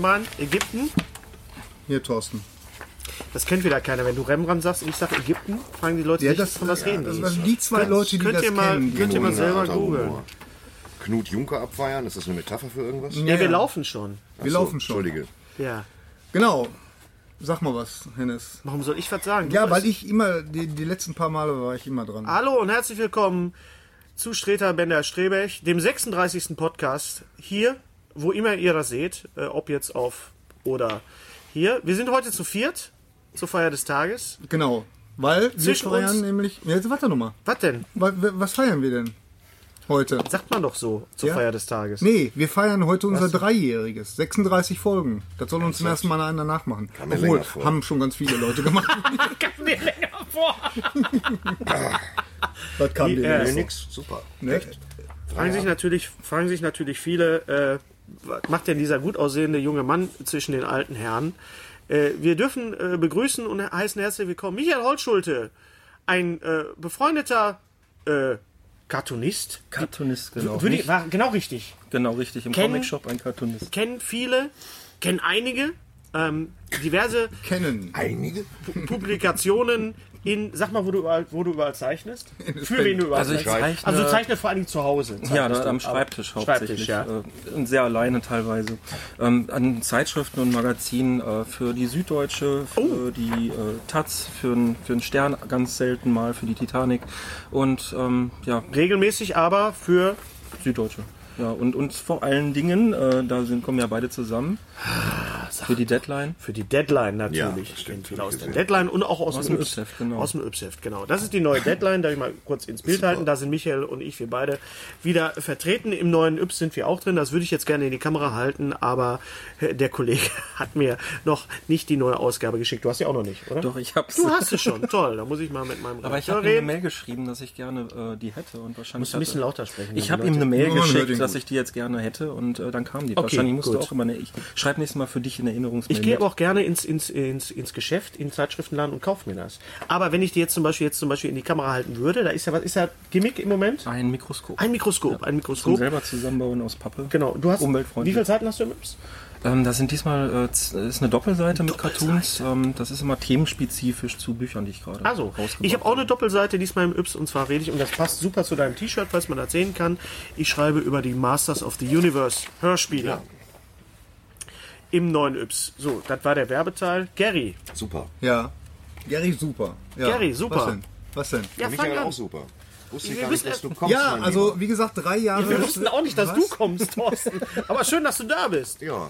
Rembrandt, Ägypten? Hier, Thorsten. Das kennt wieder keiner. Wenn du Rembrandt sagst und ich sage Ägypten, fragen die Leute Ja, sich, das, von was reden das die. waren die zwei Leute, die könnt das ihr mal, kennen. die Könnt ihr mal selber googeln. Knut Juncker abfeiern, ist das eine Metapher für irgendwas? Ja, wir laufen schon. Wir laufen schon. Entschuldige. Ja. Genau. Sag mal was, Hennes. Warum soll ich was sagen? Du Ja, weil ich immer, die, die letzten paar Male war ich immer dran. Hallo und herzlich willkommen zu Streter Bender Strebech, dem 36. Podcast hier, wo immer ihr das seht, äh, ob jetzt auf oder hier. Wir sind heute zu viert zur Feier des Tages. Genau. Weil wir Zwischen feiern uns- nämlich. Ja, Jetzt warte nochmal. Was denn? Was, was feiern wir denn heute? Sagt man doch so zur Ja. Feier des Tages. Nee, wir feiern heute unser Dreijähriges. 36 Folgen. Das soll uns zum ersten Mal einer nachmachen. mir Obwohl, länger vor. haben schon ganz viele Leute gemacht. Kam mir länger vor. das kam dir Ja. nicht. Nee, nix. Super. Ne? Fragen sich natürlich, fragen sich natürlich viele, äh, was macht denn dieser gut aussehende junge Mann zwischen den alten Herren? Äh, wir dürfen äh, begrüßen und heißen herzlich willkommen Michael Holtschulte, ein äh, befreundeter äh, Cartoonist. Cartoonist, genau. Ich, war genau richtig. genau richtig. Im Comicshop ein Cartoonist. Kennen viele, kennen einige, ähm, diverse Kennen. Einige? Publikationen in, sag mal, wo du überall, wo du überall zeichnest. Für wen du überall Also ich zeichnest. zeichne- Also du zeichnest vor allem zu Hause. Ja, da am Schreibtisch hauptsächlich. Schreibtisch, ja. äh, und sehr alleine teilweise. Ähm, an Zeitschriften und Magazinen äh, für die Süddeutsche, für Oh. die äh, Taz, für den für den Stern ganz selten mal, für die Titanic und ähm, ja, Regelmäßig aber für Süddeutsche. Ja, und, und vor allen Dingen, äh, da sind, kommen ja beide zusammen. Für die Deadline. Für die Deadline Ja, natürlich. stimmt, Kennt viele hab aus der. Deadline und auch aus, Aus dem. Yps-Heft, genau. Aus dem Yps-Heft, genau. Das ist die neue Deadline, da ich mal kurz ins Bild halten. Da sind Michael und ich, wir beide, wieder vertreten. Im neuen Yps sind wir auch drin. Das würde ich jetzt gerne in die Kamera halten, aber äh, der Kollege hat mir noch nicht die neue Ausgabe geschickt. Du hast die auch noch nicht, oder? Doch, ich hab's. Du hast es schon. Toll. Da muss ich mal mit meinem Aber ich Redakteur habe ihm eine. Mail geschrieben, dass ich gerne äh, die hätte und wahrscheinlich. Musst ein bisschen lauter sprechen. Ich habe ihm eine Mail Ja, geschickt, dass ich die jetzt gerne hätte und äh, dann kam die. Okay, Wahrscheinlich musst gut. du auch immer eine. Ich schreibe nächstes Mal für dich in Erinnerungsmail. Ich gehe aber auch gerne ins, ins, ins, ins Geschäft, in den Zeitschriftenladen und kaufe mir das. Aber wenn ich die jetzt zum Beispiel jetzt zum Beispiel in die Kamera halten würde, da ist ja was ist ja Gimmick im Moment? ein Mikroskop. Ein Mikroskop, ein Zum Mikroskop. selber zusammenbauen aus Pappe. Genau. Du hast Umweltfreundlich. Wie viele Seiten hast du im Yps? Ähm, das sind diesmal äh, ist eine Doppelseite mit Cartoons. Ähm, das ist immer themenspezifisch zu Büchern, die ich gerade Also, rausgebracht ich habe auch eine Doppelseite diesmal im Yps und zwar rede ich, und das passt super zu deinem T-Shirt, falls man das sehen kann. Ich schreibe über die Masters of the Universe Hörspiele. Im neuen Yps. So, das war der Werbeteil. Gary. Super. Ja. Gary, super. Ja. Gary, super. Was denn? Was denn? Ja, Michael auch super. Wusste ich Wir gar nicht, wissen- dass du kommst, Ja, also wie gesagt, drei Jahre. Wir wussten auch nicht, dass Was? du kommst, Thorsten. Aber schön, dass du da bist. Ja,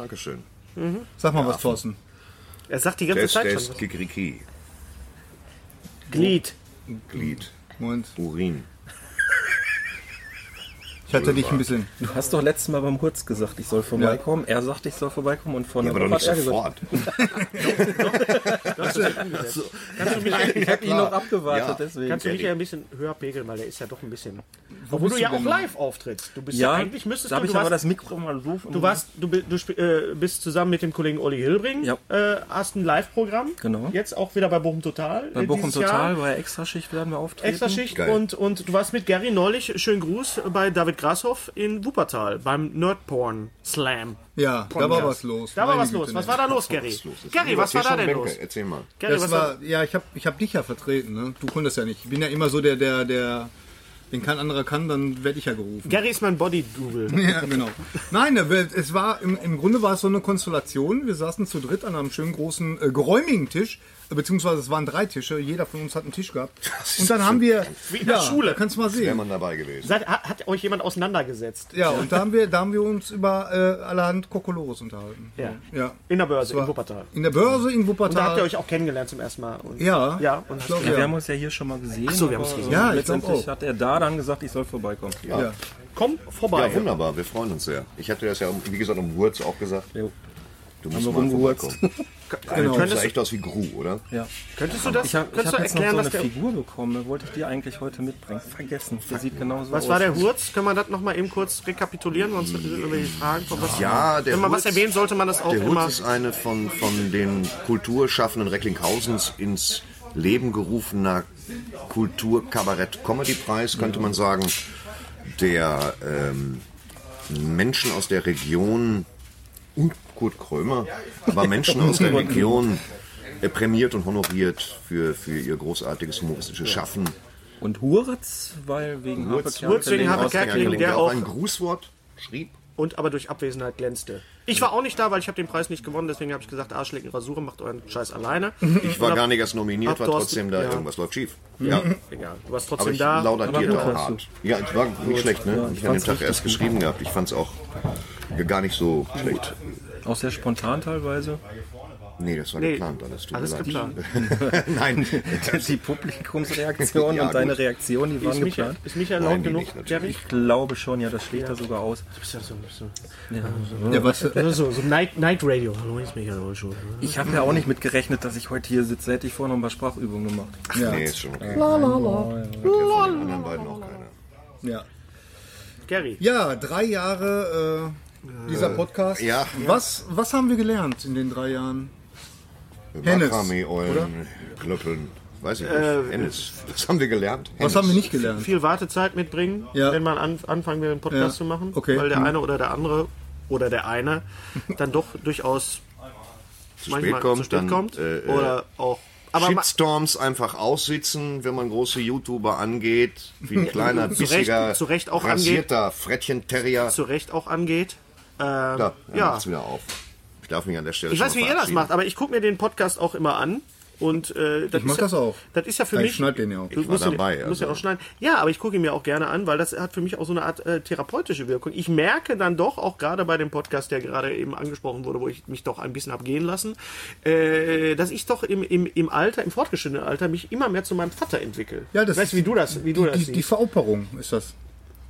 Dankeschön. Sag mal was, Thorsten. Er sagt die ganze Test, Zeit Test, schon. Kikeriki. Glied. Glied. Moment. Urin. Ich hatte dich ein bisschen. Du hast doch letztes Mal beim Hurz gesagt, ich soll vorbeikommen. Er sagte, ich soll vorbeikommen und vor Ja, aber doch nicht hat er gesagt, sofort. Kannst du mich, ich habe ihn noch abgewartet, Ja. deswegen. kannst du mich ja ein bisschen höher pegeln, weil der ist ja doch ein bisschen. Obwohl du ja auch live auftrittst. Du bist ja, ja, eigentlich müsstest da du. habe ich du aber warst, das Mikro mal so. Du warst, du, du äh, bist zusammen mit dem Kollegen Olli Hilbring, Ja. äh, hast ein Live-Programm. Genau. Jetzt auch wieder bei Bochum Total. bei Bochum Total, Jahr. bei Extraschicht werden wir auftreten. Extra Schicht Geil. und, und du warst mit Gary neulich, schönen Gruß, bei David Grashoff in Wuppertal beim Nerdporn Slam. Ja, da war was los. Da war was los. Was ne? war da los, Gary? Gary, was war da denn los? Erzähl mal. Gary, Das was war, ja, ich habe ich hab dich ja vertreten, ne? Du konntest ja nicht. Ich bin ja immer so der, der, der, wenn kein anderer kann, dann werde ich ja gerufen. Gary ist mein Body-Double. Ja, genau. Nein, es war im, im Grunde war es so eine Konstellation. Wir saßen zu dritt an einem schönen großen äh, geräumigen Tisch, beziehungsweise es waren drei Tische. Jeder von uns hat einen Tisch gehabt. Und dann haben wir Wie in der ja, Schule. Kannst du mal Wäre sehen. man dabei gewesen. Seid, hat, hat euch jemand auseinandergesetzt? Ja, und da haben wir, da haben wir uns über äh, allerhand Kokolores unterhalten. Ja. ja. In der Börse, war- in Wuppertal. In der Börse in Und da Wuppertal. habt ihr euch auch kennengelernt zum ersten Mal. Und ja. Ja, und glaub, Ja, ja. wir haben uns ja hier schon mal gesehen. Ach so, wir haben uns gesehen. Ja, letztendlich hat er da dann gesagt, ich soll vorbeikommen. ja. komm vorbei. Ja, wunderbar, wir freuen uns sehr. Ich hatte das ja, wie gesagt, um Wurz auch gesagt. Jo. Du musst mal vorbeikommen. Genau. Du sah echt aus wie Gru, oder? Ja. Könntest du das Ich habe könntest hab jetzt noch erklären, so dass eine der. Figur bekommen, wollte ich dir eigentlich heute mitbringen. Vergessen, der sieht genauso Was aus. war der Hurz? Können wir das nochmal eben kurz rekapitulieren? Sonst irgendwelche Fragen. Von was, Ja, der Wenn man was Hurz- erwähnt, sollte man das auch Der immer. Hutz ist eine von, von den Kulturschaffenden Recklinghausen's ins Leben gerufener Kultur-Kabarett-Comedy-Preis, könnte man sagen, der ähm, Menschen aus der Region und Kurt Krömer, aber Menschen aus der Region äh, prämiert und honoriert für, für ihr großartiges humoristisches Schaffen. Und Hurz, weil wegen Hurz- Harpe Hurz wegen aus- Kerkeling, der der auch ein Grußwort schrieb. Und aber durch Abwesenheit glänzte. Ich war auch nicht da, weil ich habe den Preis nicht gewonnen. Deswegen habe ich gesagt, Arschlecken Rasure, macht euren Scheiß alleine. Ich war gar nicht erst nominiert, war trotzdem da, ja. irgendwas läuft schief. Ja. Egal, du warst Aber trotzdem ich da. laudatierte Aber auch hart. Ja, es war nicht schlecht, ne? Hab Ich an dem fand's Tag erst geschrieben gehabt. Ich fand es auch gar nicht so schlecht. Auch sehr spontan teilweise. Nee, das war Nee, geplant alles. Alles leid. geplant. Nein, Die Publikumsreaktion Ja, und deine gut. Reaktion, die Ist waren Michael, geplant. ist Michael laut genug. Jerry? Ich glaube schon, ja, das schlägt da sogar aus. Du bist ja so, so, Ja, was, so, so Night, Night Radio. Hallo, ist Michael Holschuh. Ich habe ja auch nicht mit gerechnet, dass ich heute hier sitze. Hätte ich vorher noch ein paar Sprachübungen gemacht. ja. nee, ist schon okay. La, la, la. Ja von den anderen beiden auch keiner. Ja. Gary. ja, drei Jahre äh, dieser Podcast. ja. Was, was haben wir gelernt in den drei Jahren? Hennes, Makramee, Eulen, Klöppeln. Weiß ich nicht. Hennes. Was haben wir gelernt? Was Hennes. haben wir nicht gelernt? Viel Wartezeit mitbringen, Ja. wenn man an, anfangen will, einen Podcast Ja. zu machen. Okay. Weil der Hm. eine oder der andere oder der eine dann doch durchaus zu manchmal spät kommt, zu spät dann kommt. äh, äh, oder auch. Aber Shitstorms einfach aussitzen, wenn man große YouTuber angeht, wie ein kleiner, bissiger, zu Recht auch rasierter Frettchen-Terrier. zu Recht auch angeht. Ähm, dann ja. macht's wieder auf. Ich darf mich an der Stelle Ich weiß, wie ihr das macht, aber ich gucke mir den Podcast auch immer an. Und, äh, das Ich mach ist ja, das auch. Das ist ja für Ja, ich mich. schneid den ja auch. Du Ich war ja- dabei, du musst ja also. auch schneiden. Ja, aber ich gucke ihn mir auch gerne an, weil das hat für mich auch so eine Art äh, therapeutische Wirkung. Ich merke dann doch, auch gerade bei dem Podcast, der gerade eben angesprochen wurde, wo ich mich doch ein bisschen abgehen lassen, äh, dass ich doch im, im, im Alter, im fortgeschrittenen Alter, mich immer mehr zu meinem Vater entwickle. Ja, das weißt du, wie du das, wie du das Die, siehst? die Veroperung ist das.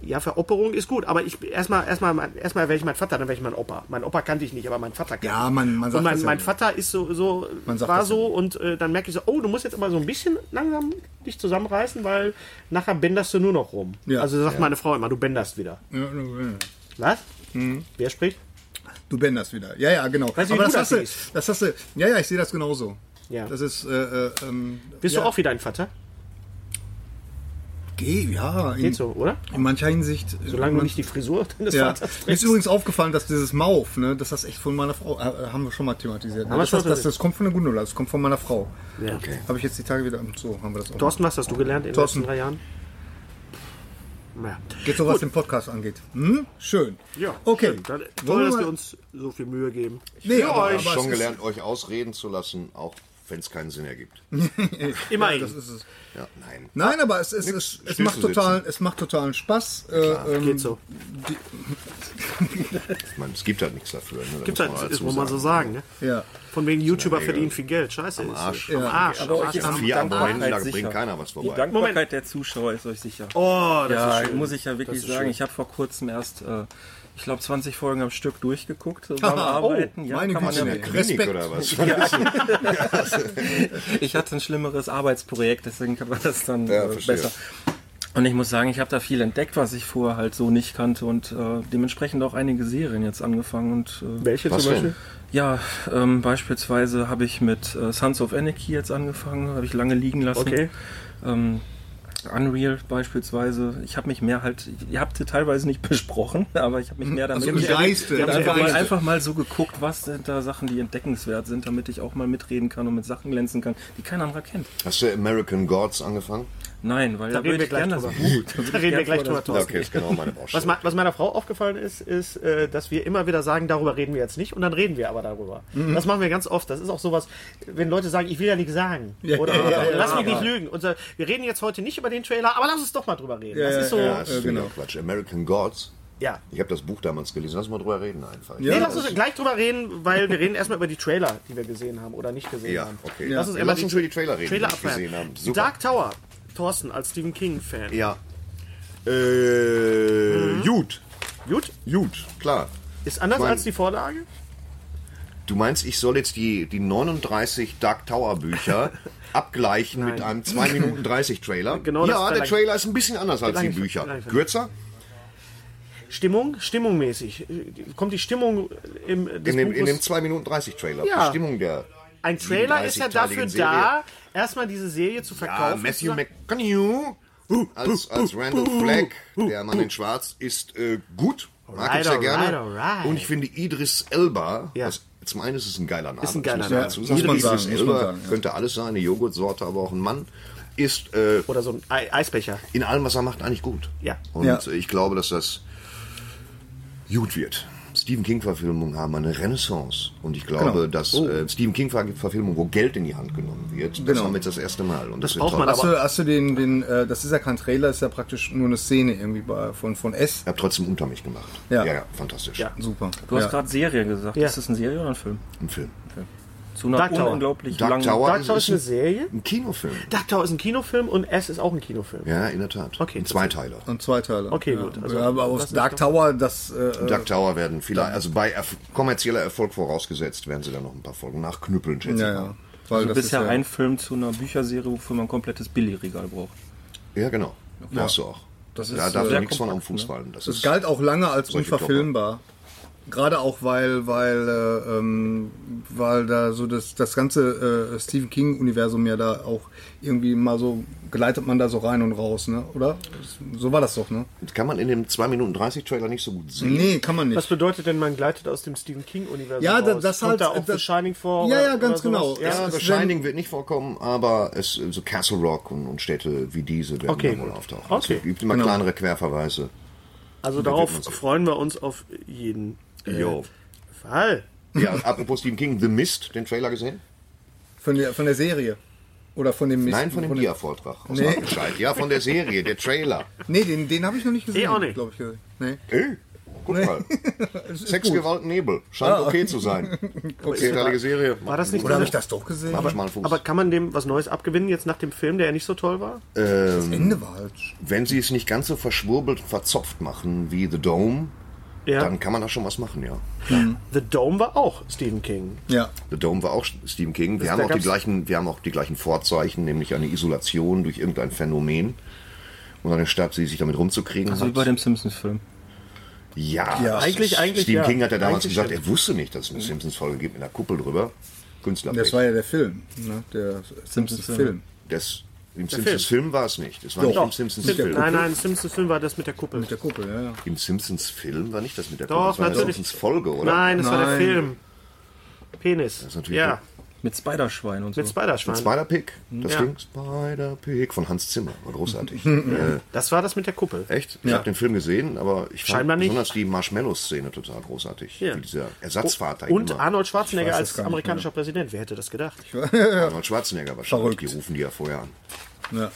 Ja, Veroperung ist gut, aber ich erstmal erstmal erstmal werde ich mein Vater, dann werde ich mein Opa. Mein Opa kannte ich nicht, aber mein Vater kannte Ja, man- man sagt und mein, das ja mein immer. Vater ist so so war das ja so und äh, dann merke ich so, oh, du musst jetzt aber so ein bisschen langsam dich zusammenreißen, weil nachher bänderst du nur noch rum. Ja. Also sagt meine Frau immer, du bänderst wieder. Was? Mhm. Wer spricht? Du bänderst wieder. Ja, ja, genau. Weißt du, Aber das, das hast du, das hast du. Ja, ja, ich sehe das genauso. Ja. Das ist. Äh, äh, ähm, Bist ja, du auch wie dein Vater? Geh, ja. In, Geht so, oder? in mancher Hinsicht. Solange du man- nicht die Frisur deines Ja. Vaters Mir ist trägst. übrigens aufgefallen, dass dieses Mauf, ne, dass das echt von meiner Frau, äh, haben wir schon mal thematisiert. Ne? Das, schon das, das, das kommt von der Gundula, das kommt von meiner Frau. Ja. Okay. Habe ich jetzt die Tage wieder, so haben wir das auch. Thorsten, was hast du gelernt in den Thorsten. letzten drei Jahren? Ja. Geht so, was den Podcast angeht. Hm? Schön. Ja, Okay. schön. Dann, Wollen toll, wir dass wir uns so viel Mühe geben. Nee, Für aber- euch. aber- es Schon gelernt, euch ausreden zu lassen, auch wenn es keinen Sinn ergibt. Immerhin. Das ist es. Ja, nein. Nein, aber es, es, Nix, es, es, macht sitzen. total, es macht totalen Spaß. Äh, ähm, Geht so. Ich meine, es gibt halt nichts dafür. Ne? Da Gibt muss halt, man ist, dazu muss man so sagen. Ne? Ja. Von wegen YouTuber verdienen viel Geld. Scheiße. Am Arsch. Am Arsch. Aber am euch ist am Vier Dankbarkeit Abonnenten, da bringt keiner was Die vorbei. Dankbarkeit Moment. der Zuschauer ist euch sicher. Oh, das ja, ist schön. muss ich ja wirklich ist sagen. schön. Ich habe vor kurzem erst, äh, ich glaube, 20 Folgen am Stück durchgeguckt so beim Haha, Arbeiten. oh, ja, meine kann man Güte. ja In der Klinik oder was? ich hatte ein schlimmeres Arbeitsprojekt, deswegen war das dann Ja, äh, besser. Und ich muss sagen, ich habe da viel entdeckt, was ich vorher halt so nicht kannte und äh, dementsprechend auch einige Serien jetzt angefangen. Und äh, Welche Was zum denn? Beispiel? ja, ähm, beispielsweise habe ich mit äh, Sons of Anarchy jetzt angefangen, habe ich lange liegen lassen. Okay. Ähm, Unreal beispielsweise. Ich habe mich mehr halt, ihr habt sie teilweise nicht besprochen, aber ich habe mich mehr damit Also im Geiste. Ich habe einfach, einfach mal so geguckt, was sind da Sachen, die entdeckenswert sind, damit ich auch mal mitreden kann und mit Sachen glänzen kann, die kein anderer kennt. Hast du American Gods angefangen? Nein, weil Da da, würde reden wir ich gleich drüber. Da reden wir gleich drüber, Ja, Thorsten. okay, ist genau meine Was, was meiner Frau aufgefallen ist, ist, äh, dass wir immer wieder sagen, darüber reden wir jetzt nicht und dann reden wir aber darüber. Mhm. Das machen wir ganz oft. Das ist auch sowas, wenn Leute sagen, ich will ja nichts sagen. Oder ja, ja, lass mich ja. nicht lügen. Und so, wir reden jetzt heute nicht über den Trailer, aber lass uns doch mal drüber reden. Ja, das ist so. ja, Ja. Ja, das ist genau. Quatsch. American Gods. Ich habe das Buch damals gelesen. Lass mal drüber reden einfach. Ja. Nee, lass uns gleich drüber reden, weil wir reden erstmal über die Trailer, die wir gesehen haben oder nicht gesehen Ja, haben. okay. Lass uns, Ja, lass uns über die Trailer reden, Trailer die wir gesehen haben. Super. Dark Tower. Thorsten als Stephen King-Fan. Ja. Äh, gut. Gut? Gut, klar. Ist anders Ich mein- als die Vorlage? Du meinst, ich soll jetzt die, die 39 Dark Tower Bücher abgleichen mit einem 2 Minuten 30 Trailer? Genau, ja, der Trailer ist ein bisschen anders als die Bücher. Kürzer? Stimmung, stimmungmäßig. Kommt die Stimmung im, In dem, in dem 2 Minuten 30 Trailer. Ja. Die Stimmung der. Ein Trailer ist ja 37-teiligen dafür Serie. da, erstmal diese Serie zu Ja, verkaufen. Matthew zu sagen- McConaughey als, als Randall Flagg, der Mann in Schwarz, ist äh, gut. Mag Alright, ich sehr gerne. alright, alright. Und ich finde Idris Elba, Ja. was, zum einen ist es ein geiler Name. Ist ein das geiler Name. Ja, muss man Idris sagen, Elba sagen, ja. könnte alles sein, eine Joghurtsorte, aber auch ein Mann. Ist äh, Oder so ein Ei- Eisbecher. in allem, was er macht, eigentlich gut. Ja. Und Ja. ich glaube, dass das gut wird. Stephen King-Verfilmungen haben eine Renaissance. Und ich glaube, Genau. dass Oh. äh, Stephen King-Verfilmungen, wo Geld in die Hand genommen wird, das Genau. haben wir jetzt das erste Mal. Und das, wird braucht man Hast aber- du, hast du den, den äh, das ist ja kein Trailer, ist ja praktisch nur eine Szene irgendwie bei, von, von S. Ich habe trotzdem unter mich gemacht. Ja. ja, ja fantastisch. Ja. Super. Du hast ja. gerade Serie gesagt. Ja. Ist das eine Serie oder ein Film? Ein Film. Zu einer Dark Tower. unglaublich Dark langen... Tower, Dark Tower ist ist eine ein, Serie. ein Kinofilm. Dark Tower ist ein Kinofilm und S ist auch ein Kinofilm. Ja, in der Tat. Okay, ein Zweiteiler. Und zwei Teile. Okay, ja. gut. Also, ja, aber aus Dark Tower, das. Äh, Dark Tower werden vielleicht, also bei erf kommerzieller Erfolg vorausgesetzt, werden sie dann noch ein paar Folgen nachknüppeln, schätze ja, ich ja. mal. Weil Also das bisher ist ja, ein Film zu einer Bücherserie, wofür man ein komplettes Billigregal braucht. Ja, genau. Brauchst du auch. Das da ist, darf äh, dir nichts von am kompakt, Fuß fallen. Das Das ist, galt auch lange als unverfilmbar. Gerade auch, weil, weil, äh, ähm, weil da so das, das ganze äh, Stephen King-Universum ja da auch irgendwie mal so, gleitet man da so rein und raus, ne? Oder? So war das doch, ne? Das kann man in dem 2 Minuten 30 Trailer nicht so gut sehen. Nee, kann man Was nicht. bedeutet denn, man gleitet aus dem Stephen King-Universum Ja, das Kommt halt- da auch das- The Shining vor? Ja, ja, ganz genau. Ja, The Shining wird nicht vorkommen, aber es, so Castle Rock und, und Städte wie diese werden Okay, dann wohl auftauchen. Okay. Es gibt immer Genau. kleinere Querverweise. also Da darauf freuen wir uns auf jeden äh, Jo. Fall. Ja, apropos Stephen King, The Mist, den Trailer gesehen? Von der, von der Serie. Oder von dem Mist. Nein, von dem Dia-Vortrag Nee. Wattenscheid. Ja, von der Serie, der Trailer. Nee, den, den habe ich noch nicht gesehen. Eh auch nicht. Glaub ich. Nee. Ey, guck mal. Sex, gut. Gewalt, Nebel. Scheint Ah. okay zu sein. Zehnteilige Serie. War das nicht Oder habe ich das doch gesehen? Ich Fuß. Aber kann man dem was Neues abgewinnen jetzt nach dem Film, der ja nicht so toll war? das Ende war halt. Wenn sie es nicht ganz so verschwurbelt und verzopft machen wie The Dome, Ja. dann kann man da schon was machen, ja. The Dome war auch Stephen King. Ja. The Dome war auch Stephen King. Wir Das- haben auch die gleichen, wir haben auch die gleichen Vorzeichen, nämlich eine Isolation durch irgendein Phänomen. Und eine Stadt, die sich damit rumzukriegen Also wie hat. bei dem Simpsons-Film. ja, Ja. Eigentlich- eigentlich Stephen ja. King hat ja damals Eigentlich gesagt, er wusste nicht, dass es eine Simpsons-Folge gibt mit einer Kuppel drüber. Künstler. Das war ja der Film. Ne? Der Simpsons-Film. Film. Das, Im Simpsons-Film war es nicht. Es war Doch. nicht im Doch. Simpsons-Film. Nein, nein, Simpsons Film war das mit der Kuppel. Mit der Kuppel, ja, ja. Im Simpsons-Film war nicht das mit der Doch, Kuppel, das war natürlich. eine Simpsons-Folge, oder? Nein, das war der Nein. Film. Penis. ist natürlich ja, Mit Spiderschwein und so. mit Spiderschwein. Spider-Pig, das Ja. Ding Spider-Pig von Hans Zimmer, war großartig. äh, Das war das mit der Kuppel. echt? Ich habe den Film gesehen, aber ich fand Scheinbar nicht. besonders die Marshmallow-Szene total großartig. Ja. Wie dieser Ersatzvater Und immer. Arnold Schwarzenegger als nicht amerikanischer Präsident. Wer hätte das gedacht? Arnold Schwarzenegger wahrscheinlich. Verrückt. Die rufen die ja vorher an. ja.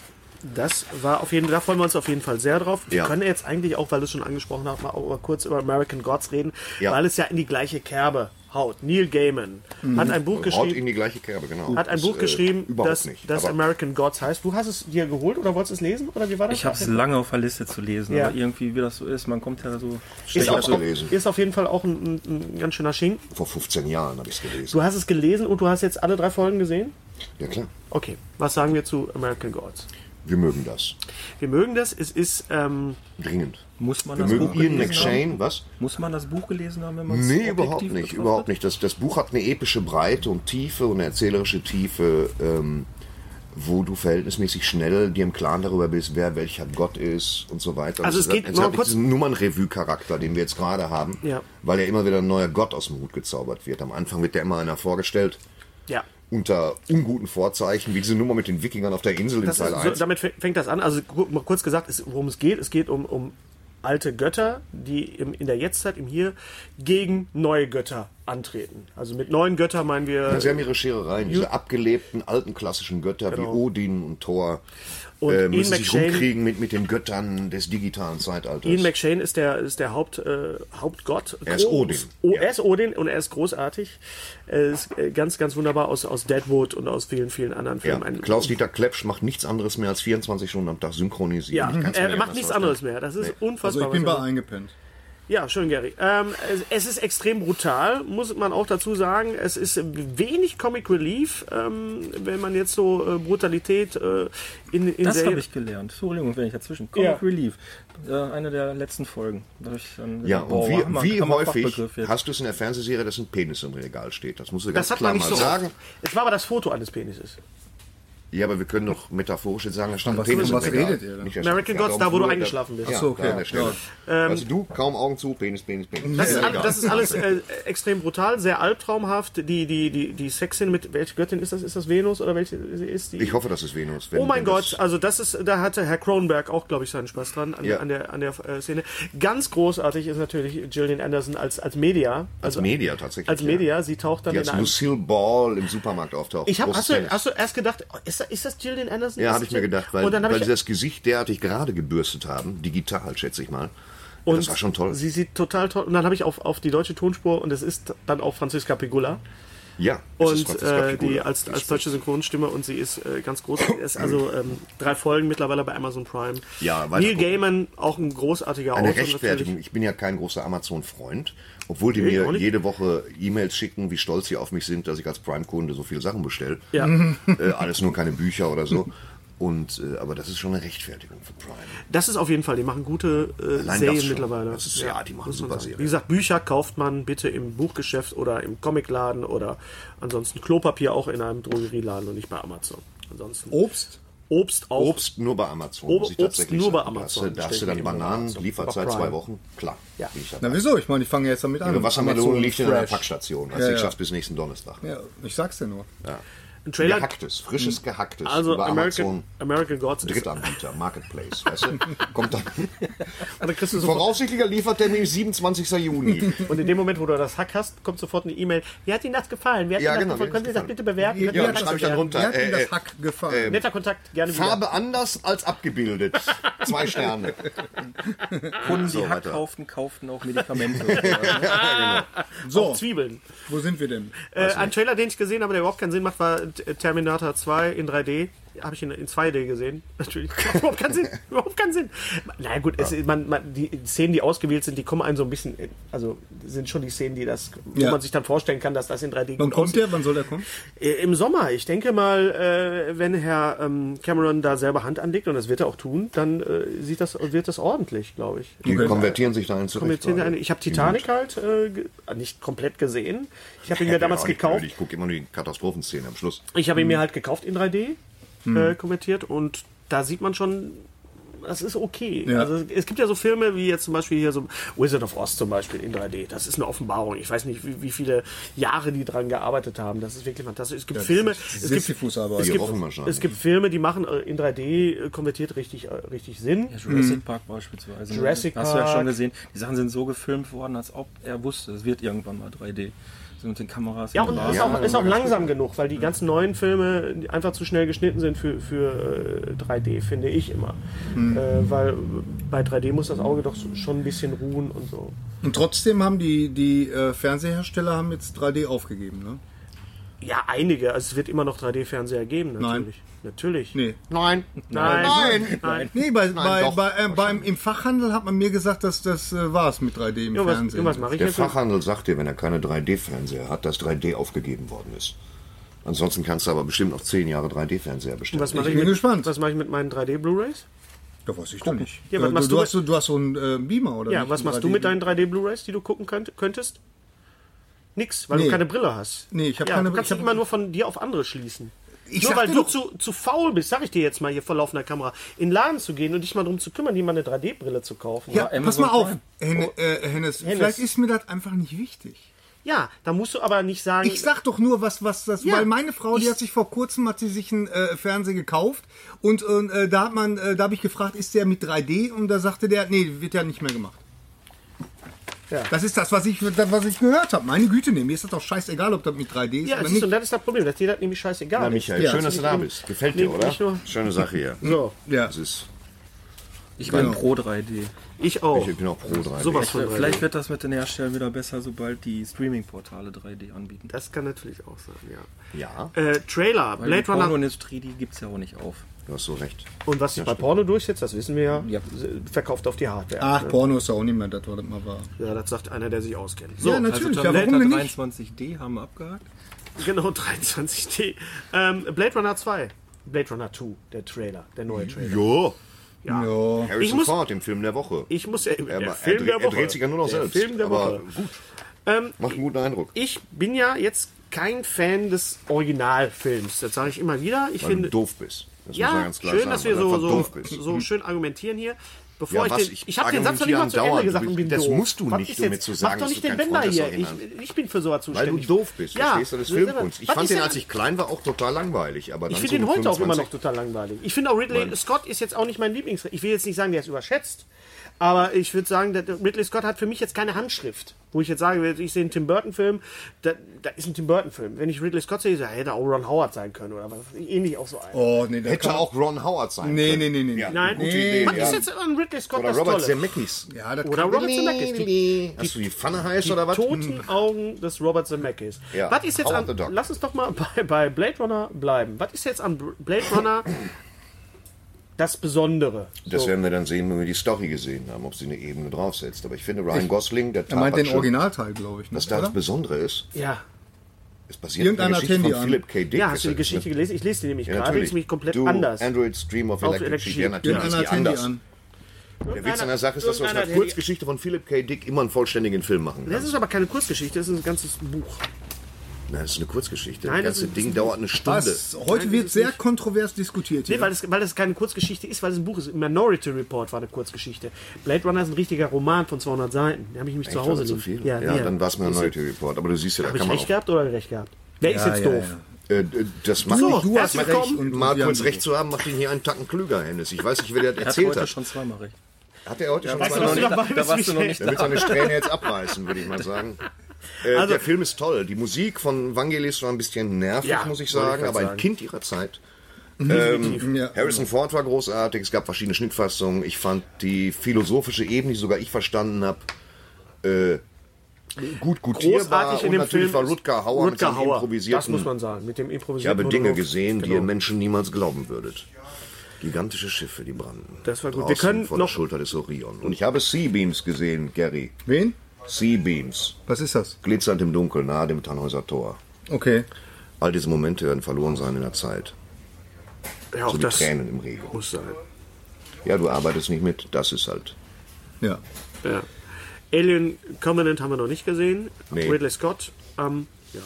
Das war auf jeden Fall, da freuen wir uns auf jeden Fall sehr drauf. Wir Ja. können jetzt eigentlich auch, weil du es schon angesprochen hast, mal mal kurz über American Gods reden, Ja. weil es ja in die gleiche Kerbe haut. Neil Gaiman hat ein Buch Haut geschrieben. in die gleiche Kerbe, genau. hat ein Das, Buch äh, geschrieben, überhaupt das, nicht. das American Gods heißt. Du hast es dir geholt oder wolltest es lesen? Oder wie war das? Ich habe es lange auf der Liste zu lesen, Ja. aber irgendwie, wie das so ist, man kommt ja so... ist, Ich auch, gelesen. ist auf jeden Fall auch ein, ein, ein ganz schöner Schinken. vor 15 Jahren habe ich es gelesen. Du hast es gelesen und du hast jetzt alle drei Folgen gesehen? Ja klar, Okay, was sagen wir zu American Gods? Wir mögen das. Wir mögen das. Es ist, ähm, Dringend. Muss man Wir das mögen Buch Ian gelesen McShane, haben? was? Muss man das Buch gelesen haben, wenn man es Nee, überhaupt nicht, betrachtet? überhaupt nicht. Das, das Buch hat eine epische Breite und Tiefe und eine erzählerische Tiefe, ähm, wo du verhältnismäßig schnell dir im Klaren darüber bist, wer welcher Gott ist und so weiter. Also es hat- geht es noch hat kurz- diesen Nummernrevue-Charakter, den wir jetzt gerade haben, Ja. weil ja immer wieder ein neuer Gott aus dem Hut gezaubert wird. Am Anfang wird der immer einer vorgestellt, ja. Unter unguten Vorzeichen, wie diese Nummer mit den Wikingern auf der Insel in Das Teil ist, so, 1. damit fäng- fängt das an. Also kurz gesagt, es, worum es geht. Es geht um, um alte Götter, die im, in der Jetztzeit, im Hier, gegen neue Götter antreten. Also mit neuen Göttern meinen wir. Sie haben ihre Scherereien, diese abgelebten alten klassischen Götter Genau. wie Odin und Thor. Und äh, Ian müssen sich McShane- rumkriegen mit, mit den Göttern des digitalen Zeitalters. Ian McShane ist der, ist der Haupt, äh, Hauptgott. Er ist Odin. Oh, Ja. Er ist Odin und er ist großartig. Er ist äh, ganz, ganz wunderbar aus, aus Deadwood und aus vielen, vielen anderen ja, Filmen. Ein- Klaus-Dieter Klepsch macht nichts anderes mehr als 24 Stunden am Tag synchronisieren. ja, er macht nichts anderes mehr. Das ist unfassbar. Also ich bin bei eingepennt. Ja, schön, Gary. Ähm, es- ist extrem brutal, muss man auch dazu sagen. Es ist wenig Comic Relief, ähm, wenn man jetzt so äh, Brutalität äh, in, in Das habe ich gelernt. Entschuldigung, wenn ich dazwischen. Comic Ja. Relief. Äh, eine der letzten Folgen. Ja, gesagt, und boah, wie, Hammer- wie häufig hast du es in der Fernsehserie, dass ein Penis im Regal steht? Das musst du ganz Das hat klar man nicht mal so sagen. Es war aber das Foto eines Penises. Ja, aber wir können doch metaphorisch jetzt sagen, da stand was- Penis was redet ihr denn? American Gods, ja, da wo du eingeschlafen bist. Ja, Ach so, okay. Stelle. also du, kaum Augen zu, Penis, Penis, Penis. Das ist, Ja, all, das ist alles äh, extrem brutal, sehr albtraumhaft. Die, die, die, die Sexszene mit, welche Göttin ist das? Ist das Venus oder welche ist die? ich hoffe, das ist Venus. wenn- Oh mein Gott, das- also das ist, da hatte Herr Cronenberg auch, glaube ich, seinen Spaß dran an, Ja. an der, an der äh, Szene. Ganz großartig ist natürlich Gillian Anderson als, als Media. Als Also Media tatsächlich. als ja. Media, sie taucht dann Die in als. Lucille Ball im Supermarkt auftaucht. Ich hab, hast, du, hast du erst gedacht, oh, ist das, ist das Gillian Anderson? Ja, habe ich mir gedacht, weil, weil ich, sie das Gesicht derartig gerade gebürstet haben, digital, schätze ich mal. Und das war schon toll. Sie sieht total toll. Und dann habe ich auf, auf die deutsche Tonspur und es ist dann auch Franziska Pigula. ja, Und äh, die als, als deutsche Synchronstimme und sie ist äh, ganz groß. ist also ähm, drei Folgen mittlerweile bei Amazon Prime. Ja, Neil. Gaiman, auch ein großartiger Eine Autor Rechtfertigung. Ich bin ja kein großer Amazon-Freund, obwohl die Nee, mir jede Woche E-Mails schicken, wie stolz sie auf mich sind, dass ich als Prime-Kunde so viele Sachen bestelle. Ja. Äh, alles nur keine Bücher oder so. Und, äh, aber das ist schon eine Rechtfertigung für Prime. Das ist auf jeden Fall, die machen gute äh, Allein Serien mittlerweile. Das ist- ja, die machen super. Serien. Wie gesagt, Bücher kauft man bitte im Buchgeschäft oder im Comicladen oder ansonsten Klopapier auch in einem Drogerieladen und nicht bei Amazon. Ansonsten Obst? Obst auch. Obst nur bei Amazon. Ob- ich Obst nur bei. Amazon. Da hast du, da hast du dann ich Bananen, Amazon. Lieferzeit zwei. Wochen. Klar. Ja. ich. Na wieso? Ich meine, die fangen ja jetzt damit an. Ihre Wassermelone liegt in einer Fresh. Packstation. Also Ja, ich ja. schaff's bis nächsten Donnerstag. Ja, ich sag's dir nur. Ein Trailer. Gehacktes, frisches Gehacktes Also über American, Amazon. American Gods ist. Drittanbieter, Marketplace, weißt du? Kommt dann. Dann sofort, Voraussichtlicher Liefertermin ist 27. Juni. und in dem Moment, wo du das Hack hast, kommt sofort eine E-Mail. Wie hat Ihnen das gefallen? Wie hat Ja, Ihnen genau, das gefallen? wie Können Sie das bitte bewerten? Sie Ja, das schreibe ich dann runter. Mir hat Äh, ihm das äh, Hack gefallen. Netter Kontakt, gerne wieder. Farbe anders als abgebildet. Zwei Sterne. Kunden, die So, Hack kauften, kauften auch Medikamente. so, Zwiebeln. wo sind wir denn? Äh, ein Trailer, den ich gesehen habe, der überhaupt keinen Sinn macht, war Terminator 2 in 3D. Habe ich in, in 2D gesehen. Natürlich. Überhaupt keinen Sinn. Überhaupt keinen Sinn. Na gut, es, man, man, die Szenen, die ausgewählt sind, die kommen einem so ein bisschen. in- Also sind schon die Szenen, die das, wo Ja. man sich dann vorstellen kann, dass das in 3D Wann gut kommt der? Wann soll der kommen? Äh, Im Sommer. Ich denke mal, äh, wenn Herr ähm, Cameron da selber Hand anlegt, und das wird er auch tun, dann äh, sieht das, wird das ordentlich, glaube ich. Die Okay. konvertieren sich dahin zurecht. Kommentieren gerade. eine- Ich habe Titanic halt äh, nicht komplett gesehen. Ich habe ihn mir damals Ja, nicht gekauft. blöd. Ich gucke immer nur die Katastrophenszene am Schluss. Ich habe ihn mir halt gekauft in 3D, äh, kommentiert und da sieht man schon, das ist okay. Ja. Also es gibt ja so Filme wie jetzt zum Beispiel hier so Wizard of Oz zum Beispiel in 3D. Das ist eine Offenbarung. Ich weiß nicht, wie, wie viele Jahre die dran gearbeitet haben. Das ist wirklich fantastisch. Es gibt das Filme, es gibt, es, Die gibt, es gibt Filme, die machen äh, in 3D äh, konvertiert richtig, äh, richtig Sinn. Ja, Jurassic Park beispielsweise. ne? Jurassic Hast du ja Park. schon gesehen. Die Sachen sind so gefilmt worden, als ob er wusste, es wird irgendwann mal 3D. Mit den Kameras. Ja, und ist auch, ist auch langsam genug, weil die ganzen neuen Filme einfach zu schnell geschnitten sind für, für äh, 3D, finde ich immer. Äh, weil bei 3D muss das Auge doch schon ein bisschen ruhen und so. Und trotzdem haben die, die äh, Fernsehersteller haben jetzt 3D aufgegeben, ne? Ja, einige. Also es wird immer noch 3D-Fernseher geben, natürlich. Natürlich. Nee. Nein. Nein. Nein. Nein. Nee, bei, bei, doch, bei, äh, beim, im Fachhandel hat man mir gesagt, dass das äh, war es mit 3D im Irgendwas, Fernsehen. irgendwas mache ich Der jetzt. Fachhandel sagt dir, wenn er keine 3D-Fernseher hat, dass 3D aufgegeben worden ist. Ansonsten kannst du aber bestimmt noch 10 Jahre 3D-Fernseher bestellen. Was mache Ich ich, bin mit, gespannt. was mache ich mit meinen 3D-Blu-Rays? Da weiß ich doch nicht. Ja, was Äh, machst du, du hast, so- du hast so einen äh, Beamer, oder Ja, nicht? was machst du 3D mit deinen 3D-Blu-Rays, die du gucken könnt, könntest? Nix, weil Nee. du keine Brille hast. Nee, ich hab ja, keine- Du kannst hab- immer nur von dir auf andere schließen. Ich nur weil du doch- zu, zu faul bist, sag ich dir jetzt mal hier vor laufender Kamera, in den Laden zu gehen und dich mal darum zu kümmern, dir mal eine 3D-Brille zu kaufen. Ja, Ja, pass mal auf, Prime. Hennes, äh, Hennes, vielleicht ist mir das einfach nicht wichtig. Ja, da musst du aber nicht sagen. Ich sag doch nur, was, was das, Ja, weil meine Frau, die hat sich vor kurzem, hat sie sich einen äh, Fernseher gekauft und äh, da hat man, äh, da habe ich gefragt, ist der mit 3D und da sagte der, nee, wird ja nicht mehr gemacht. Ja. Das ist das, was ich, das, was ich gehört habe. Meine Güte, nee, mir ist das doch scheißegal, ob das mit 3D ist ja, oder siehst nicht. und das ist das Problem, dass dir das nämlich scheißegal Na, ist. Michael, Ja, schön, das dass du da bist. Gefällt dir, oder? Schöne Sache hier. So, ja. Das ist, Ich bin pro 3D. ich auch. ich bin auch pro 3D. Sowas von 3D. Vielleicht wird das mit den Herstellern wieder besser, sobald die Streaming-Portale 3D anbieten. Das kann natürlich auch sein, ja. Ja, Äh, Trailer, Weil Blade die Runner. Pornoindustrie, die gibt es ja auch nicht auf. Du hast so recht. Und was sich bei Porno durchsetzt, das wissen wir ja, Ja. verkauft auf die Hardware. Ach, ne? Porno ist ja auch nicht mehr das, was das mal war. Ja, das sagt einer, der sich auskennt. So, Ja, natürlich, also ja, warum Terminator nicht? 23D haben wir abgehakt. genau, 23D. Ähm, Blade Runner 2. Blade Runner 2, der Trailer, der neue Trailer. Jo, Ja. Harrison Ich muss- Ford im Film der Woche. Ich muss ja, er, der er, Film dreht- der er Woche. dreht sich ja nur noch der selbst. Film der aber Woche. gut, Ähm, macht einen guten Eindruck. ich bin ja jetzt kein Fan des Originalfilms. Das sage ich immer wieder. Ich Weil finde, du doof bist. Das muss ja, ganz klar schön, sagen, dass wir weil so, so, so schön argumentieren hier. Bevor Ja, ich den, Ich ich habe den Satz noch nicht mal zu Ende gesagt und bin Das doof. musst du Was nicht, um jetzt- zu sagen, Mach doch nicht den des hier. Ich, ich bin für sowas Weil zuständig. du doof bist, Ja, verstehst du? Das Filmkunst. Ich fand den, als ich klein war, auch total langweilig. Aber Ich so finde den mit heute auch immer 25 noch total langweilig. Ich finde auch Ridley Scott ist jetzt auch nicht mein Lieblings. Ich will jetzt nicht sagen, der ist überschätzt. Aber ich würde sagen, der Ridley Scott hat für mich jetzt keine Handschrift. Wo ich jetzt sage, ich sehe einen Tim Burton-Film, da, da ist ein Tim Burton-Film. Wenn ich Ridley Scott sehe, da hätte auch Ron Howard sein können oder was. Ähnlich auch so ein. Oh, nee, das Hätte auch Ron Howard sein Nee, können. nee, nee, nee. Ja, Nein, gute Nee. Idee. was ja. ist jetzt an Ridley Scott Oder das Robert Tolle? Zemeckis. Ja, das Oder Robert Zemeckis. Die, Hast du die Pfanne heiß oder die was? toten Augen des Robert Zemeckis. Ja, Was ist jetzt Howard the an, lass uns doch mal bei, bei Blade Runner bleiben. Was ist jetzt an Blade Runner das Besondere? Das werden wir dann sehen, wenn wir die Story gesehen haben, ob sie eine Ebene draufsetzt. Aber ich finde, Ryan Gosling, der Er meint den schon, Originalteil, glaube ich. Ne? dass da das? Besondere ist. Ja, Es basiert Irgendeiner auf der Geschichte von Handy Philip K. Dick. ja hast du die Ist das Geschichte eine- gelesen? Ich lese die nämlich Ja, gerade, die natürlich. ist nämlich komplett du, anders. Android Stream of Electric Electric Sheep. Ja, natürlich ist Irgendeiner die hat Handy anders. an. Der Witz an der Sache ist, dass du aus einer Kurzgeschichte von Philip K. Dick immer einen vollständigen Film machen Das kannst. ist aber keine Kurzgeschichte, das ist ein ganzes Buch. Nein, das ist eine Kurzgeschichte. Nein, das ganze ist- Ding dauert eine Stunde. Was? Heute wird sehr kontrovers diskutiert Nee, hier. weil das, weil das keine Kurzgeschichte ist, weil es ein Buch ist. Minority Report war eine Kurzgeschichte. Blade Runner ist ein richtiger Roman von 200 Seiten. Den habe ich nämlich zu Echt, Hause war das so liegen. viel? Ja, ja. dann war es ein Minority Report. Aber du siehst ja, da Habe ich kann man recht auch... gehabt oder recht gehabt? Wer ist Ja, jetzt ja, doof? ja. Äh, das macht So, Du hast recht willkommen. und Mal wir kurz haben- recht zu haben, macht ihn hier einen Tacken klüger, Hennes. Ich weiß nicht, wer das Er hat erzählt heute hat. schon zweimal recht. Hat er heute schon Weißt du, zweimal du nicht? dabei Da warst du noch nicht Der wird seine Strähne jetzt abreißen, würde ich mal sagen. Äh, Also- der Film ist toll. Die Musik von Vangelis war ein bisschen nervig, Ja, muss ich ich sagen, grad aber ein sagen. Kind ihrer Zeit. Ähm, Ja. Harrison Ford war großartig, es gab verschiedene Schnittfassungen. Ich fand die philosophische Ebene, die sogar ich verstanden habe, äh, gut gutierbar. Großartig in Und dem natürlich Film. war Rutger Hauer mit Rutger seinem Hauer. improvisierten... Das muss man sagen. Mit dem ich improvisierten habe Dinge Monolog. gesehen, die Genau. ihr Menschen niemals glauben würdet. Gigantische Schiffe, die brannten. Das war gut. Draußen Wir können vor noch- der Schulter des Orion. Und ich habe Sea-Beams gesehen, Gary. Wen? Sea-Beams. Was ist das? Glitzernd im Dunkeln, nahe dem Tannhäuser Tor. Okay. All diese Momente werden verloren sein in der Zeit. Ja, auch So wie das Tränen im Regen. muss sein. Ja, du arbeitest nicht mit, das ist halt. Ja. Ja. Alien Covenant haben wir noch nicht gesehen. Nee. Ridley Scott. Ähm, ja,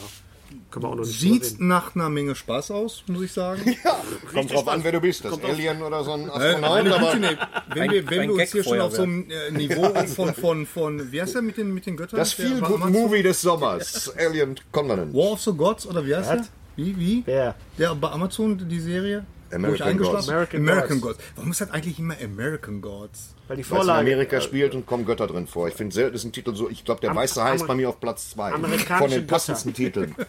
können wir auch noch nicht Sieht nach einer Menge Spaß aus, muss ich sagen. Kommt drauf an, wer du bist. Das Alien oder so ein Äh, Astronaut. aber nee. Wenn Ein- wir, wenn ein wir uns hier schon auf so einem äh, Niveau von, von, von, wie heißt der mit den, mit den Göttern? das viel gut? Movie des Sommers. Alien Covenant. War of the Gods oder wie heißt der? Wie, wie? Wer? Der bei Amazon, die Serie? Wo ich American eingeschlafen Gods. American American Gods. Gods. Warum ist das eigentlich immer American Gods? Weil die Weil Vorlage. Amerika spielt und kommen Götter drin vor. Ich finde selten ist ein Titel so, ich glaube, der Am- weiße Hai ist Amer- bei mir auf Platz 2. Amerikanische Von den passendsten Titeln.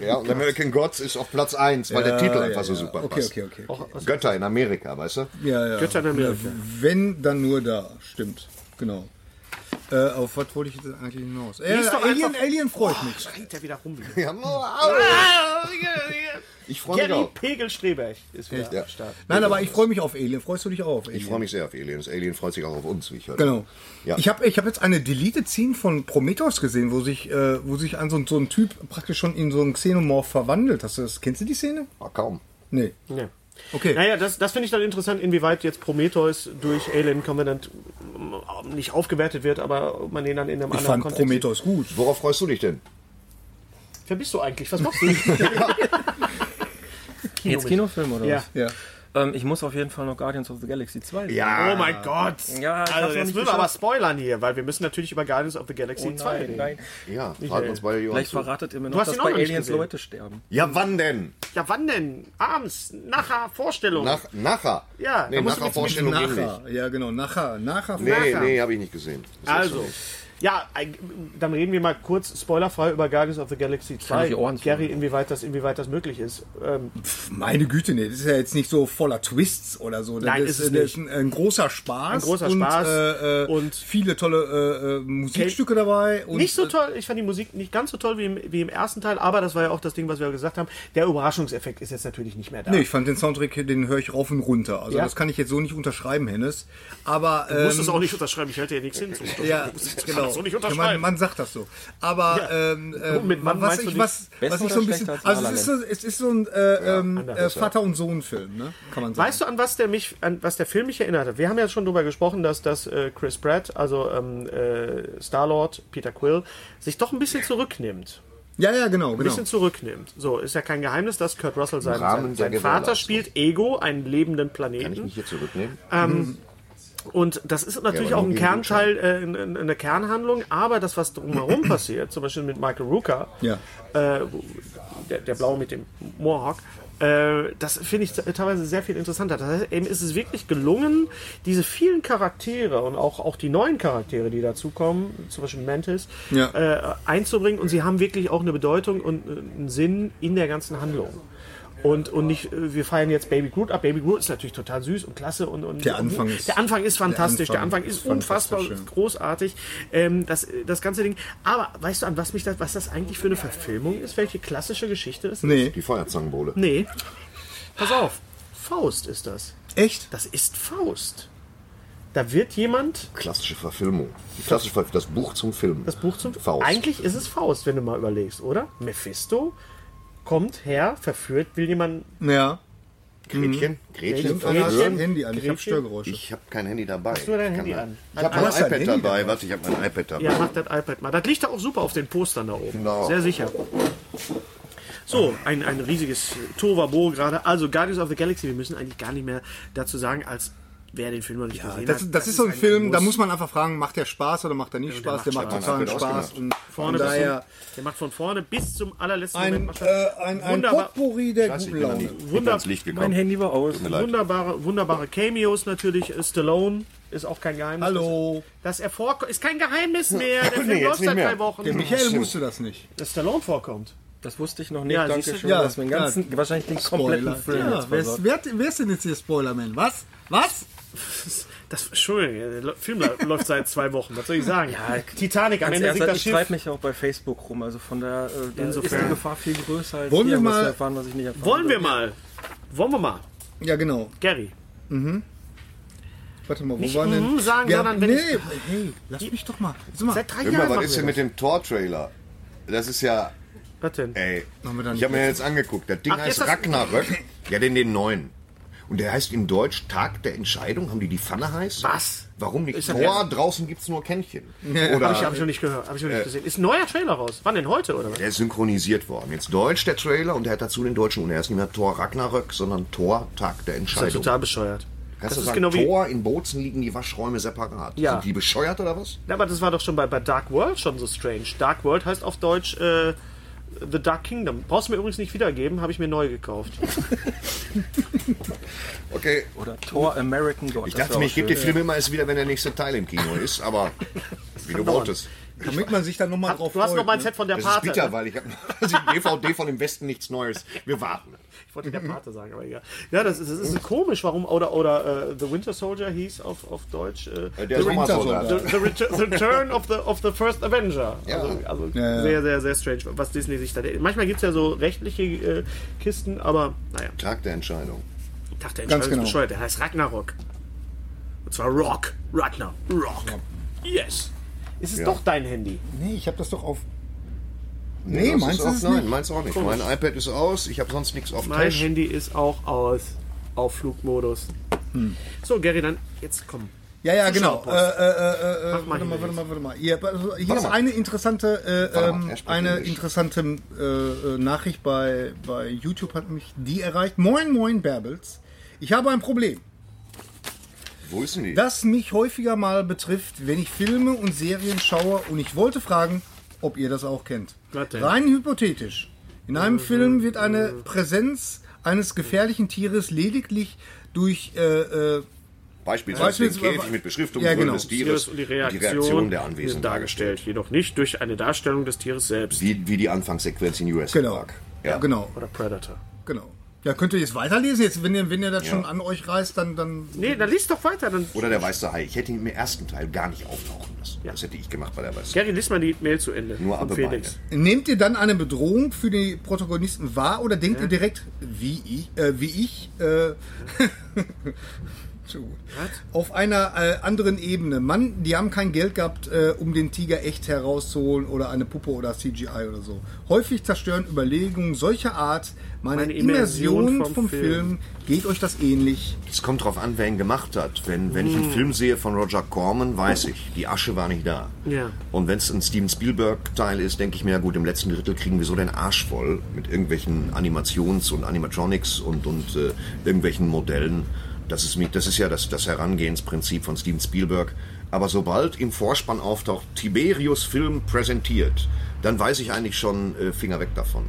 Ja, und American Gods ist auf Platz 1, weil der Ja, Titel ja, einfach so ja. super okay, passt. Okay, okay, okay. Götter in Amerika, weißt du? Ja, ja. Götter in Amerika. Wenn, dann nur da. Stimmt. Genau. Äh, auf was wollte ich jetzt eigentlich hinaus? Äh, Lies doch Alien, einfach- Alien freut mich. Schreit der wieder rum. Ja, ich freue mich Gary auch. Pegel Streberg ist wieder Ja. am Start. Nein, aber ich freue mich auf Alien. Freust du dich auch auf Alien? Ich freue mich sehr auf Aliens. Alien freut sich auch auf uns, wie ich höre. Genau. Ja. Ich habe ich hab jetzt eine Deleted Scene von Prometheus gesehen, wo sich, äh, wo sich ein so, ein- so ein Typ praktisch schon in so einen Xenomorph verwandelt. Hast du das, kennst du die Szene? Ah, kaum. Nee. Ja. Okay. Naja, das, das finde ich dann interessant, inwieweit jetzt Prometheus durch Alien Covenant ähm, nicht aufgewertet wird, aber ob man den dann in einem ich anderen fand Kontext. Prometheus gut. Worauf freust du dich denn? Wer bist du eigentlich? Was machst du? Jetzt Kinofilm oder Ja. was? Ja. Ähm, ich muss auf jeden Fall noch Guardians of the Galaxy 2 sehen. Ja. Oh mein Gott! Ja, also jetzt müssen wir aber spoilern hier, weil wir müssen natürlich über Guardians of the Galaxy Oh 2 nein, reden. nein. Ja, halten uns beide Vielleicht zu. verratet ihr mir Du noch, hast dass bei Aliens gesehen. Leute sterben. Ja, wann denn? Ja, wann denn? Abends, nachher, Vorstellung. Nach, nachher? Ja, nee, nachher Vorstellung. Nachher. Ja, genau. Nachher. Nachher. Nee, Nachher. nee, habe ich nicht gesehen. Das Also. Ja, dann reden wir mal kurz spoilerfrei über Guardians of the Galaxy 2. die Ohren zu. Gary, inwieweit das, inwieweit das möglich ist. Ähm, Meine Güte, nee, das ist ja jetzt nicht so voller Twists oder so. Das Nein, ist, ist es das nicht. ist ein, ein großer Spaß. Ein großer und, Spaß Äh, äh, und- viele tolle äh, äh, Musikstücke dabei. Und, nicht so äh, toll, ich fand die Musik nicht ganz so toll wie im, wie im ersten Teil, aber das war ja auch das Ding, was wir gesagt haben. Der Überraschungseffekt ist jetzt natürlich nicht mehr da. Nee, ich fand den Soundtrack, den höre ich rauf und runter. Also Ja? das kann ich jetzt so nicht unterschreiben, Hennes. Aber Du musst ähm, es auch nicht unterschreiben, ich halte dir nichts hin. Ja, Du kannst das auch nicht Ja, man, unterschreiben. man sagt das so. Aber Ja. ähm, äh, mit Mann was du ich was, was so ein bisschen, also es ist so, es ist so ein äh, ähm, äh, er. Vater und Sohn Film, ne? Kann man sagen. Weißt du, an was der mich, an was der Film mich erinnert hat? Wir haben ja schon darüber gesprochen, dass das äh, Chris Pratt, also ähm, äh, Star-Lord, Peter Quill, sich doch ein bisschen zurücknimmt. Ja, ja, genau, Ein genau. bisschen zurücknimmt. So, ist ja kein Geheimnis, dass Kurt Russell sein, Rahmen sein, der sein Vater spielt Ego, einen lebenden Kann ich Planeten. mich hier zurücknehmen? Und das ist natürlich Ja, auch ein Kernteil, äh, in, in, eine Kernhandlung, aber das, was drumherum passiert, zum Beispiel mit Michael Rooker, Ja. äh, der, der Blaue mit dem Mohawk, äh, das finde ich teilweise sehr viel interessanter. Das heißt, eben ist es wirklich gelungen, diese vielen Charaktere und auch, auch die neuen Charaktere, die dazukommen, zum Beispiel Mantis, Ja. äh, einzubringen und sie haben wirklich auch eine Bedeutung und äh, einen Sinn in der ganzen Handlung. Und, und nicht, äh, wir feiern jetzt Baby Groot ab. Baby Groot ist natürlich total süß und klasse. Und, und Der Anfang und, ist- Der Anfang ist fantastisch. Der Anfang, Anfang ist ist unfassbar ja. großartig. Ähm, das, das ganze Ding. Aber weißt du, an was mich das, was das eigentlich für eine Verfilmung ist? Welche klassische Geschichte das ist? Nee, Die Feuerzangenbowle. Nee. Pass auf. Faust ist das. echt? Das ist Faust. Da wird jemand Klassische Verfilmung. Die klassische Ver das Buch zum Film. das Buch zum Faust. Eigentlich ist es Faust, wenn du mal überlegst, oder? Mephisto kommt her, verführt, will jemand. Gretchen. Ja. Gretchen. Gretchen. Anna, hast du verhören. ein Handy an. Ich habe Gretchen? Störgeräusche. Ich habe kein Handy dabei. Hast du dein Ich Handy an? Ich habe mein iPad Handy dabei. Warte, ich habe mein iPad dabei. Ja, mach das iPad mal. Das liegt da auch super auf den Postern da oben. Genau. Sehr sicher. So, ein, ein riesiges Tovabo gerade. Also, Guardians of the Galaxy, wir müssen eigentlich gar nicht mehr dazu sagen, als wer den Film noch nicht gesehen Das, hat. das ist so ein Film, da Muss. muss man einfach fragen, macht der Spaß oder macht er nicht Spaß? Der macht macht Spaß. totalen Spaß. Und vorne daher zum, der macht von vorne bis zum allerletzten ein, Moment. macht äh, ein, ein Wunderbar. Potpourri der guten Laune. Wunder- Mein. Handy war aus. Wunderbare, wunderbare Cameos natürlich. Stallone ist auch kein Geheimnis. Hallo. Dass er vorkommt, ist kein Geheimnis mehr. Der Film Nee, jetzt läuft nicht seit mehr. drei Wochen. Der Michael wusste das nicht. Dass Stallone vorkommt. Das wusste ich noch nicht. Ja, Danke schön. Ja, mir den ja. ganzen, wahrscheinlich den kompletten Spoiler. Film Ja, wer, ist, wer ist denn jetzt hier Spoilerman? Was? Was? Das, Entschuldigung, der Film läuft seit zwei Wochen. Was soll ich sagen? Titanic, am Ende sinkt das ich Schiff. treibe mich auch bei Facebook rum. Also von der, äh, da ist die Gefahr viel größer als Wollen hier wir was mal- erfahren, was ich nicht erfahren Wollen will. wir mal. Wollen wir mal. Ja, genau. Gary. Warte mal, wo Nicht war denn? mhm sagen, Wir sondern haben- wenn nee, hey, lass mich doch mal. Sag mal, Seit drei Jahren was ist denn mit dem Tor-Trailer? Das ist ja, Was denn? ey, Machen wir dann- ich habe mir jetzt angeguckt. Das Ding Ach, heißt Ragnarök. Ja, den, den neuen. Und der heißt in Deutsch Tag der Entscheidung. Haben die die Pfanne heiß? Was? Warum nicht? Ist ernst? draußen gibt's nur Kännchen. Ja, Oder Hab ich, hab ich noch nicht gehört, hab ich noch Äh. nicht gesehen. Ist ein neuer Trailer raus. Wann denn heute oder was? der ist synchronisiert worden. Jetzt Deutsch der Trailer und der hat dazu den deutschen und er ist nicht mehr Tor Ragnarök, sondern Tor Tag der Das ist Entscheidung. total bescheuert. Kannst das du ist sagen, genau wie. Tor in Bozen liegen die Waschräume separat. Ja. Sind die bescheuert oder was? Ja, aber das war doch schon bei, bei Dark World schon so strange. Dark World heißt auf Deutsch äh, The Dark Kingdom. Brauchst du mir übrigens nicht wiedergeben, habe ich mir neu gekauft. Okay. Oder Thor American God. Ich dachte mir, ich gebe dir schön. Film immer erst wieder, wenn der nächste Teil im Kino ist, aber wie du wolltest. Damit man sich dann nochmal drauf Du hast freut. noch mein ne? Set von der Das ist Pate. bitter, ne? weil ich habe also die DVD von dem Westen nichts Neues. Wir warten. Ich wollte der Pate sagen, aber egal. Ja, das ist, das ist komisch, warum, oder, oder äh, The Winter Soldier hieß auf, auf Deutsch. Äh, Der ist nochmal so da. The, the, retu- the Return of the, of the First Avenger. Ja. Also, also Ja, ja. sehr, sehr, sehr strange, was Disney sich da. Manchmal gibt es ja so rechtliche äh, Kisten, aber naja. Tag der Entscheidung. Dachte, der Ganz Entscheidung genau. ist bescheuert. Der heißt Ragnarok. Und zwar Rock. Ragnar. Rock. Yes. Ist es Ja. doch dein Handy? Nee, ich habe das doch auf. Nee, das meinst ist du auch, es Nein, nicht? meins auch nicht. Mein iPad ist aus, ich habe sonst nichts auf Mein Tisch. Handy ist auch aus. Auf Flugmodus. Hm. So, Gary, dann jetzt komm. Ja, ja, genau. Äh, äh, äh, äh, Mach mal warte mal, warte mal, warte mal. Hier, also hier Warte ist mal. eine interessante, äh, Warte ähm, eine interessante äh, äh, Nachricht bei, bei YouTube hat mich die erreicht. Moin, moin, Bärbels. Ich habe ein Problem, Wo ist denn die? das mich häufiger mal betrifft, wenn ich Filme und Serien schaue und ich wollte fragen, ob ihr das auch kennt. Rein hypothetisch. In einem Film wird eine Präsenz eines gefährlichen Tieres lediglich durch äh, äh, Beispielsweise den Beispielsweise- Käfig mit Beschriftung Ja, genau. des Tieres und die Reaktion, Reaktion der Anwesenden sind dargestellt, jedoch nicht durch eine Darstellung des Tieres selbst. Wie, wie die Anfangssequenz in US genau. Park. Ja, genau, Oder Predator. genau. Ja, könnt ihr jetzt weiterlesen? Jetzt, wenn ihr, wenn ihr das schon an euch reißt, dann, dann Nee, dann liest doch weiter. Dann Oder der weiße Hai. Ich hätte ihn im ersten Teil gar nicht auftauchen lassen. Ja. Das hätte ich gemacht bei der weißen Gary, lies mal die Mail zu Ende. Nur ab Felix. Nehmt ihr dann eine Bedrohung für die Protagonisten wahr oder denkt ihr direkt, wie ich, äh, wie ich äh, Zu gut. auf einer äh, anderen Ebene. Mann, die haben kein Geld gehabt, äh, um den Tiger echt herauszuholen oder eine Puppe oder CGI oder so. Häufig zerstören Überlegungen solcher Art meine, Meine Immersion Immersion vom vom, Film. Film. Geht euch das ähnlich? Es kommt drauf an, wer ihn gemacht hat. Wenn, wenn ich Hm. einen Film sehe von Roger Corman, weiß ich, die Asche war nicht da. Ja. Und wenn es ein Steven Spielberg-Teil ist, denke ich mir, ja gut, im letzten Drittel kriegen wir so den Arsch voll mit irgendwelchen Animations- und Animatronics und, und äh, irgendwelchen Modellen. Das ist, mi- das ist ja das, das Herangehensprinzip von Steven Spielberg. Aber sobald im Vorspann auftaucht, Tiberius Film präsentiert, dann weiß ich eigentlich schon, äh, Finger weg davon.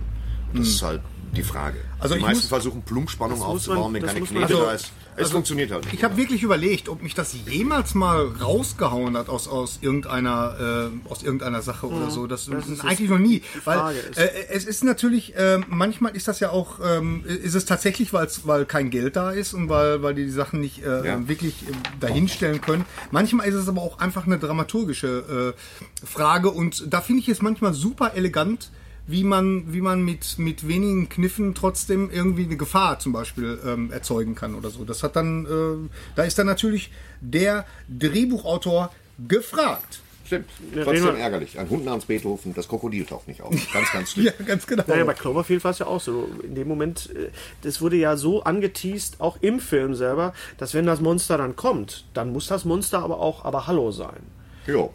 Das ist halt die Frage. Also die meisten muss- versuchen Plumpspannung Das muss man- aufzubauen, wenn das keine Knete Also- da ist. Es funktioniert halt nicht. Ich habe wirklich überlegt, ob mich das jemals mal rausgehauen hat aus, aus, irgendeiner, äh, aus irgendeiner Sache oder so. Das, ist eigentlich noch nie. Weil ist- äh, es ist natürlich, äh, manchmal ist das ja auch, ähm, ist es tatsächlich, weil's, weil kein Geld da ist und weil, weil die die Sachen nicht äh, Ja. wirklich äh, dahinstellen können. Manchmal ist es aber auch einfach eine dramaturgische äh, Frage und da finde ich es manchmal super elegant, wie man, wie man mit, mit wenigen Kniffen trotzdem irgendwie eine Gefahr zum Beispiel ähm, erzeugen kann oder so. Das hat dann, äh, da ist dann natürlich der Drehbuchautor gefragt. Stimmt. reden Trotzdem ärgerlich. Ein Hund namens Beethoven, das Krokodil taucht nicht auf. Ganz, ganz schlimm. Ja, ganz genau. Naja, bei Cloverfield war es ja auch so. In dem Moment, äh, das wurde ja so angeteased, auch im Film selber, dass wenn das Monster dann kommt, dann muss das Monster aber auch aber Hallo sein. Jo.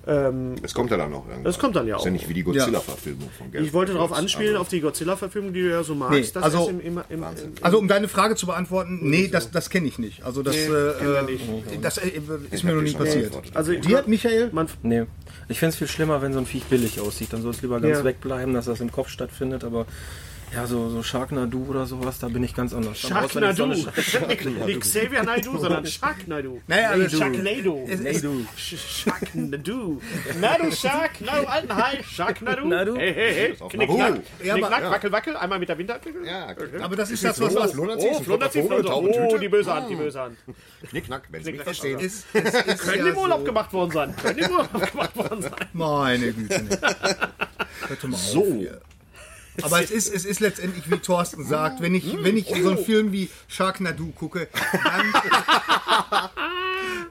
es kommt ja dann noch irgendwann. das kommt dann ja Ist auch ja nicht wie die Godzilla-Verfilmung von Gary Ich wollte darauf anspielen, aber- auf die Godzilla-Verfilmung, die du ja so magst. Nee, dass also- es im, im, im, im, Also um deine Frage zu beantworten, nee, das, das kenne ich nicht. Also das, Nee, äh, wir äh, nicht. das äh, ist mir noch nie passiert. also Dir, Michael? man, Nee. Ich finde es viel schlimmer, wenn so ein Viech billig aussieht. Dann soll es lieber ganz Ja. wegbleiben, dass das im Kopf stattfindet. Aber ja, so, so Sharknado oder sowas, da bin ich ganz anders. Dann brauchst du nicht Xavier Naidu, sondern Sharknado. Naja, also Sharknado. Sch- Sharknado. Nadu, Shark, Nadu, alten Hai, Sharknado. Nadu. Hey, hey, hey. Knick, knack, Ja, knick, aber- knack, wackel, wackel. Einmal mit der Winter. Ja, Aber das ist das, was, was Oh, flundert. Oh, die böse Hand, die böse Hand. Knickknack, wenn Sie mich verstehen. Können im Urlaub gemacht worden sein. Können im Urlaub gemacht worden sein. Meine Güte. ne. Hört mal so. Aber es ist, es ist letztendlich, wie Thorsten sagt, wenn ich, wenn ich so einen Film wie Sharknado gucke, dann,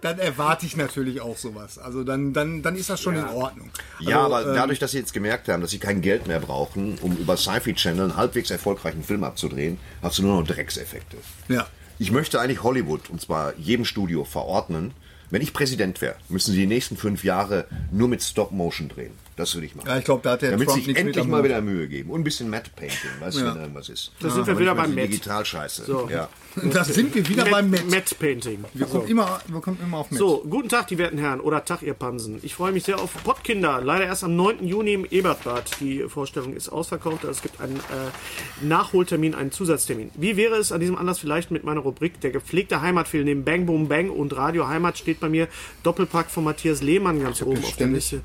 dann erwarte ich natürlich auch sowas. Also dann, dann, dann ist das schon in Ordnung. Ja, Also, aber ähm, dadurch, dass sie jetzt gemerkt haben, dass sie kein Geld mehr brauchen, um über Sci-Fi Channel einen halbwegs erfolgreichen Film abzudrehen, hast du nur noch Dreckseffekte. Ja. Ich möchte eigentlich Hollywood, und zwar jedem Studio, verordnen, Wenn ich Präsident wäre, müssen sie die nächsten fünf Jahre nur mit Stop-Motion drehen. Das würde ich machen. Ja, ich glaube, da hat der Damit Trump sich endlich mal wieder Mühe geben. Und ein bisschen Matte Painting, weißt du, wenn irgendwas ist. Da sind wir Aber wieder beim die Matt. Digitalscheiße. So. Ja. Da sind wir wieder beim Met. Matte Painting. Wir, kommen immer, wir kommen immer auf Met. So, guten Tag, die werten Herren, oder Tag, ihr Pansen. Ich freue mich sehr auf Pottkinder. Leider erst am 9. Juni im Ebertbad. Die Vorstellung ist ausverkauft. Also es gibt einen äh, Nachholtermin, einen Zusatztermin. Wie wäre es an diesem Anlass vielleicht mit meiner Rubrik Der gepflegte Heimatfilm neben Bang Boom Bang und Radio Heimat steht bei mir Doppelpack von Matthias Lehmann ganz oben auf der Liste.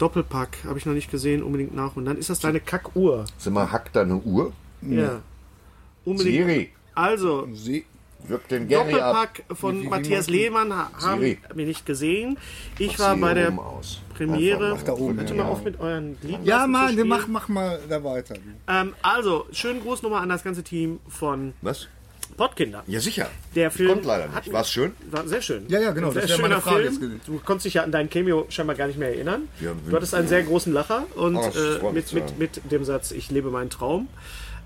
Doppelpack, habe ich noch nicht gesehen, unbedingt nach. Und dann ist das deine Kackuhr. Sag mal, hackt da eine Uhr? Ja. Unbedingt. Siri, Also, Sie, wirkt den Gary ab. Doppelpack von Matthias Lehmann ha- haben Siri. wir nicht gesehen. Ich Mach war bei der oben aus. Premiere. Einfach mal. Hört mal auf mit euren Gliedmaßen ja, Mann, mach, mach mal da weiter. Ähm, also, schönen Gruß nochmal an das ganze Team von Was? Pottkinder. Ja, sicher. Der Film Kommt leider nicht. War's schön? War sehr schön. Ja, ja, genau, Ein das wäre meine Frage Film. jetzt gewesen. Du konntest dich ja an deinen Cameo scheinbar gar nicht mehr erinnern. Ja, du hattest einen sehr großen Lacher und Oh, das äh, mit, mit, mit dem Satz, ich lebe meinen Traum.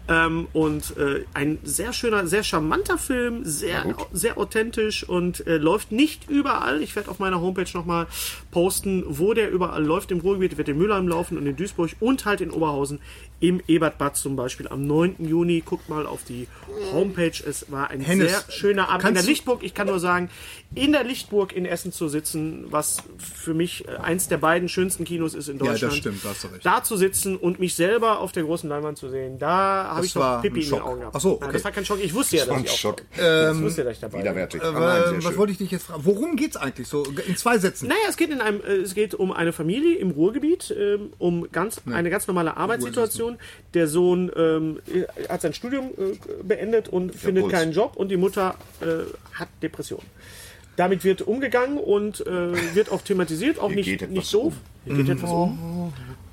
Ähm, und äh, ein sehr schöner, sehr charmanter Film, sehr, sehr authentisch und äh, läuft nicht überall. Ich werde auf meiner Homepage nochmal posten, wo der überall läuft. Im Ruhrgebiet wird in Mülheim laufen und in Duisburg und halt in Oberhausen im Ebertbad zum Beispiel am 9. Juni. Guckt mal auf die Homepage. Es war ein Hennes, sehr schöner Abend in der Lichtburg. Ich kann nur sagen, in der Lichtburg in Essen zu sitzen, was für mich äh, eins der beiden schönsten Kinos ist in das Deutschland. stimmt, da hast du recht. Da zu sitzen und mich selber auf der großen Leinwand zu sehen, da habe ich Pipi ein in den. Augen gehabt. Ach so, Nein, okay. das war kein Schock. Ich wusste ja, dass Ein ich auch Schock. ich wusste, dass ich dabei. Widerwärtig. Äh, was schön. wollte ich dich jetzt fragen? Worum geht's eigentlich so? In zwei Sätzen. Naja, es geht in einem, äh, es geht um eine Familie im Ruhrgebiet, ähm, um ganz eine ganz normale Arbeitssituation. Der Sohn ähm, hat sein Studium äh, beendet und findet Puls. keinen Job und die Mutter äh, hat Depressionen. Damit wird umgegangen und äh, wird auch thematisiert, auch Hier nicht, nicht doof. Hier geht etwas um.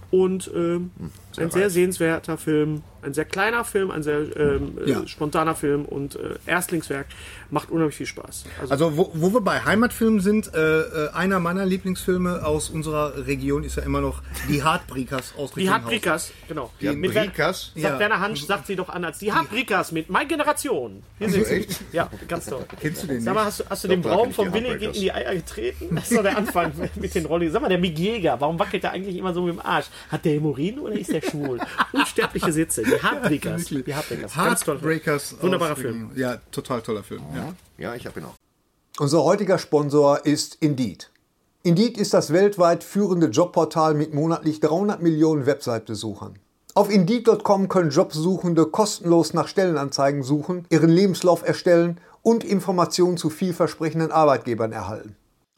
Und ähm, ein sehr sehenswerter Film, ein sehr kleiner Film, ein sehr ähm, äh, Ja. spontaner Film und äh, Erstlingswerk. Macht unheimlich viel Spaß. Also, Also wo, wo wir bei Heimatfilmen sind, äh, äh, einer meiner Lieblingsfilme aus unserer Region ist ja immer noch Die Heartbreakers aus die. Hartbrikas, genau. Die Mit Wer- Hartbrikas? Sagt Ja. Werner Hansch, sagt sie doch an als die Hartbrikas mit My Generation. Hier sind sie. echt? Ja, ganz toll. Kennst du den Sag mal, hast, du- hast du den Doch, Braum vom Willi in die Eier getreten? Das ist doch der Anfang mit den Rolli. Sag mal, der Mick Jäger, warum wackelt er eigentlich immer so mit dem Arsch? Hat der Hämorrhoiden oder ist der schwul? Unsterbliche Sitze, die Hartbrikas. Die toll. Heartbreakers. Wunderbarer Film. Ja, total toller Film. Ja. Ja, ich habe ihn auch. Unser heutiger Sponsor ist Indeed. Indeed ist das weltweit führende Jobportal mit monatlich 300 Millionen Website-Besuchern. Auf Indeed.com können Jobsuchende kostenlos nach Stellenanzeigen suchen, ihren Lebenslauf erstellen und Informationen zu vielversprechenden Arbeitgebern erhalten.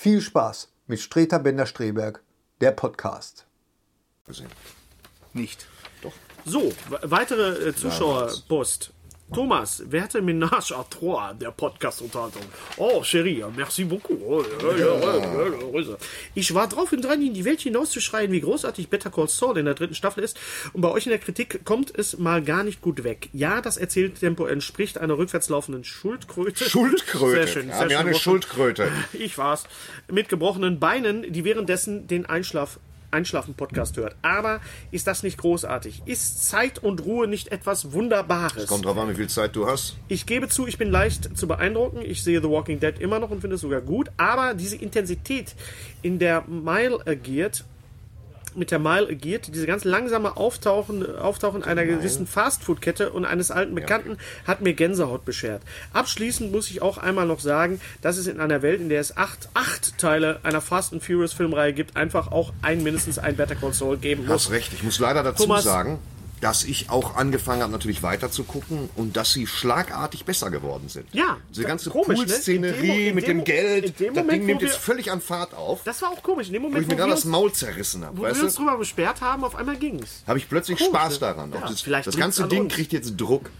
viel Spaß mit Streter Bender-Streberg, der Podcast. Nicht. So, we- weitere äh, Zuschauerpost. Thomas, werte Ménage à Trois der Podcast-Unterhaltung. Oh, Cherie, merci beaucoup. Oh. Ich war drauf und dran, in die Welt hinauszuschreien, wie großartig Better Call Saul in der dritten Staffel ist. Und bei euch in der Kritik kommt es mal gar nicht gut weg. Ja, das Erzähltempo entspricht einer rückwärts laufenden Schuldkröte. Schuldkröte. Sehr schön. Ja, sehr wir schön. eine Schuldkröte. Ich war's. Mit gebrochenen Beinen, die währenddessen den Einschlaf Einschlafen-Podcast hört. Aber ist das nicht großartig? Ist Zeit und Ruhe nicht etwas Wunderbares? Kommt drauf an, wie viel Zeit du hast. Ich gebe zu, ich bin leicht zu beeindrucken. Ich sehe The Walking Dead immer noch und finde es sogar gut. Aber diese Intensität, in der Mile agiert, mit der Mile agiert. Diese ganz langsame Auftauchen, Auftauchen einer gewissen Fastfood-Kette und eines alten Bekannten hat mir Gänsehaut beschert. Abschließend muss ich auch einmal noch sagen, dass es in einer Welt, in der es acht, acht Teile einer Fast and Furious Filmreihe gibt, einfach auch ein mindestens ein Better Saul geben Du hast muss. recht. Ich muss leider dazu Thomas. sagen, dass ich auch angefangen habe, natürlich weiter zu gucken und dass sie schlagartig besser geworden sind. Ja, Diese ganze ne? Pool-Szenerie in mit dem dem Geld, dem das Moment, Ding nimmt wo jetzt völlig an Fahrt auf. Das war auch komisch. In dem wo Moment, ich mir wo, wir das Maul zerrissen habe. wo wir uns drüber besperrt haben, auf einmal ging's. Habe ich plötzlich Komisch, Spaß ne? daran. Ja, das vielleicht das ganze an Ding kriegt jetzt Druck.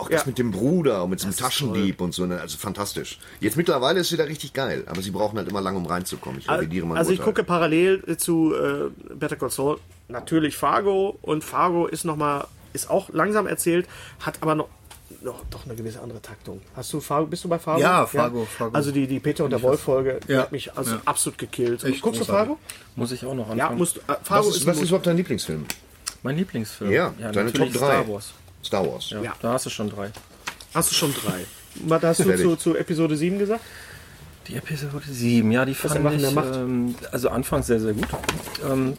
Auch Ja. das mit dem Bruder und mit diesem Taschendieb und so. ne, Also fantastisch. Jetzt mittlerweile ist es wieder richtig geil. Aber sie brauchen halt immer lange, um reinzukommen. Ich revidiere mein Also ich Urteil. gucke parallel zu äh, Better Call Saul natürlich Fargo und Fargo ist noch mal ist auch langsam erzählt, hat aber noch noch doch eine gewisse andere Taktung. Hast du Fargo, bist du bei Fargo? Ja, Fargo, Fargo. Also die, die Peter und der Wolf Folge die Ja, hat mich also ja. absolut gekillt. Echt Guckst du großartig. Fargo? Muss ich auch noch anfangen. Ja, musst du. Äh, Fargo Was ist, was ist überhaupt dein Lieblingsfilm? Mein Lieblingsfilm. Ja, deine natürlich Top 3. Star Wars. Star Wars. Ja, Ja. Da hast du schon drei. Hast du schon drei? Was hast du zu, zu Episode 7 gesagt? Die Episode 7, ja, die fand machen, ich, ähm, also anfangs sehr, sehr gut. Ähm,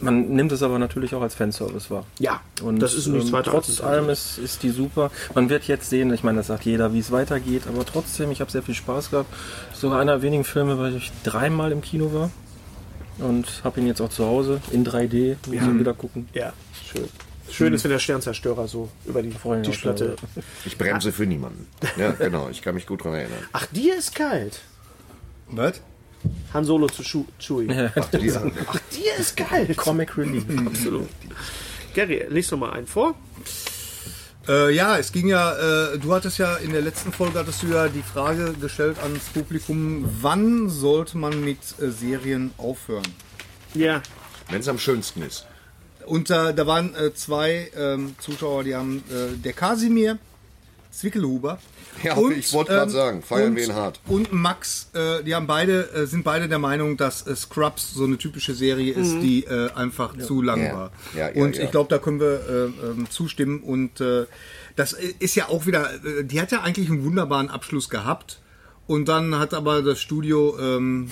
man nimmt es aber natürlich auch als Fanservice wahr. Ja, Und das ist nichts ähm, weiter trotz allem ist, ist die super. Man wird jetzt sehen, ich meine, das sagt jeder, wie es weitergeht, aber trotzdem, ich habe sehr viel Spaß gehabt. Sogar einer der wenigen Filme, weil ich dreimal im Kino war und habe ihn jetzt auch zu Hause in 3D, muss ich ihn wieder gucken. Ja, schön. Schön ist, wenn der Sternzerstörer so über die uns Tischplatte. Ich bremse für niemanden. Ja, genau. Ich kann mich gut dran erinnern. Ach, dir ist kalt. Was? Han Solo zu Schu Chewie. Ach, die, Ach, dir ist kalt. Comic Relief. Absolut. Gary, lies doch mal einen vor. Äh, ja, es ging ja, äh, du hattest ja in der letzten Folge hattest du ja die Frage gestellt ans Publikum, wann sollte man mit äh, Serien aufhören? Ja. Wenn es am schönsten ist. Und äh, da waren äh, zwei ähm, Zuschauer, die haben äh, der Kasimir Zwickelhuber. Ja, ich wollte gerade sagen, feiern und- wir ihn hart. Und Max, äh, die haben beide, äh, sind beide der Meinung, dass äh, Scrubs so eine typische Serie ist, die äh, einfach zu lang Ja. war. Ja, ja, und ja. ich glaube, da können wir äh, ähm, zustimmen. Und äh, das ist ja auch wieder, äh, die hat ja eigentlich einen wunderbaren Abschluss gehabt. Und dann hat aber das Studio ähm,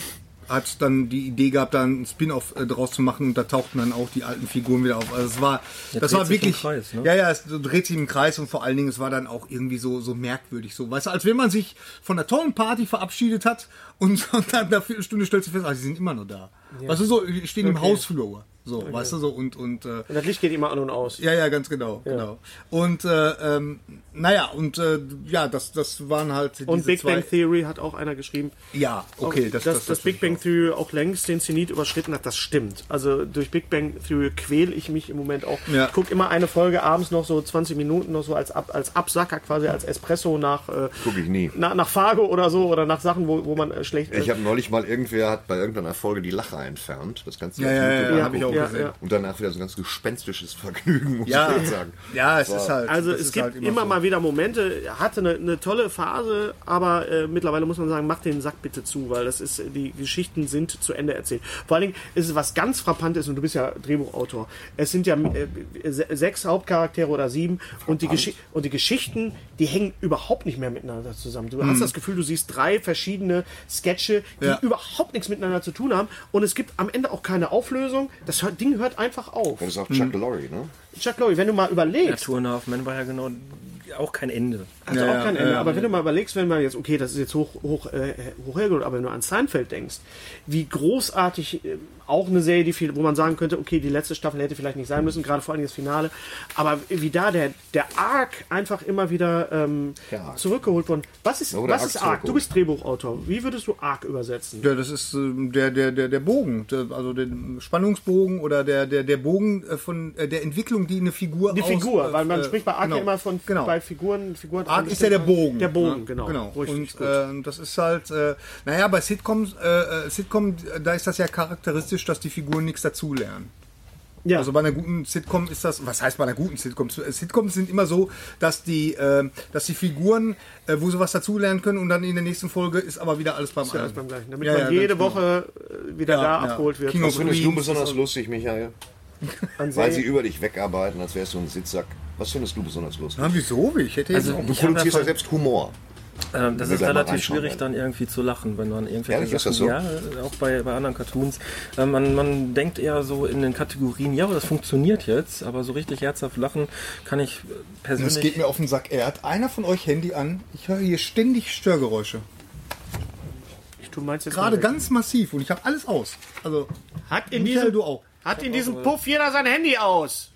hat dann die Idee gehabt, da einen Spin-off äh, draus zu machen und da tauchten dann auch die alten Figuren wieder auf. Also es war, das dreht war wirklich, Kreis, ne? ja, ja, es dreht sich im Kreis und vor allen Dingen, es war dann auch irgendwie so, so merkwürdig, so, weißt du, als wenn man sich von einer tollen Party verabschiedet hat und, und dann nach einer Stunde stellst du fest, ah, die sind immer noch da. Weißt du, so, die stehen im Hausflur, so, weißt du, so, und, und, äh, Und das Licht geht immer an und aus. ja, ja, ganz genau, genau. Und, äh, ähm, naja, und, äh, ja, das, das waren halt Und diese Big zwei, Bang Theory hat auch einer geschrieben. Ja, okay, das, dass das, das, Big Bang Theory auch längst den Zenit überschritten hat, das stimmt. Also durch Big Bang Theory quäle ich mich im Moment auch. Ja. Ich gucke immer eine Folge abends noch so 20 Minuten noch so als, Ab, als Absacker quasi, als Espresso nach, äh, Guck ich nie. nach, nach Fargo oder so oder nach Sachen, wo, wo man äh, schlecht Ich habe neulich mal, irgendwer hat bei irgendeiner Folge die Lacher entfernt. Das kannst du Ja, ja, ja, ja, hab ich auch gesehen. ja. Und danach wieder so ein ganz gespenstisches Vergnügen, muss Ja. ich jetzt sagen. ja, es ist halt, Also es ist gibt halt immer, so. mal wieder Momente, er hatte eine, eine tolle Phase, aber äh, mittlerweile muss man sagen, mach den Sack bitte zu, weil das ist, die Geschichten sind zu Ende erzählt. Vor allen Dingen ist es was ganz Frappantes und du bist ja Drehbuchautor. Es sind ja äh, se- sechs Hauptcharaktere oder sieben und die, Geschi und die Geschichten, die hängen überhaupt nicht mehr miteinander zusammen. Du hast das Gefühl, du siehst drei verschiedene Sketche, die Ja. überhaupt nichts miteinander zu tun haben und es gibt am Ende auch keine Auflösung. Das Ding hört einfach auf. Das ist auch Chuck Lorre, ne? Chuck Lorre, wenn du mal überlegst, Tour nach Man war ja genau auch kein Ende. Hat Ja, auch kein Ende. ja, aber ja. wenn du mal überlegst, wenn man jetzt, okay, das ist jetzt hoch, hoch, äh, hoch hergeholt, aber wenn du an Seinfeld denkst, wie großartig äh, auch eine Serie, die viel, wo man sagen könnte, okay, die letzte Staffel hätte vielleicht nicht sein müssen, gerade vor allem das Finale, aber wie da der, der Arc einfach immer wieder ähm, zurückgeholt worden. Was ist, oder was Arc ist Arc? Du bist Drehbuchautor. Wie würdest du Arc übersetzen? Ja, das ist äh, der, der, der, der Bogen, der, also der Spannungsbogen oder der, der, der Bogen äh, von äh, der Entwicklung, die eine Figur Die aus- Figur, äh, weil man äh, spricht bei Arc genau, ja immer von genau. bei Figuren. Figuren Arc ist ja der Bogen. Der Bogen, ne? genau. genau. Richtig, Und gut. äh, das ist halt, äh, naja, bei Sitcoms, äh, äh, Sitcom, da ist das ja charakteristisch, dass die Figuren nichts dazulernen. ja. Also bei einer guten Sitcom ist das, was heißt bei einer guten Sitcom? Sitcoms sind immer so, dass die, äh, dass die Figuren, äh, wo sie was dazulernen können und dann in der nächsten Folge ist aber wieder alles beim ist ja alles Alten. beim gleichen. Damit Ja, man ja, jede genau. Woche äh, wieder Ja, da ja. abgeholt wird. King of Was findest du Queens besonders lustig, Michael? An Weil sie über dich wegarbeiten, als wärst du ein Sitzsack. Was findest du besonders lustig? Na, wieso? Ich hätte jetzt Also auch Du produzierst ja selbst Humor. Ähm, das ist relativ schwierig dann irgendwie zu lachen, wenn man irgendwelche Ehrlich, ist das so? ja, auch bei, bei anderen Cartoons. Äh, man, man denkt eher so in den Kategorien, ja, das funktioniert jetzt, aber so richtig herzhaft lachen kann ich persönlich. Das geht mir auf den Sack. Er hat einer von euch Handy an. Ich höre hier ständig Störgeräusche. Ich tu meinst jetzt Gerade ganz massiv und ich habe alles aus. Also, Hat in Michael, diesem, du auch. Hat in diesem Puff jeder sein Handy aus.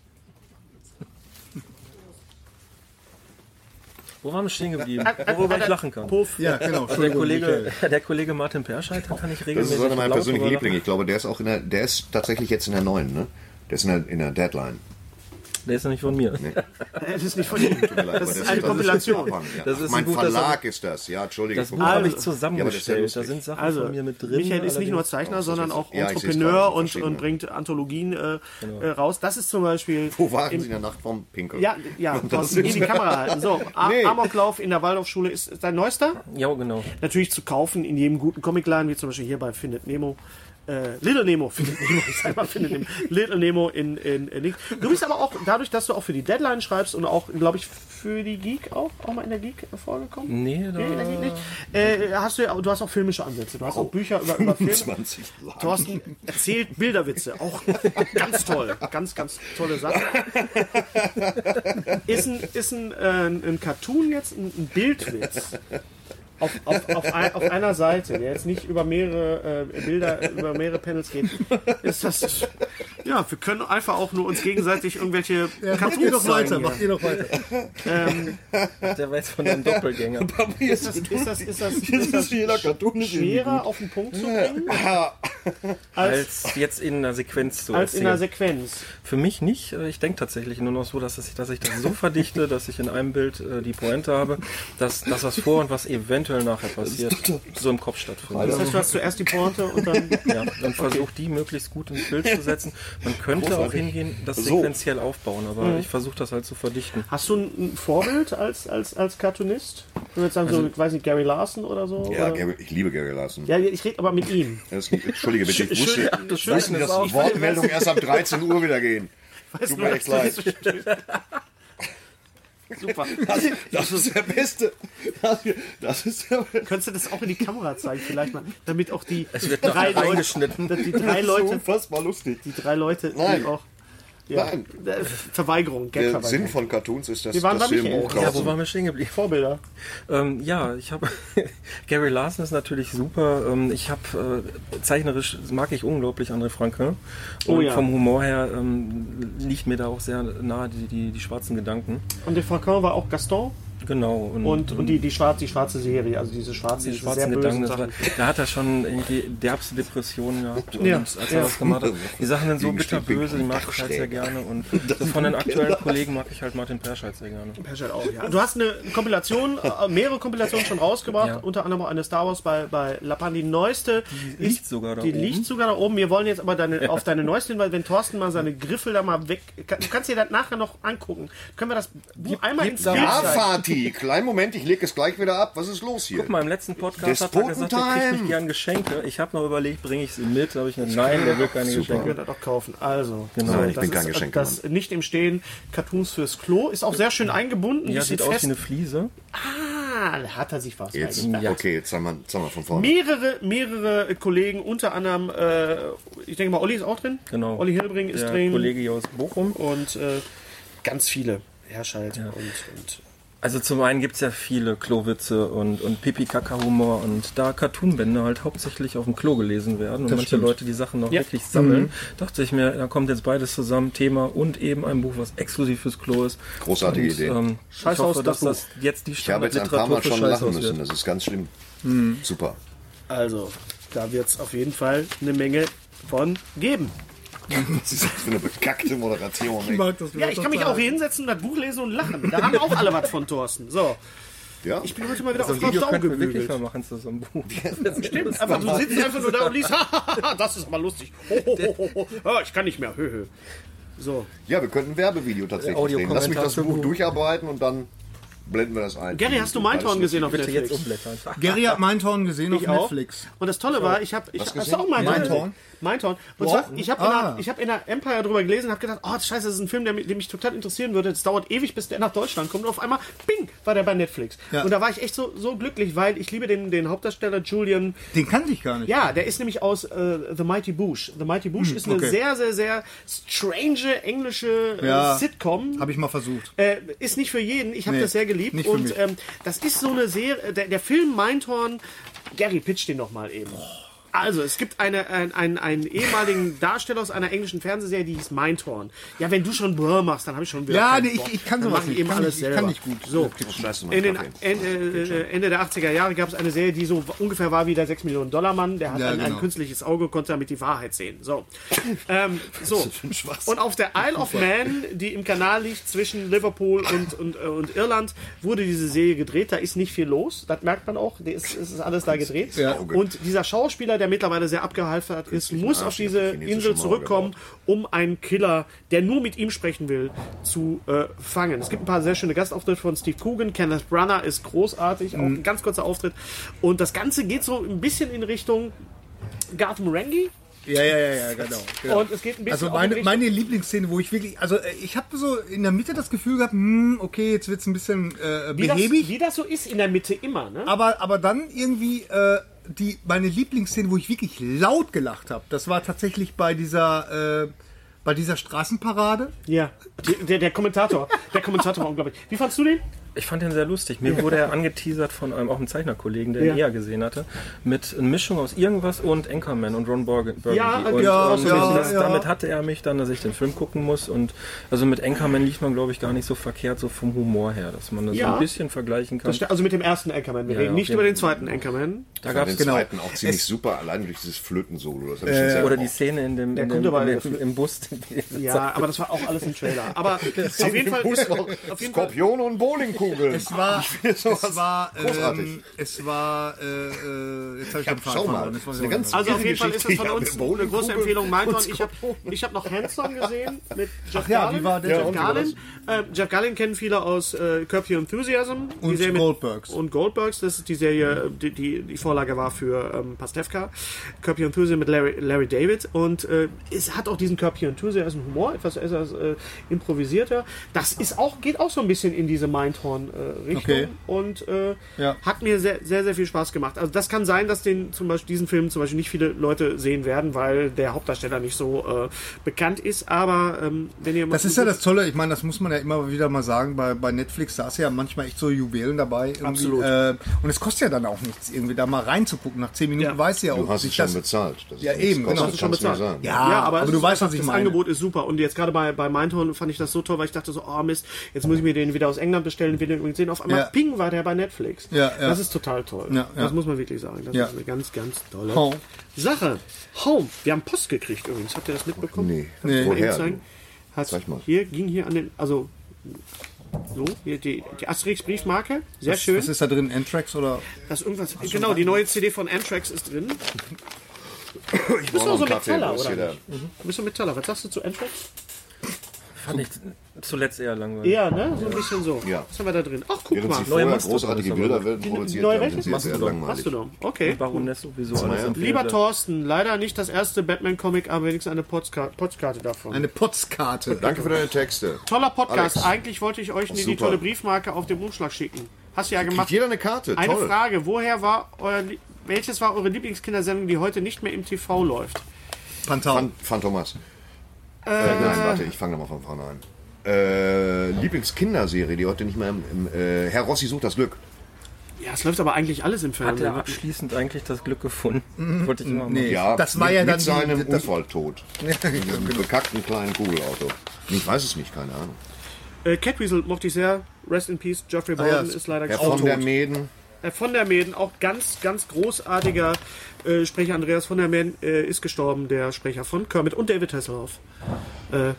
Wo waren wir stehen geblieben? Worüber ich lachen kann. Puff. Ja, genau. Also der, Kollege, der Kollege Martin Perscheid, da kann ich Das regelmäßig ist so einer meiner persönlichen Lieblinge. Ich glaube, der ist auch in der, der ist tatsächlich jetzt in der neuen, ne? Der ist in der, in der Deadline. Der ist ja nicht von mir. Das ist nicht von ihm. Tut mir leid, Das ist eine Kompilation. Ja. Das ist mein das Verlag ist das. Ja, Entschuldige. Das Buch Ja, habe ich ist ja zusammengestellt. da sind Sachen Also, von mir mit drin. Michael ist nicht nur Zeichner, sondern auch Entrepreneur und, und bringt Anthologien äh, äh, raus. Das ist zum Beispiel. Wo waren im- Sie in der Nacht vom Pinkel? Ja, ja, Das Thorsten, ist- in die Kamera halten. So, Nee. Amoklauf in der Waldorfschule ist dein neuester. Ja, genau. Natürlich zu kaufen in jedem guten Comicladen, wie zum Beispiel hier bei Findet Nemo. Äh, Little Nemo, Findet Nemo, ich sag mal Findet Nemo, Little Nemo in, in, in. Du bist aber auch, dadurch, dass du auch für die Deadline schreibst und auch, glaube ich, für die Geek auch, auch mal in der Geek vorgekommen? Nee, da, Nee, in der Geek nicht. Äh, hast du, ja, du hast auch filmische Ansätze, du hast auch Bücher über, über Filme. 20 Lagen. Thorsten erzählt Bilderwitze, auch ganz toll, ganz, ganz tolle Sache. Ist ein, ist ein, äh, ein Cartoon jetzt ein, ein Bildwitz? Auf, auf, auf, ein, auf einer Seite, der jetzt nicht über mehrere äh, Bilder, über mehrere Panels geht, ist das. Ja, wir können einfach auch nur uns gegenseitig irgendwelche Macht ihr doch weiter, macht ihr doch weiter. Ähm, der weiß von einem Doppelgänger. ist das, ist das, ist das, ist das schwerer auf den Punkt zu bringen? Als, Als jetzt in einer Sequenz zu als in einer erzählen. Sequenz. Für mich nicht. Äh, Ich denke tatsächlich nur noch so, dass ich, dass ich das so verdichte, dass ich in einem Bild äh, die Pointe habe, dass das, was vor und was eventuell nachher passiert, so im Kopf stattfindet. Das heißt, du hast zuerst die Pointe und dann. Ja, und versucht die möglichst gut ins Bild zu setzen. Man könnte auch hingehen, das sequenziell aufbauen, aber ich versuche das halt zu verdichten. Hast du ein Vorbild als, als, als Cartoonist? Ich würde sagen, so, ich weiß nicht, Gary Larson oder so? Ja, oder? Gary, ich liebe Gary Larson. ja ich rede aber mit ihm. Das Entschuldige bitte, ich wusste, schön- wusste, dass auch- die Wortmeldungen erst ab 13 Uhr wieder gehen. Weißt Tut du, mir echt leid. Super. Das ist der Beste. Das, das ist der Beste. Könntest du das auch in die Kamera zeigen, vielleicht mal, damit auch die wird drei Leute, die drei Das ist Leute, unfassbar lustig. die drei Leute, Nein. auch, ja, Nein. äh, Verweigerung, Der Sinn Gag-Verweigerung. von Cartoons ist, dass, Wir waren dass sie im. Buch Ja, wo waren wir stehen geblieben? Vorbilder. Ähm, ja, ich habe Gary Larson ist natürlich super. Ähm, ich habe äh, zeichnerisch mag ich unglaublich André Franke. Und Oh ja. vom Humor her ähm, liegt mir da auch sehr nahe die, die, die schwarzen Gedanken. Und der Franquin war auch Gaston Genau. und, und die, die, schwarze, die schwarze Serie, also diese schwarzen, die sehr schwarzen bösen Gedanken, war, da hat er schon irgendwie derbste Depressionen gehabt. Und Ja, als er ja. das gemacht hat, die Sachen sind so bitterböse, die mag ich halt sehr gerne. Und so von den aktuellen Kollegen mag ich halt Martin Perscheid sehr gerne. Perscheid auch, ja. Du hast eine Kompilation, äh, mehrere Kompilationen schon rausgebracht, Ja. unter anderem auch eine Star Wars bei, bei Lapan. Die neueste Die liegt sogar da Die oben. liegt sogar da oben. Wir wollen jetzt aber deine, auf deine neueste hinweisen, wenn Thorsten mal seine Griffel da mal weg. Kann, du kannst dir das nachher noch angucken. Können wir das Buch einmal ins Bild Ja? Fatih, kleinen Moment, ich lege es gleich wieder ab. Was ist los hier? Guck mal, im letzten Podcast hat er gesagt, er kriegt nicht gern Geschenke. Ich habe noch überlegt, bringe ich sie mit? Habe ich gesagt, nein, der will keine Ich Geschenke. würde das auch kaufen. Also, Genau. Nein, ich das bin kein ist, Geschenkemann. Das nicht im Stehen Cartoons fürs Klo ist auch sehr schön eingebunden. Ja, sieht aus fest. wie eine Fliese. Ah, da hat er sich was. Jetzt, Ja. okay, jetzt sagen wir, sagen wir von vorne. Mehrere, mehrere Kollegen, unter anderem, äh, ich denke mal, Olli ist auch drin. Genau. Olli Hilbring ist Der drin. Kollege hier aus Bochum. Und äh, ganz viele. Herrscheid und, und Also zum einen gibt es ja viele Klowitze und, und Pipi-Kaka-Humor und da Cartoonbände halt hauptsächlich auf dem Klo gelesen werden und manche stimmt. Leute die Sachen noch Ja. wirklich sammeln, dachte ich mir, da kommt jetzt beides zusammen, Thema und eben ein Buch, was exklusiv fürs Klo ist. Großartige und, Idee. Ähm, ich Scheißhaus, hoffe, dass das das jetzt die Ich habe jetzt ein paar Standardliteratur Mal für schon lachen müssen. wird. Das ist ganz schlimm. Super. Also, da wird es auf jeden Fall eine Menge von geben. Was ist das für eine bekackte Moderation? Ich mag das Ja, ich kann mich auch hier hinsetzen und das Buch lesen und lachen. Da haben auch alle was von Thorsten. So, Ja? ich bin heute mal wieder So auf Frau Video Sau wir gebügelt. mal machen zu so einem Buch. Stimmt, einfach, du sitzt einfach nur da und liest, das ist mal lustig. Ho, ho, ho. Ja, ich kann nicht mehr. Hö, hö. So, ja, wir könnten ein Werbevideo tatsächlich drehen. Lass mich das Buch Buch. durcharbeiten und dann blenden wir das ein. Gary, hast du Mindhorn gesehen auf Netflix? jetzt umblättern. Gary hat Mindhorn gesehen Ich auf auch. Netflix. Und das Tolle war, ich habe, ich, hast du auch Mindhorn? Mindhorn? Mindhorn. Und zwar, ich habe Ah. in, der- ich hab in der Empire drüber gelesen und habe gedacht, oh, scheiße, das ist ein Film, der, der mich total interessieren würde. Es dauert ewig, bis der nach Deutschland kommt. Und auf einmal, bing, war der bei Netflix. Ja. Und da war ich echt so, so glücklich, weil ich liebe den, den Hauptdarsteller Julian. Den kannte ich gar nicht. Ja, der ist nämlich aus äh, The Mighty Boosh. The Mighty Boosh ist eine okay. sehr, sehr, sehr strange englische äh, Ja. Sitcom. Habe ich mal versucht. Äh, ist nicht für jeden. Ich habe Nee, das sehr geliebt. nicht für Und mich. ähm, das ist so eine Serie. Der, der Film Mindhorn. Gary, pitch den noch mal eben. Also, es gibt eine, ein, einen, einen ehemaligen Darsteller aus einer englischen Fernsehserie, die hieß Mindhorn. Ja, wenn du schon Brr machst, dann habe ich schon wieder. Ja, nee, ich- ich kann sowas ich nicht. eben Kann alles nicht- ich kann nicht gut, So. mal In den. Ende, äh, Ende der 80er Jahre gab es eine Serie, die so ungefähr war wie der 6 Millionen Dollar Mann. Der hat Ja, ein, ein genau. künstliches Auge, konnte damit die Wahrheit sehen. So. ähm, so. Und auf der Isle of Man, die im Kanal liegt zwischen Liverpool und, und, äh, und Irland, wurde diese Serie gedreht. Da ist nicht viel los. Das merkt man auch. Es ist, ist alles da gedreht. Ja. Und dieser Schauspieler, der mittlerweile sehr abgehalftert ist, muss auf diese Insel zurückkommen, um einen Killer, der nur mit ihm sprechen will, zu äh, fangen. Es gibt ein paar sehr schöne Gastauftritte von Steve Coogan. Kenneth Branagh ist großartig, auch Mhm. ein ganz kurzer Auftritt. Und das Ganze geht so ein bisschen in Richtung Garth Marenghi. Ja, ja, ja, ja, genau. genau. Und es geht ein bisschen Also meine, meine Lieblingsszene, wo ich wirklich, also äh, ich habe so in der Mitte das Gefühl gehabt, hm, okay, jetzt wird's ein bisschen äh, wie das, behäbig, wie das so ist in der Mitte immer. Ne? aber, aber dann irgendwie äh, die, meine Lieblingsszene, wo ich wirklich laut gelacht habe, das war tatsächlich bei dieser, äh, bei dieser Straßenparade. Ja, der, der Kommentator. Der Kommentator war unglaublich. Wie fandst du den? Ich fand den sehr lustig. Mir wurde er angeteasert von einem, auch einem Zeichnerkollegen, der Ja. ihn eher gesehen hatte, mit einer Mischung aus irgendwas und Anchorman und Ron Burg- Burgundy. Ja, und, ja, und ja, das, ja. damit hatte er mich dann, dass ich den Film gucken muss. Und also mit Anchorman liegt man, glaube ich, gar nicht so verkehrt, so vom Humor her, dass man das Ja. so ein bisschen vergleichen kann. Also mit dem ersten Anchorman. Wir Ja, reden nicht über den zweiten Anchorman. Da gab es genau. zweiten auch ziemlich super, allein durch dieses Flöten-Solo. Sehr oder die. Szene in dem, Der in kommt dem, aber- in dem, im Bus. Ja, aber das war auch alles im Trailer. Aber auf jeden Fall ist auf jeden Fall, Skorpion und Bowlingkugeln. Es war, es war, ähm, es war, äh, äh, jetzt habe ich den Schau Faden mal, weiß ich eine ganz Also auf jeden Fall ist es von uns eine große Empfehlung. Mindhorn. und Ich habe ich hab noch Handsome gesehen mit Jeff ja, Garlin. wie war der? Jeff Ja, Garlin. Äh, Jeff Garlin kennen viele aus äh, Curb Your Enthusiasm. Die Und mit- Goldbergs. Und Goldbergs. Das ist die Serie, die die, die Vorlage war für ähm, Pastewka. Curb Your Enthusiasm mit Larry, Larry David. Und äh, es hat auch diesen Curb Your Enthusiasm Humor, etwas, etwas äh, improvisierter. Das ist auch, geht auch so ein bisschen in diese Mindhorn-Richtung. Okay. Und äh, Ja. hat mir sehr, sehr, sehr viel Spaß gemacht. Also das kann sein, dass den zum Beispiel diesen Film zum Beispiel nicht viele Leute sehen werden, weil der Hauptdarsteller nicht so äh, bekannt ist. Aber ähm, wenn ihr mal Das ist ja das Tolle, ich meine, das muss man ja immer wieder mal sagen, bei, bei Netflix, da ist ja manchmal echt so Juwelen dabei. Absolut. Äh, und es kostet ja dann auch nichts, irgendwie da mal reinzugucken. Nach zehn Minuten Ja. weiß ja auch, Du hast es schon das, bezahlt. Das Ja, eben, genau. schon du mir bezahlt. sagen. Ja, Ja, aber, aber du ist weißt, was ich das meine. Angebot ist super. Und jetzt gerade bei, bei Mindhorn fand ich das so toll, weil ich dachte so, oh Mist, jetzt muss ich mir den wieder aus England bestellen, den übrigens sehen. Auf einmal, Ja. ping, war der bei Netflix. Ja, ja. Das ist total toll. Ja, ja. Das muss man wirklich sagen. Das Ja. ist eine ganz, ganz tolle Home. Sache. Home. Wir haben Post gekriegt übrigens. Habt ihr das mitbekommen? Nee. Kannst du mal Woher? zeigen? Hat, Zeig mal. Hier ging hier an den, also so, hier die, die Asterix-Briefmarke. Sehr schön. Was ist da drin? Anthrax oder? Da ist irgendwas. Genau, die neue CD von Anthrax ist drin. Ich Bist du so Metaller, oder? Du bist so Metaller. Was sagst du zu Anthrax? Fand ich zuletzt eher langweilig. Ja, ne? So ein bisschen so. Ja. Was haben wir da drin? Ach, guck Während mal. sie vorher Mastodon großartige Bilderwelten Die produziert neue haben, welche? sind sie jetzt sehr Mastodon. langweilig. Mastodon. Okay. Baroness sowieso alles. Lieber Thorsten, leider nicht das erste Batman-Comic, aber wenigstens eine Postkarte davon. Eine Potzkarte. Danke für deine Texte. Toller Podcast. Alex. Eigentlich wollte ich euch die tolle Briefmarke auf dem Umschlag schicken. Hast du ja Kriegt gemacht. jeder eine Karte. Eine Toll. Frage. Woher war euer, welches war eure Lieblingskindersendung, die heute nicht mehr im TV läuft? Pantau. Phan Phantomas. Äh, nein, warte, ich fange nochmal von vorne an. Äh, Lieblingskinderserie, die heute nicht mehr im, im äh, Herr Rossi sucht das Glück. Ja, es läuft aber eigentlich alles im Hat Fernsehen. er abschließend eigentlich das Glück gefunden? Wollte ich immer mal. Nee, Ja, das war mit, ja dann mit seinem die, Unfalltod. Mit diesem bekackten kleinen Kugelauto. Ich weiß es nicht, keine Ahnung. Äh, Catweasel mochte ich sehr. Rest in Peace. Geoffrey Ah, ja, Bowden ist leider Herr gestorben. von der Mäden. Äh, von der Mäden, auch ganz, ganz großartiger äh, Sprecher Andreas von der Mäden äh, ist gestorben, der Sprecher von Kermit und David Hasselhoff. Äh,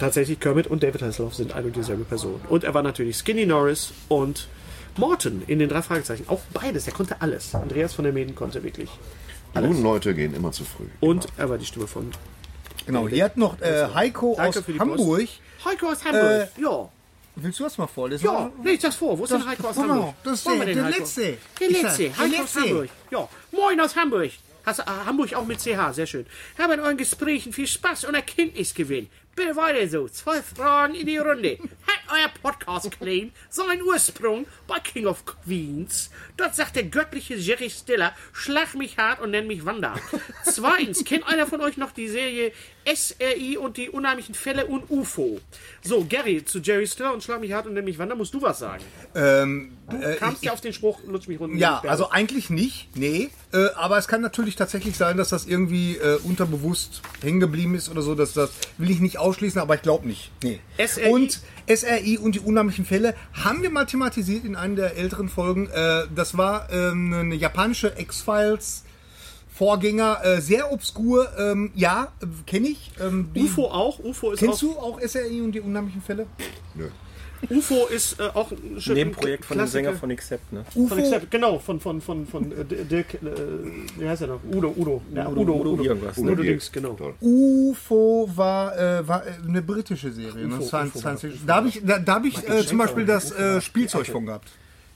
tatsächlich, Kermit und David Hasselhoff sind eine und dieselbe Person. Und er war natürlich Skinny Norris und Morton in den drei Fragezeichen. Auch beides, er konnte alles. Andreas von der Mäden konnte wirklich. Die guten Leute gehen immer zu früh. Und er war die Stimme von genau, hier hat noch äh, Heiko Danke aus für die Hamburg Heiko aus Hamburg. ja. Willst du das mal vorlesen? Ja, leg das vor. Wo ist denn Das- Heiko aus genau, Hamburg? das ist der- den der Heiko? letzte. Der letzte. Heiko der aus letzte. Hamburg. Ja, moin aus Hamburg. Hast, äh, Hamburg auch mit CH, sehr schön. Habe in euren Gesprächen viel Spaß und Erkenntnisgewinn. Bitte weiter so. Zwei Fragen in die Runde. Hat euer Podcast-Claim seinen Ursprung bei King of Queens? Dort sagt der göttliche Jerry Stiller, schlag mich hart und nenn mich Wanda. Zweitens, kennt einer von euch noch die Serie SRI und die unheimlichen Fälle und UFO? So, Gary, zu Jerry Stiller und schlag mich hart und nenn mich Wanda, musst du was sagen. Ähm, Du äh, kamst ja auf den Spruch, lutsch mich runter. Ja, also eigentlich nicht, nee. Äh, aber es kann natürlich tatsächlich sein, dass das irgendwie äh, unterbewusst hängen geblieben ist oder so. Dass das will ich nicht ausschließen, aber ich glaube nicht. Nee. SRI? Und SRI und die unheimlichen Fälle haben wir mal thematisiert in einer der älteren Folgen. Äh, das war ähm, eine japanische X-Files. Vorgänger, äh, sehr obskur, ähm, ja, äh, kenne ich. Ähm, die- UFO auch. UFO ist Kennst auch, du auch SRI und die unheimlichen Fälle? Nö. UFO ist äh, auch ein Nebenprojekt von dem Klassiker. Sänger von Accept, ne? UFO, Von Accept, genau, von, von, von, von äh, Dirk, äh, wie heißt er noch? Udo, Udo. Ja, Udo, Udo, Udo irgendwas, Udo, ne? Dings, genau. UFO war, äh, war äh, eine britische Serie, ne? UFO, Science, UFO, Science Fiction. Da habe ich, da, da hab ich äh, zum Beispiel das äh, Spielzeug von gehabt.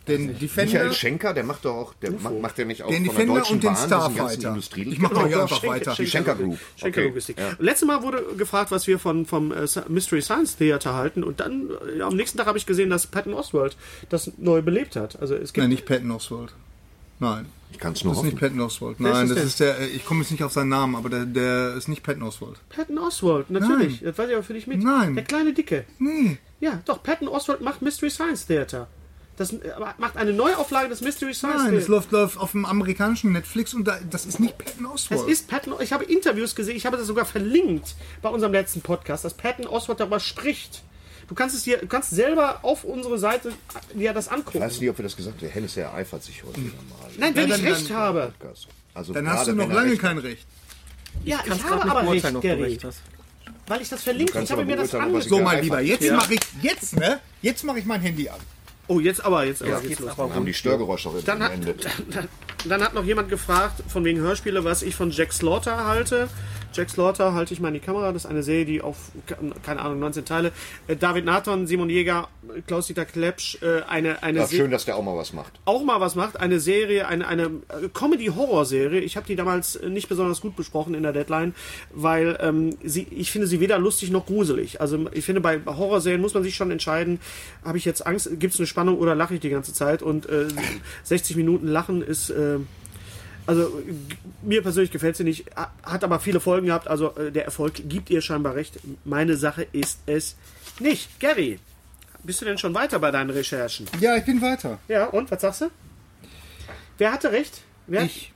Den Defender, Michael Schenker, der macht doch auch, der macht, macht der nicht auch den von der Defender Deutschen und den Bahn Starfighter. Industrie Ich mach doch hier einfach Schenker- weiter. Die Schenker Group. Schenker Okay. Logistik. Ja. Letztes Mal wurde gefragt, was wir von, vom äh, Mystery Science Theater halten und dann äh, am nächsten Tag habe ich gesehen, dass Patton Oswald das neu belebt hat. Also es gibt Nein, nicht Patton Oswald. Nein, Ich kann es nur das ist hoffen. nicht Patton Oswald. Wer ist Nein, das das ist der, äh, ich komme jetzt nicht auf seinen Namen, aber der, der ist nicht Patton Oswald. Patton Oswald, natürlich. Das weiß ich aber für dich mit. Nein. Der kleine Dicke. Nee. Ja, doch, Patton Oswald macht Mystery Science Theater. Das äh, macht eine Neuauflage des Mystery Science Nein, das läuft, läuft auf dem amerikanischen Netflix und da, das ist nicht Patton Es Oswald. ist Patton, ich habe Interviews gesehen, ich habe das sogar verlinkt bei unserem letzten Podcast, dass Patton Oswald darüber spricht. Du kannst es dir, du kannst selber auf unsere Seite dir das angucken. Ich weiß nicht, ob wir das gesagt haben. Der Hennes, der eifert sich heute wieder mal. Nein, wenn Ja, ich recht dann- habe. Also Dann gerade hast du noch lange recht kein Recht. Ja, ich, habe aber recht, Gary. Weil ich das verlinkt habe. Ich habe mir das angeguckt. ich So, mein. Lieber, jetzt Ja. mache ich, jetzt, ne? Jetzt mache ich mein Handy an. Oh, jetzt aber, jetzt aber Geht's los. aber haben die Störgeräusche auch Dann hat, beendet. dann, dann hat noch jemand gefragt, von wegen Hörspiele, was ich von Jack Slaughter halte. Jack Slaughter halte ich mal in die Kamera. Das ist eine Serie, die auf, keine Ahnung, 19 Teile. Äh, David Nathan, Simon Jäger, Klaus-Dieter Klepsch, äh, eine, eine Serie. schön, dass der auch mal was macht. auch mal was macht. Eine Serie, eine, eine äh, Comedy-Horror-Serie. Ich habe die damals nicht besonders gut besprochen in der Deadline, weil ähm, sie, ich finde sie weder lustig noch gruselig. Also ich finde, bei Horrorserien muss man sich schon entscheiden, habe ich jetzt Angst, gibt es eine Spannung oder lache ich die ganze Zeit? Und äh, 60 Minuten Lachen ist... Äh, also mir persönlich gefällt sie nicht, ha- hat aber viele Folgen gehabt, also äh, der Erfolg gibt ihr scheinbar recht. Meine Sache ist es nicht. Gary, bist du denn schon weiter bei deinen Recherchen? Ja, ich bin weiter. Ja, und was sagst du? Wer hatte recht? Wer? Ich.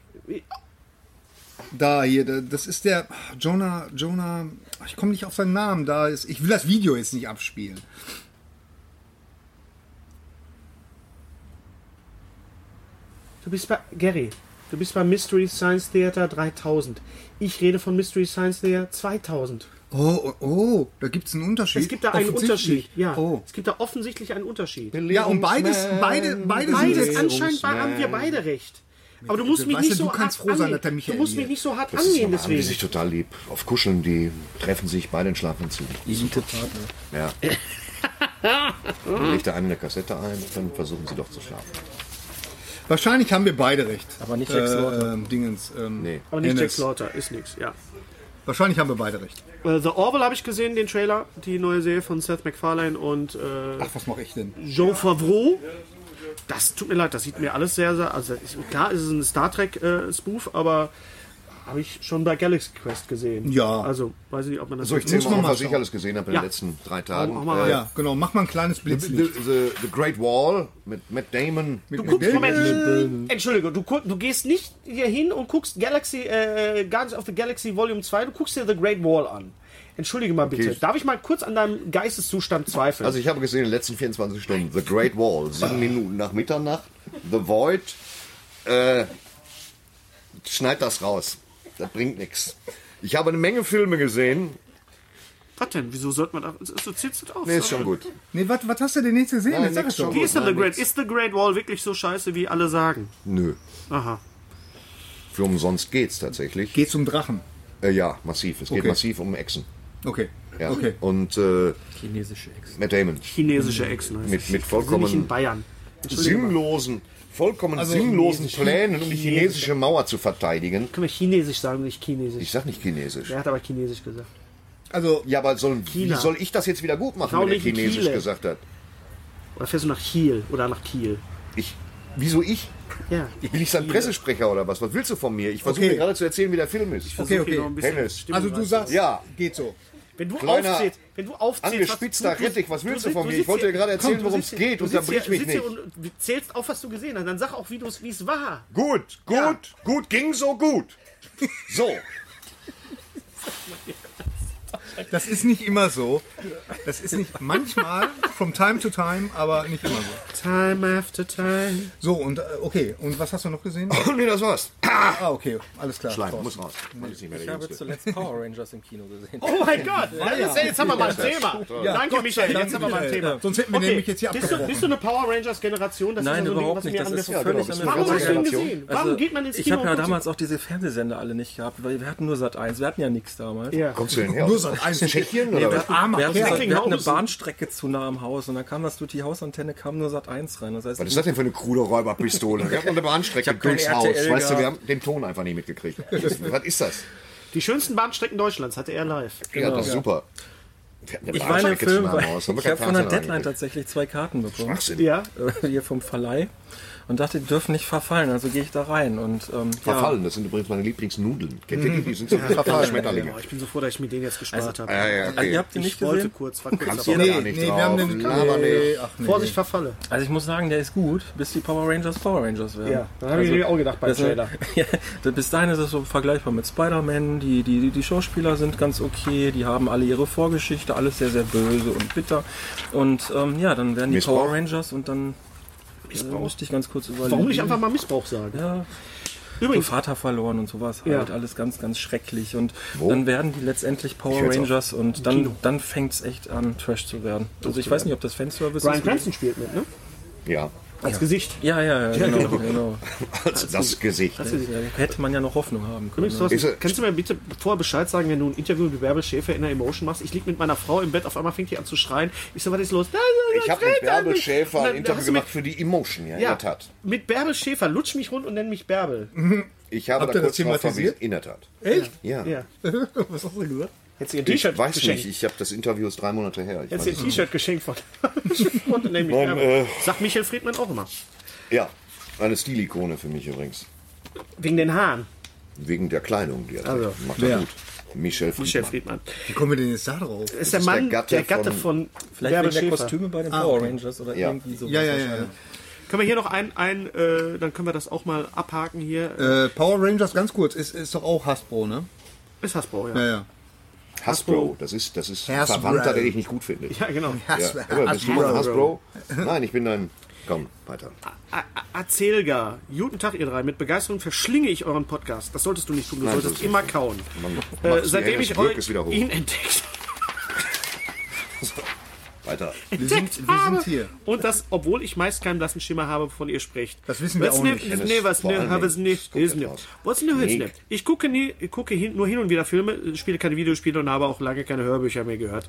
Da hier, da- das ist der Jonah, Jonah, ich komme nicht auf seinen Namen, da ist, ich will das Video jetzt nicht abspielen. Du bist bei Gary. Du bist beim Mystery Science Theater 3000. Ich rede von Mystery Science Theater 2000. Oh, oh, oh da gibt es einen Unterschied. Es gibt da einen Offensichtlich. Unterschied. Ja, Oh. es gibt da offensichtlich einen Unterschied. Ja, und beides, beide, beide sind Beides, anscheinend haben wir beide recht. Aber du musst mich Weißt nicht du, so du kannst hart froh sein, dass der Du musst mich nicht so hart Das ist angehen, normal, haben die deswegen. sich total lieb. Auf Kuscheln, die treffen sich beide in Schlafanzug. Elite-Partner. Ja. Dann legt der eine eine Kassette ein, dann versuchen sie doch zu schlafen. Wahrscheinlich haben wir beide recht. Aber nicht Jack Slaughter. Äh, Dingens. Ähm, Nee. Aber nicht Jack Hennes. Slaughter, ist nix, ja. Wahrscheinlich haben wir beide recht. Äh, The Orville habe ich gesehen, den Trailer, die neue Serie von Seth MacFarlane und äh, Ach, was mache ich denn? Jean Favreau. Das tut mir leid, das sieht mir alles sehr, sehr. Also ist, klar ist es ein Star Trek äh, Spoof, aber habe ich schon bei Galaxy Quest gesehen. Ja. Also weiß ich nicht, ob man das. So, ich zähle mal was ich alles gesehen habe in Ja. den letzten drei Tagen. Äh, Ja, genau. Mach mal ein kleines the, Blitzlicht. the, the Great Wall mit Matt Damon. du guckst, Moment, Entschuldige, du, guck, du gehst nicht hier hin und guckst Galaxy, äh, Guardians of the Galaxy Volume 2, du guckst dir The Great Wall an. Entschuldige mal bitte. Okay. Darf ich mal kurz an deinem Geisteszustand zweifeln? Also ich habe gesehen in den letzten 24 Stunden The Great Wall, sieben Minuten nach Mitternacht, The Void, äh, schneid das raus. Das bringt nichts. Ich habe eine Menge Filme gesehen. was denn? Wieso sollte man da. So zählst du auf? Nee, ist schon gut. Nee, was, was hast du denn jetzt gesehen? Nein, Jetzt sag nix schon. Wie ist denn The Nein, Great? nix. Ist The Great Wall wirklich so scheiße, wie alle sagen? Nö. Aha. Für umsonst geht's tatsächlich. Geht's um Drachen. Äh, ja, massiv. Es geht Okay. massiv um Echsen. Okay. Ja. Okay. Und äh, Chinesische Ex. Matt Damon. Chinesische Ex, ne? Mit- mit Wir sind nicht vollkommen in Bayern. Sinnlosen, vollkommen Also sinnlosen chinesisch- Plänen, um die chinesische Mauer zu verteidigen. Können wir Chinesisch sagen, nicht Chinesisch? Ich sag nicht Chinesisch. Er hat aber Chinesisch gesagt. Also, Ja, aber soll, wie soll ich das jetzt wieder gut machen, wenn er Chinesisch Chile. gesagt hat? Oder fährst du nach Kiel oder nach Kiel? Ich, wieso ich? Ja. Bin ich sein Pressesprecher oder was? Was willst du von mir? Ich versuche Okay. dir gerade zu erzählen, wie der Film ist. okay, Versuch hier noch okay. ein bisschen Also du sagst, Ja. geht so. Wenn du kleiner, aufzählst, wenn du aufzählst, Angespitzter was, du- Rettich, was willst du von mir? Ich wollte dir gerade erzählen, worum es geht. du sitzt Unterbrich hier- mich nicht. Und zählst auf, was du gesehen hast. Dann sag auch, wie du es- wie es war. Gut, gut, Ja. gut, ging so gut. So, Das ist nicht immer so. Das ist nicht manchmal, from time to time, aber nicht immer so. Time after time. So, und äh, okay, und was hast du noch gesehen? nee, das war's. Ah, okay, alles klar. Schleim, muss raus. Mehr Ich der habe zuletzt Power Rangers im Kino gesehen. Oh mein Gott, das ist, jetzt haben wir mal ein Thema. Danke, Michael, jetzt haben wir mal ein Thema. Sonst hätten wir nämlich jetzt hier bist du, bist du eine Power Rangers Generation? Das Nein, ist ja Ding, überhaupt was nicht. mir Das ist angefangen- völlig genau, Warum hast du ihn Generation. gesehen? Warum geht man ins ich Kino? habe ja damals auch diese Fernsehsender alle nicht gehabt, weil wir hatten nur Sat 1, wir hatten ja nichts damals. Ja. Kommst du denn her? Nur so ein Tschechien Nee, oder wir, was? wir, hatten, wir hatten eine. Bahnstrecke zu nah am Haus und dann kam das durch die Hausantenne, kam nur Sat 1 rein. Das heißt, Was ist das denn für eine krude Räuberpistole? Wir hatten eine Bahnstrecke durchs Haus. Weißt du, wir haben den Ton einfach nicht mitgekriegt. Was ist das? Die schönsten Bahnstrecken Deutschlands hatte er live. Ja, das ist super. Wir hatten eine ich war in zu Film, nah am weil ich habe von der Deadline tatsächlich zwei Karten bekommen. Schwachsinn. Ja. Äh, hier vom Verleih und dachte, die dürfen nicht verfallen, also gehe ich da rein und ähm, Verfallen, das sind übrigens meine Lieblingsnudeln. Kennt ihr die? Die sind so verfallen Schmetterlinge. Oh, ich bin so froh, dass ich mir den jetzt gespart habe. Ja, ja, Ja. Also, okay. ihr habt ihn nicht Ich wollte gesehen? kurz, war kurz Kannst du Nee, gar nee, nicht wir drauf. haben den Laber nee, nicht. ach, nee. Vorsicht, verfalle. Also ich muss sagen, der ist gut, bis die Power Rangers Power Rangers werden. Ja, da habe ich mir auch gedacht beim das, Trailer. ja, bis dahin ist es so vergleichbar mit Spider-Man. Die, die, die Schauspieler sind ganz okay, die haben alle ihre Vorgeschichte, alles sehr, sehr böse und bitter. Und ähm, ja, dann werden die Missbrauch? Power Rangers und dann äh, müsste ich ganz kurz überlegen. Warum nicht einfach mal Missbrauch sagen? Ja, so Übrigens, Vater verloren und sowas Ja. halt, alles ganz, ganz schrecklich. Und dann werden die letztendlich Power. Rangers und dann, dann fängt es echt an, Trash zu werden. Also ich weiß nicht, ob das Fanservice Brian ist. Cranston spielt mit, ne? Ja, Als Gesicht. Ja, ja, ja, genau, genau. also das Gesicht. Ja, hätte man ja noch Hoffnung haben können. Übrigens, Thorsten, er- kannst du mir bitte vorher Bescheid sagen, wenn du ein Interview mit Bärbel Schäfer in der Emotion machst? Ich lieg mit meiner Frau im Bett, auf einmal fängt die an zu schreien. Ich so, was ist los? Ich habe mit Bärbel Schäfer ein Interview gemacht für die Emotion, ja, in Ja, der Tat. mit Bärbel Schäfer. Lutsch mich rund und nenn mich Bärbel. Ich habe Habt da das kurz drauf thematisiert? verwiesen. In der Tat. Echt? Ja. Ja. Was hast du gesagt? Hättest du ihr ein Ich T-Shirt weiß geschenkt? nicht, ich habe das Interview ist drei Monate her. Ich du ihr T-Shirt geschenkt von und äh, Sagt Michael Friedmann auch immer. Ja, eine Stilikone für mich übrigens. Wegen den Haaren. Wegen der Kleidung, die er Also, trägt. Macht er gut. Michel Friedmann. Michael Friedmann. Wie kommen wir denn jetzt da drauf? Ist der ist der Mann, der Gatte Gatte, von- von, Vielleicht wegen der. Kostüme bei den Ah, Power. Rangers oder Ja. irgendwie so. Ja, ja, ja. ja. Können wir hier noch ein, ein äh, dann können wir das auch mal abhaken hier. Äh, Power Rangers, ganz kurz, ist, ist doch auch Hasbro, ne? Ist Hasbro, ja. Ja, ja. Hasbro, das ist, das ist ein Hasbro. Verwandter, den ich nicht gut finde. Ja, genau. Ja. Bist du mal Hasbro? Nein, ich bin ein. Komm, weiter. A- A- guten Tag ihr drei. Mit Begeisterung verschlinge ich euren Podcast. Das solltest du nicht tun. Du Nein, solltest immer kauen. Man Äh, seitdem ich euch ihn entdeckt, Weiter. Wir sind, wir sind hier. und das, obwohl ich meist keinen blassen Schimmer habe, wovon ihr sprecht. Das wissen wir Was auch ne- nicht. Nee, was Vor ne, habe es nicht. ne. Was ne, ne. Ich gucke, nie, ich gucke hin, nur hin und wieder Filme, spiele keine Videospiele und habe auch lange keine Hörbücher mehr gehört.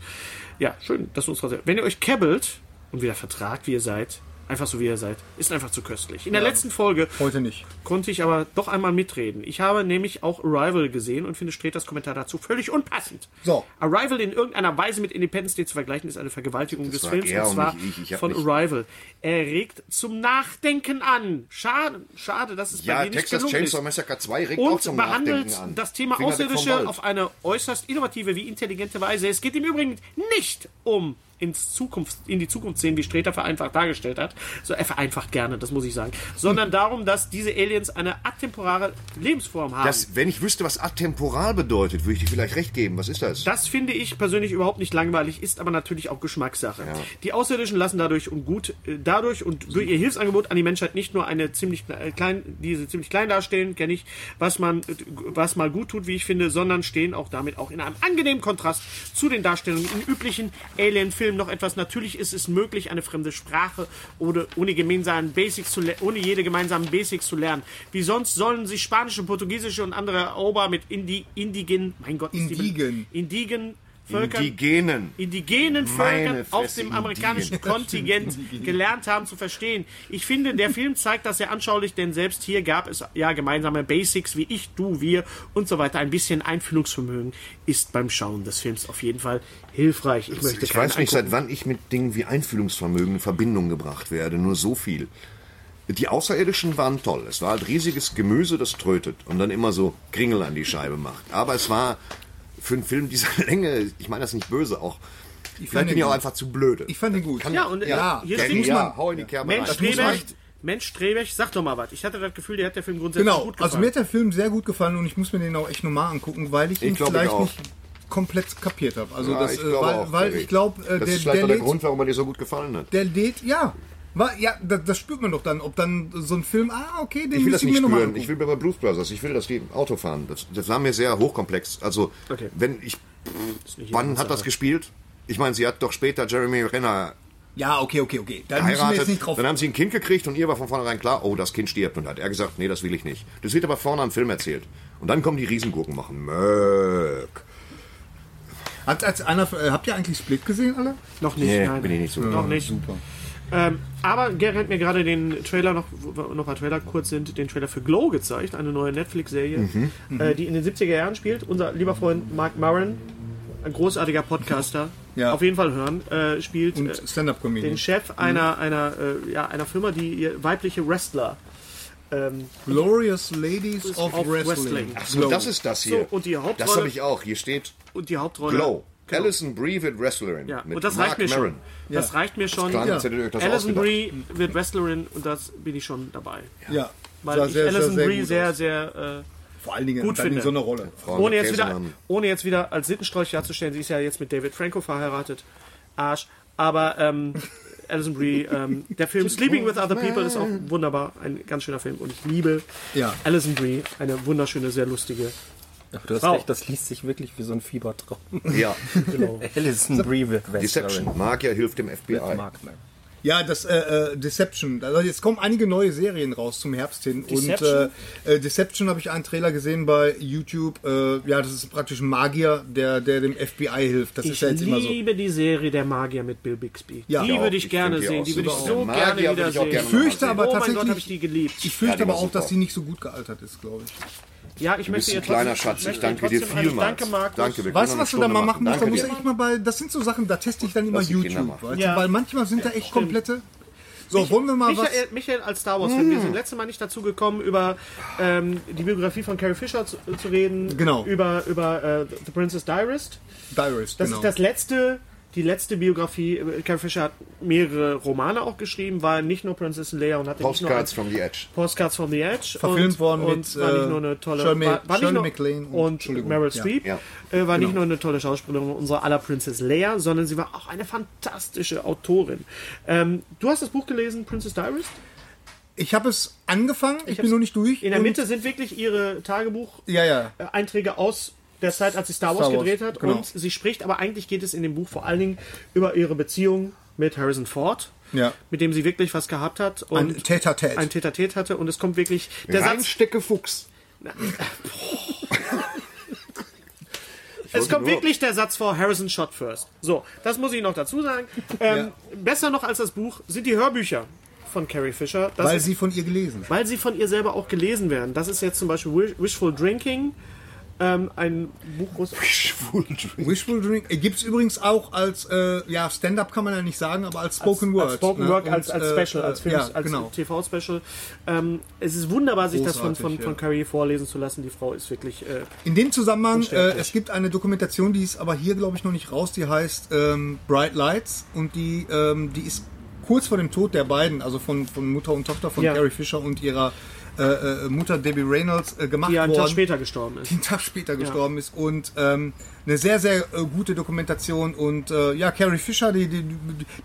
Ja, schön, dass du uns trotzdem. Wenn ihr euch kebbelt und wieder vertragt, wie ihr seid, einfach so wie ihr seid, ist einfach zu köstlich. In der letzten Folge Heute nicht. konnte ich aber doch einmal mitreden. Ich habe nämlich auch Arrival gesehen und finde Streters Kommentar dazu völlig unpassend. So. Arrival in irgendeiner Weise mit Independence Day zu vergleichen, ist eine Vergewaltigung des war Films und und zwar nicht ich. Ich von nicht- Arrival. Er regt zum Nachdenken an. Schade, schade, dass es Ja, bei dir nicht Texas gelungen Chainsaw ist. Massacre 2 regt auch Und zum behandelt Nachdenken an. das Thema Finger Außerirdische auf eine äußerst innovative wie intelligente Weise. Es geht im Übrigen nicht um ins Zukunft, in die Zukunft sehen, wie Streter vereinfacht dargestellt hat. So, er vereinfacht gerne, das muss ich sagen. Sondern darum, dass diese Aliens eine atemporale Lebensform haben. Das, wenn ich wüsste, was atemporal bedeutet, würde ich dir vielleicht recht geben. Was ist das? Das finde ich persönlich überhaupt nicht langweilig, ist aber natürlich auch Geschmackssache. Die Außerirdischen lassen dadurch und gut äh, dadurch und durch ihr Hilfsangebot an die Menschheit nicht nur eine ziemlich äh, klein, diese ziemlich klein darstellen, kenne ich, was man, äh, was mal gut tut, wie ich finde, sondern stehen auch damit auch in einem angenehmen Kontrast zu den Darstellungen in üblichen Alien-Filmen noch etwas. Natürlich ist es möglich, eine fremde Sprache oder ohne gemeinsamen Basics zu ohne jede gemeinsamen Basics zu lernen. Wie sonst sollen sich spanische, portugiesische und andere Ober mit Indi, Indigen, mein Gott, Indigen. Indigen Völkern, Indigenen. indigenen Völkern auf Fresse, dem amerikanischen Indigenen. Kontingent gelernt haben zu verstehen. Ich finde, der Film zeigt das sehr anschaulich, denn selbst hier gab es ja gemeinsame Basics wie ich, du, wir und so weiter. Ein bisschen Einfühlungsvermögen ist beim Schauen des Films auf jeden Fall hilfreich. Ich möchte Ich weiß nicht, angucken. seit wann ich mit Dingen wie Einfühlungsvermögen in Verbindung gebracht werde. Nur so viel. Die Außerirdischen waren toll. Es war halt riesiges Gemüse, das trötet und dann immer so Kringel an die Scheibe macht. Aber es war für einen Film dieser Länge, ich meine das nicht böse, auch. fand Vielleicht bin ihn ich auch einfach zu blöde. Ich fand ihn gut. Ja, und Ja, hier steht ja, hau in die Kerbe Mensch rein. muss man- Mensch Strebeck, sag doch mal was. Ich hatte das Gefühl, der hat der Film grundsätzlich Genau, gut gefallen. also mir hat der Film sehr gut gefallen und ich muss mir den auch echt nochmal angucken, weil ich ihn ich vielleicht auch. nicht komplett kapiert habe. Also Ja, das, ich äh, weil, auch, weil ich glaube, äh, Das der, ist vielleicht der, auch der Grund, warum er dir so gut gefallen hat. der lädt, ja, ja, das, das spürt man doch dann, ob dann so ein Film, ah, okay, den Ich will das müssen nicht nochmal spüren. Ich will bei Blues Brothers, ich will, dass die Auto fahren. Das, das war mir sehr hochkomplex. Also, Okay. wenn ich. nicht Wann hat das gespielt? Ich meine, sie hat doch später Jeremy Renner Ja, okay, okay, okay. Da müssen wir jetzt nicht drauf. Dann haben sie ein Kind gekriegt und ihr war von vornherein klar, oh, das Kind stirbt. Und hat er gesagt, nee, das will ich nicht. Das wird aber vorne am Film erzählt. Und dann kommen die Riesengurken machen. Möck. Hat als einer, äh, habt ihr eigentlich Split gesehen, alle? Noch nicht, Nee, nein. bin ich nicht so. Noch nicht. Ähm, aber Gary hat mir gerade den Trailer noch, noch ein Trailer kurz sind, den Trailer für Glow gezeigt, eine neue Netflix-Serie, Mhm. äh, die in den 70er Jahren spielt. Unser lieber Freund Mark Maron, ein großartiger Podcaster, Ja. auf jeden Fall hören, äh, spielt Und äh, den Chef einer, einer, äh, ja, einer Firma, die weibliche Wrestler ähm, Glorious Ladies of, of Wrestling. Wrestling. Ach so, das ist das hier. So, und die Hauptrolle- Das habe ich auch. Hier steht und die Hauptrolle. Glow. Genau. Alison Brie wird Wrestlerin. Ja, mit und das Mark reicht mir Maron. schon. Das reicht mir schon. Ja. Alison. Brie wird Wrestlerin und das bin ich schon dabei. Ja, Weil ich sehr, sehr, Alison sehr Brie gut sehr, aus. sehr, Vor allen Dingen gut finde. so einer Rolle. äh, Frauen ohne, jetzt wieder, ohne jetzt wieder als Sittenstrolch darzustellen, sie ist ja jetzt mit David Franco verheiratet. Arsch. Aber ähm, Alison Brie, ähm, der Film Sleeping with Other People ist auch wunderbar. Ein ganz schöner Film und ich liebe Ja. Alison Brie, eine wunderschöne, sehr lustige. Aber du hast Frau. recht, das liest sich wirklich wie so ein Fiebertraum. Ja, Alison Brie wird Deception. Magier hilft dem FBI. Ja, das äh, äh, Deception. Also jetzt kommen einige neue Serien raus zum Herbst hin. Deception? Und äh, äh, Deception habe ich einen Trailer gesehen bei YouTube. Äh, ja, das ist praktisch ein Magier, der, der dem FBI hilft. Das ist Ich ja jetzt immer so. liebe die Serie Der Magier mit Bill Bixby. Ja. die Ja, würde ich, ich gerne sehen. Die würde ich so gerne ich wiedersehen. Ich fürchte aber oh mein tatsächlich. Gott, ich die geliebt. Ich fürchte Ja, aber auch, dass die nicht so gut gealtert ist, glaube ich. Ja, ich Du möchte bist ein kleiner trotzdem- Schatz. Ich danke dir vielmals. Danke, Markus. Danke, wir Weißt du, was du da mal machen musst? Da dir. echt mal bei. Das sind so Sachen, da teste ich dann immer YouTube. Weißt Ja. Weil manchmal sind da echt komplette. So, wollen wir mal was. Michael, Michael als Star Wars Fan. Wir sind letztes Mal nicht dazu gekommen, über ähm, die Biografie von Carrie Fisher zu, zu reden. Genau. Über, über äh, The Princess Diarist. Diarist, Das genau. ist das letzte, die letzte Biografie. Äh, Carrie Fisher hat mehrere Romane auch geschrieben, war nicht nur Princess Leia und hatte Postcards nicht nur from the Edge. Postcards from the Edge. Verfilmt und, worden und mit, war nicht äh, nur eine tolle Shirley- war, war nicht Shirley nur, MacLaine und- Meryl ja. Streep. Ja. Äh, war nicht Genau. nur eine tolle Schauspielerin unserer aller Princess Leia, sondern sie war auch eine fantastische Autorin. Ähm, du hast das Buch gelesen, Princess Diarist? Ich habe es angefangen, ich, bin hab's- noch nicht durch. In der Mitte sind wirklich ihre Tagebuch Ja, ja. aus der Zeit, als sie Star Wars, Star Wars, gedreht hat. genau. Und sie spricht, aber eigentlich geht es in dem Buch vor allen Dingen über ihre Beziehung mit Harrison Ford, Ja. mit dem sie wirklich was gehabt hat. Und Ein Tête-à-Tête. Ein Tête-à-Tête hatte. Und es kommt wirklich... Der Satz, Reinstecke Fuchs. es kommt nur- wirklich der Satz vor, Harrison shot first. So, das muss ich noch dazu sagen. Ähm, Besser noch als das Buch sind die Hörbücher von Carrie Fisher. Das Weil ist, sie von ihr gelesen. weil sie von ihr selber auch gelesen werden. Das ist jetzt zum Beispiel Wish- Wishful Drinking, ähm, ein Buch, wo es Wishful Drink gibt es übrigens auch als, äh, ja, Stand-up kann man ja nicht sagen, aber als Spoken Word. Als Spoken ne? Word, Und, als, als äh, Special, als äh, Film, ja, als genau. TV-Special. Ähm, es ist wunderbar, sich das von, von, Großartig, von ja. Carrie vorlesen zu lassen. Die Frau ist wirklich. Äh, In dem Zusammenhang, äh, es gibt eine Dokumentation, die ist aber hier, glaube ich, noch nicht raus, die heißt ähm, Bright Lights und die, ähm, die ist kurz vor dem Tod der beiden, also von, von Mutter und Tochter von Ja. Carrie Fisher und ihrer äh, äh, Mutter Debbie Reynolds äh, gemacht die einen worden. Tag später gestorben ist. die einen Tag später gestorben ist und ähm, eine sehr, sehr äh, gute Dokumentation und äh, ja, Carrie Fisher, die, die,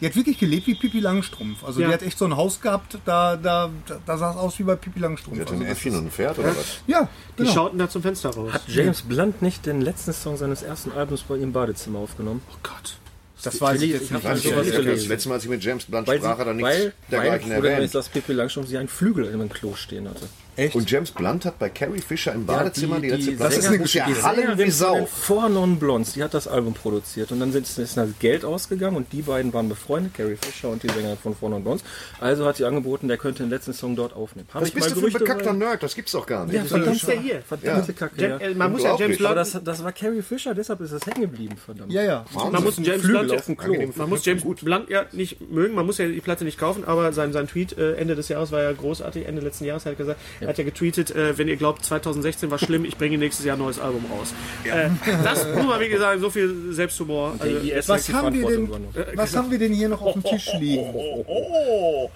die hat wirklich gelebt wie Pippi Langstrumpf. Also Ja. die hat echt so ein Haus gehabt, da, da, da sah es aus wie bei Pippi Langstrumpf. Hat ein Also das Äffchen und ein Pferd oder was? ja, Die genau. schauten da zum Fenster raus. Hat James Blunt nicht den letzten Song seines ersten Albums bei ihrem Badezimmer aufgenommen? oh Gott. Das weiß ich jetzt Ich nicht. gelesen. Das letzte Mal, als ich mit James Blunt Weil, sprach, hat er nichts weil, weil dergleichen nämlich, erwähnt. dass Pippi Langstrumpf sie einen Flügel in einem Klo stehen hatte. Echt? Und James Blunt hat bei Carrie Fisher im Badezimmer die, die- letzte die Platte. Das ist eine ja Geschichte. hallen wie Sau. Four Non Blondes, die hat das Album produziert und dann sind- ist das Geld ausgegangen und die beiden waren befreundet, Carrie Fisher und die Sängerin von Four Non Blondes. Also hat sie angeboten, der könnte den letzten Song dort aufnehmen. Hab Was ich bist mal du für ein bekackter. Nerd? Das gibt's doch gar nicht. Ja, Das ist verdammt, der hier? verdammte Kacke. Jam- Ja. äh, man muss ja James Blunt. das, das war Carrie Fisher, deshalb ist das hängen geblieben, verdammt. Ja, ja. Man muss James Blunt, auf dem Klo. man muss James Blunt ja nicht mögen, man muss ja die Platte nicht kaufen, aber sein, sein Tweet äh, Ende des Jahres war ja großartig, Ende letzten Jahres hat er gesagt, er hat ja getweetet, äh, wenn ihr glaubt 2016 war schlimm, ich bringe nächstes Jahr ein neues Album raus. Äh, das muss man wie gesagt, so viel Selbsthumor. Also, Was haben, wir denn, übernommen. was haben wir denn hier noch auf dem Tisch liegen?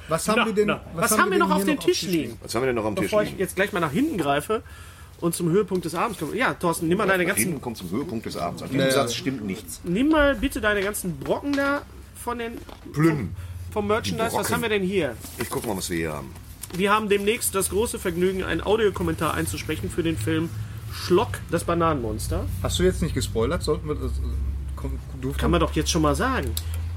Was haben wir denn, na, was, haben wir noch auf dem Tisch liegen? Was haben wir denn noch am Tisch Bevor ich liegen? jetzt gleich mal nach hinten greife und zum Höhepunkt des Abends komme. Ja, Thorsten, nimm mal deine Nach hinten ganzen, kommt zum Höhepunkt des Abends. An diesem Satz stimmt nichts. nimm mal bitte deine ganzen Brocken da von den Plünn. vom Merchandise. Was haben wir denn hier? Ich guck mal, was wir hier haben. Wir haben demnächst das große Vergnügen, einen Audiokommentar einzusprechen für den Film Schlock, das Bananenmonster. Hast du jetzt nicht gespoilert? Sollten wir das. äh, Komm, Kann man doch jetzt schon mal sagen.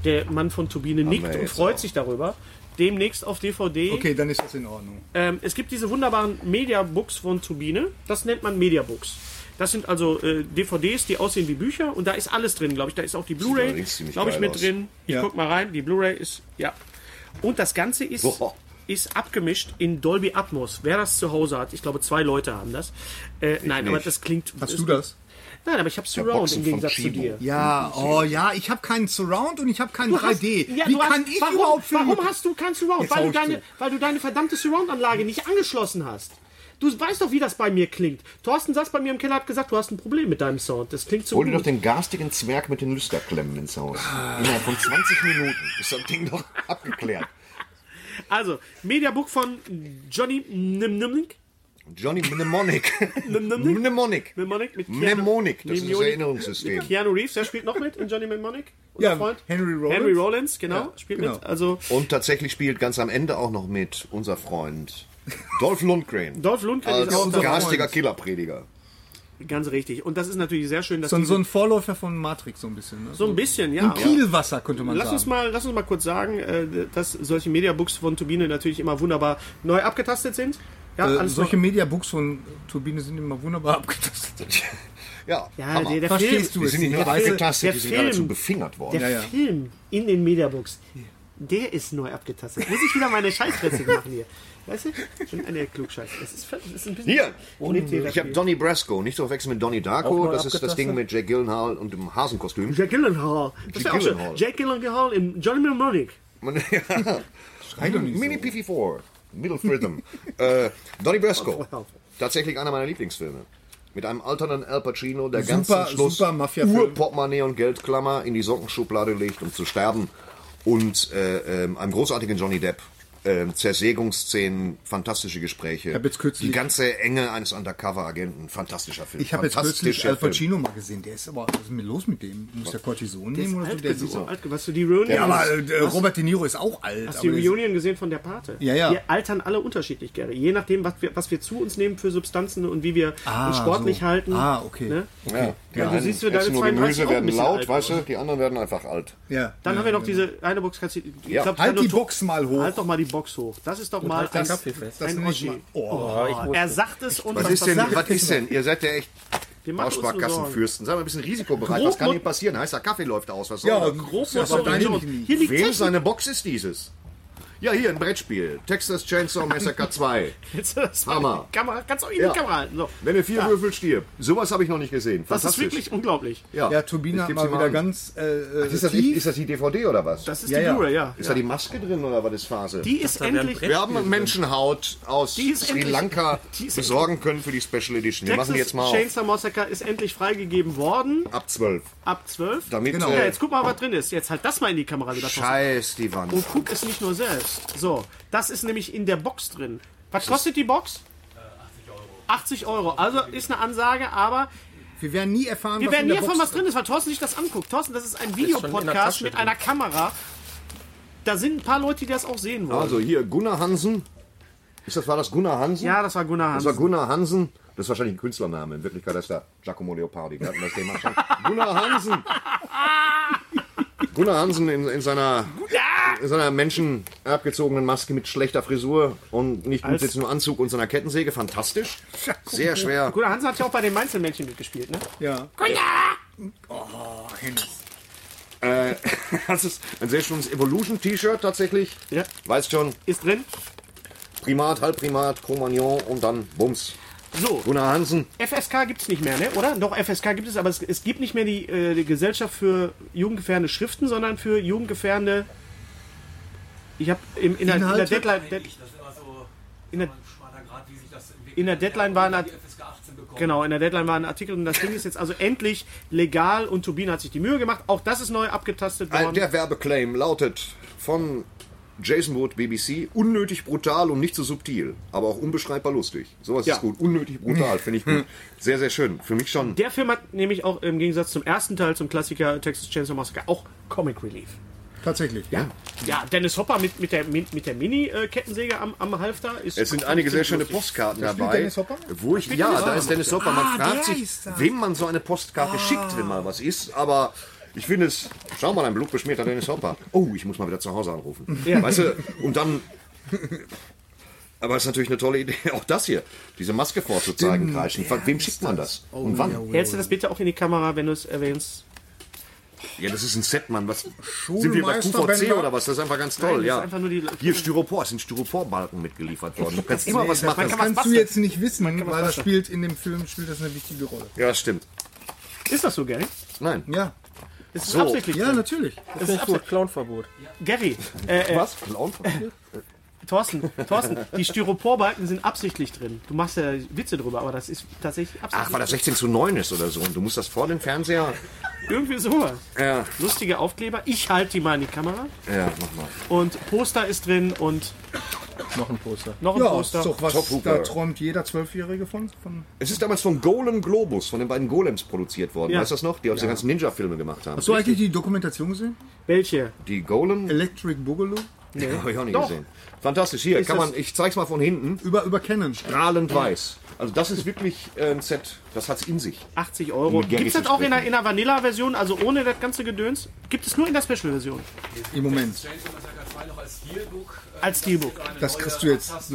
Der Mann von Turbine nickt und freut auch. sich darüber. Demnächst auf DVD. Okay, dann ist das in Ordnung. Ähm, es gibt diese wunderbaren Mediabooks von Turbine. Das nennt man Mediabooks. Das sind also äh, DVDs, die aussehen wie Bücher und da ist alles drin, glaube ich. Da ist auch die Blu-ray, glaube ich, mit aus. drin. Ich Ja. guck mal rein. Die Blu-ray ist, ja. Und das Ganze ist, Boah. Ist abgemischt in Dolby Atmos. Wer das zu Hause hat, ich glaube, zwei Leute haben das. Äh, nein, aber nicht. das klingt. Hast du das? Nein, aber ich habe Surround Boxen im Gegensatz zu dir. Ja, oh ja, ich habe keinen Surround und ich habe keinen 3D. Ja, Wie hast, kann ich warum, überhaupt Filme- Warum hast du kein Surround? Weil du, deine, zu. weil du deine verdammte Surround-Anlage nicht angeschlossen hast. Du weißt doch, wie das bei mir klingt. Thorsten saß bei mir im Keller hat gesagt, du hast ein Problem mit deinem Sound. Das klingt so Hol dir doch den garstigen Zwerg mit den Lüsterklemmen ins Haus. Innerhalb von 20 Minuten ist das Ding doch abgeklärt. Also, Mediabook von Johnny Mnemonic. Johnny Mnemonic. Mnemonic? Mnemonic. Mnemonic mit Mnemonic, das ist das. Erinnerungssystem. Keanu Reeves, der spielt noch mit in Johnny Mnemonic. Unser Ja, Freund. Henry Rollins. Henry Rollins, genau, Ja, spielt genau. mit. Also, Und tatsächlich spielt ganz am Ende auch noch mit unser Freund Dolph Lundgren. Dolph Lundgren ist als auch dabei. garstiger Killerprediger. Ganz richtig. Und das ist natürlich sehr schön, dass So, so ein Vorläufer von Matrix so ein bisschen. Ne? so ein bisschen, ja. Ein Kielwasser könnte man Lass sagen. uns, mal, lass uns mal kurz sagen, äh, dass solche Mediabooks von Turbine natürlich immer wunderbar neu abgetastet sind. Ja, äh, alles solche Mediabooks von Turbine sind immer wunderbar abgetastet. Ja, ja der, der Verstehst Film, du Die sind nicht nur Der abgetastet, die sind Film- geradezu befingert worden. der Ja, ja. Film in den Mediabooks, der ist neu abgetastet. Muss ich wieder meine Scheißfresse machen hier. Weißt du? Schon eine Klugscheiß. Das ist, das ist ein bisschen Hier, ich habe Donnie Brasco, nicht zu verwechseln mit Donnie Auch Darko. Das ist das? Ding mit Jake Gyllenhaal und dem Hasenkostüm. Jack Gyllenhaal. Das schön. Gyllenhaal. Jack Gyllenhaal in Johnny Mnemonic. Schrei doch nicht Mini so. PV4, Middle Rhythm. äh, Donnie Brasco, tatsächlich einer meiner Lieblingsfilme. Mit einem alternden Al Pacino, der Super, ganz zum Schluss super Mafia-Film. Urportemonnaie und Geldklammer in die Sockenschublade legt, um zu sterben. Und äh, ähm, einem großartigen Johnny Depp. Ähm, Zersägungsszenen, fantastische Gespräche. hab jetzt kürzlich- die ganze Enge eines Undercover-Agenten, fantastischer Film. Ich habe jetzt kürzlich Al. Pacino mal gesehen. Der ist aber, was ist denn los mit dem? Muss der Cortison nehmen oder so? Alt, Der der sieht so. alt, weißt du, die Reunion. Ja, aber äh, Robert De Niro ist auch alt. Hast du die ist- Reunion gesehen von der Pate? Ja, ja. Wir altern alle unterschiedlich, Gary. Je nachdem, was wir, was wir zu uns nehmen für Substanzen und wie wir Ah, uns sportlich so. halten. Ah, okay. Ne? Ja, die Ja, du einen siehst für deine nur 32 Gemüse, auch ein werden laut, alt weißt du, die anderen werden einfach alt. Ja. Dann ja, haben wir noch ja. diese eine Box. Kannst du, ich Ja. glaub, Halt die Box mal hoch. Halt doch mal die Box hoch. Das ist doch mal halt deinen ein, Kaffee fest. Das ein Oschi. mal. Oh. Oh. Er sagt es und Was ist denn, was ist denn? Ihr seid ja echt Bausparkassenfürsten. Seid mal ein bisschen risikobereit. Was kann hier passieren? Heißt, der Kaffee läuft aus. Was soll Ja, das? was nicht. Hier liegt Wem seine Box ist dieses? Ja, hier ein Brettspiel. Texas Chainsaw Massacre 2. Jetzt, das war Hammer. die Kamera, kannst du auch in Ja. die Kamera halten. So. Wenn ihr vier Würfel stirbt. Sowas habe ich noch nicht gesehen. Das ist wirklich unglaublich. Ja, Ja, Turbine hat mal wieder an. ganz äh, äh, Ist das, tief. ist das die DVD oder was? Das ist Ja, die ja. Blu-ray, ja. ist da die Maske drin oder was ist Phase? Die ist endlich. Wir haben Menschenhaut aus Die ist Sri endlich- Lanka die ist besorgen können für die Special Edition. Wir machen Texas jetzt mal auf, Chainsaw Massacre ist endlich freigegeben worden. ab 12. Ab 12. Damit, Genau. äh, Ja, jetzt guck mal, was drin ist. Jetzt halt das mal in die Kamera wieder. Scheiß die Wand. Und guck es nicht nur selbst. So, das ist nämlich in der Box drin. Was kostet die Box? 80 Euro. Also ist eine Ansage, aber Wir werden nie erfahren, wir was werden nie erfahren, was drin ist, weil Thorsten sich das anguckt. Thorsten, das ist ein Videopodcast mit drin. einer Kamera. Da sind ein paar Leute, die das auch sehen wollen. Also hier Gunnar Hansen. Ist das, war das Gunnar Hansen? ja, das war Gunnar Das war Hansen. Gunnar Hansen. Das ist wahrscheinlich ein Künstlername. In Wirklichkeit ist da Giacomo Leopardi. Wir hatten das Thema schon. Gunnar Hansen. Gunnar Hansen in, in seiner in so einer Menschen abgezogenen Maske mit schlechter Frisur und nicht gut Als- sitzendem Anzug und so einer Kettensäge. Fantastisch. Sehr schwer. Guter Hans hat ja auch bei den Mainzelmännchen mitgespielt, ne? Ja. Oh, Hennes. Äh, das ist ein sehr schönes Evolution-T-Shirt tatsächlich. Ja. Weißt schon, Ist drin. Primat, Halbprimat, Cro-Magnon und dann Bums. So, Gunnar Hansen. FSK gibt es nicht mehr, ne? oder? Doch, FSK gibt es, aber es, es gibt nicht mehr die, äh, die Gesellschaft für jugendgefährdende Schriften, sondern für jugendgefährdende. Ich habe in, in, der- in der? Deadline. Das ist immer so In der, in der Deadline war ein Art- FSK 18 bekommen. Genau, in der Deadline war ein Artikel und das Ding ist jetzt also endlich legal und Turbine hat sich die Mühe gemacht. Auch das ist neu abgetastet worden. Der Werbeclaim lautet von Jason Wood, BBC, unnötig brutal und nicht so subtil, aber auch unbeschreibbar lustig. Sowas Ja. ist gut. Unnötig brutal, finde ich gut. Sehr, sehr schön. Für mich schon. Der Film hat nämlich auch im Gegensatz zum ersten Teil, zum Klassiker Texas Chainsaw Massacre, auch Comic Relief. Tatsächlich. Ja. Ja, Dennis Hopper mit, mit der, mit, der Mini-Kettensäge am, am Halfter ist. Es sind einige sehr schöne. Postkarten dabei. Dennis Hopper? Wo ich, ja, Dennis da Hopper ist Dennis Hopper. Man Ah, fragt der sich, wem man so eine Postkarte schickt, wenn mal was ist. Aber ich finde es, schau mal, ein blutbeschmierter Dennis Hopper. Oh, ich muss mal wieder zu Hause anrufen. Weißt du, und dann. Aber es ist natürlich eine tolle Idee, auch das hier, diese Maske vorzuzeigen, kreischen. Wem schickt man das? und wann? Hältst du das bitte auch in die Kamera, wenn du es erwähnst? Ja, das ist ein Set, Mann. Was, sind wir bei QVC oder was? Das ist einfach ganz Nein, toll, das ja. ist einfach nur die- Hier Styropor, es sind Styroporbalken mitgeliefert worden. Du kannst immer was Das machen. kannst du jetzt nicht wissen, man weil das spielt in dem Film spielt das eine wichtige Rolle. Ja, stimmt. Ist das so, Gary? Nein. Ja, Das ist So. absichtlich. ja, drin. natürlich. Das ist gut, Clownverbot. Gary, äh, äh, Was? Clown? Thorsten, Thorsten, die Styroporbalken sind absichtlich drin. Du machst ja Witze drüber, aber das ist tatsächlich absichtlich. Ach, weil das 16 zu 9 ist oder so. Und du musst das vor dem Fernseher. Irgendwie sowas. Ja, Lustige Aufkleber. Ich halte die mal in die Kamera. ja, mach mal. Und Poster ist drin und Noch ein Poster. noch ein Ja, Poster. ist doch was, Top da träumt jeder Zwölfjährige von. von Es ist damals von Golem Globus, von den beiden Golems produziert worden. Ja. Weißt du das noch? Die auch diese ganzen Ninja-Filme gemacht haben. Hast du eigentlich die Dokumentation gesehen? Welche? Die Golem? Electric Boogaloo? Habe ich auch nicht Doch. gesehen. Fantastisch. Hier, kann das- man, ich zeig's mal von hinten. Über, über Canon. Strahlend weiß. Also das ist wirklich äh, ein Set, das hat's in sich. 80 Euro. Gibt es das auch in der, in der Vanilla-Version, also ohne das ganze Gedöns? Gibt es nur in der Special-Version? Im Moment. Chainsaw Massacre 2 noch als Steelbook. Als Steelbook. Das kriegst du jetzt. Das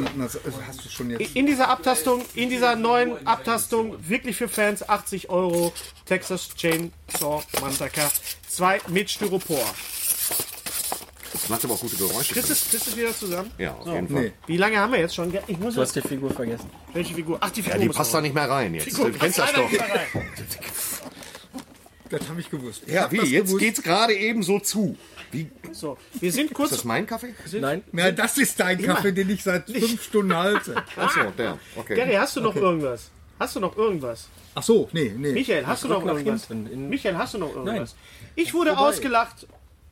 hast du schon jetzt. In dieser Abtastung, in dieser neuen Abtastung, wirklich für Fans, 80 Euro, Texas Chainsaw Massacre 2 mit Styropor. Das macht aber auch gute Geräusche. Kriegst du es kriegst du es wieder zusammen? Ja, auf jeden Fall. Nee. Wie lange haben wir jetzt schon? Ich muss Du hast die Figur vergessen. welche Figur? Ach, die Figur. Ja, die muss passt da nicht mehr rein jetzt. Figur Du kennst passt das leider doch. nicht mehr rein. Das habe ich gewusst. Ich Ja, hab wie? das Jetzt gewusst. geht's gerade eben so zu. Wie? Ist So, wir sind kurz. das mein Kaffee? Nein, Na, das ist dein Kaffee, den ich seit fünf Stunden halte. Achso, der. Okay. Gary, hast du noch irgendwas? Hast du noch irgendwas? Ach so, nee, nee. Michael, hast du noch nach irgendwas? hinten, in- Michael, hast du noch irgendwas? Ich wurde ausgelacht,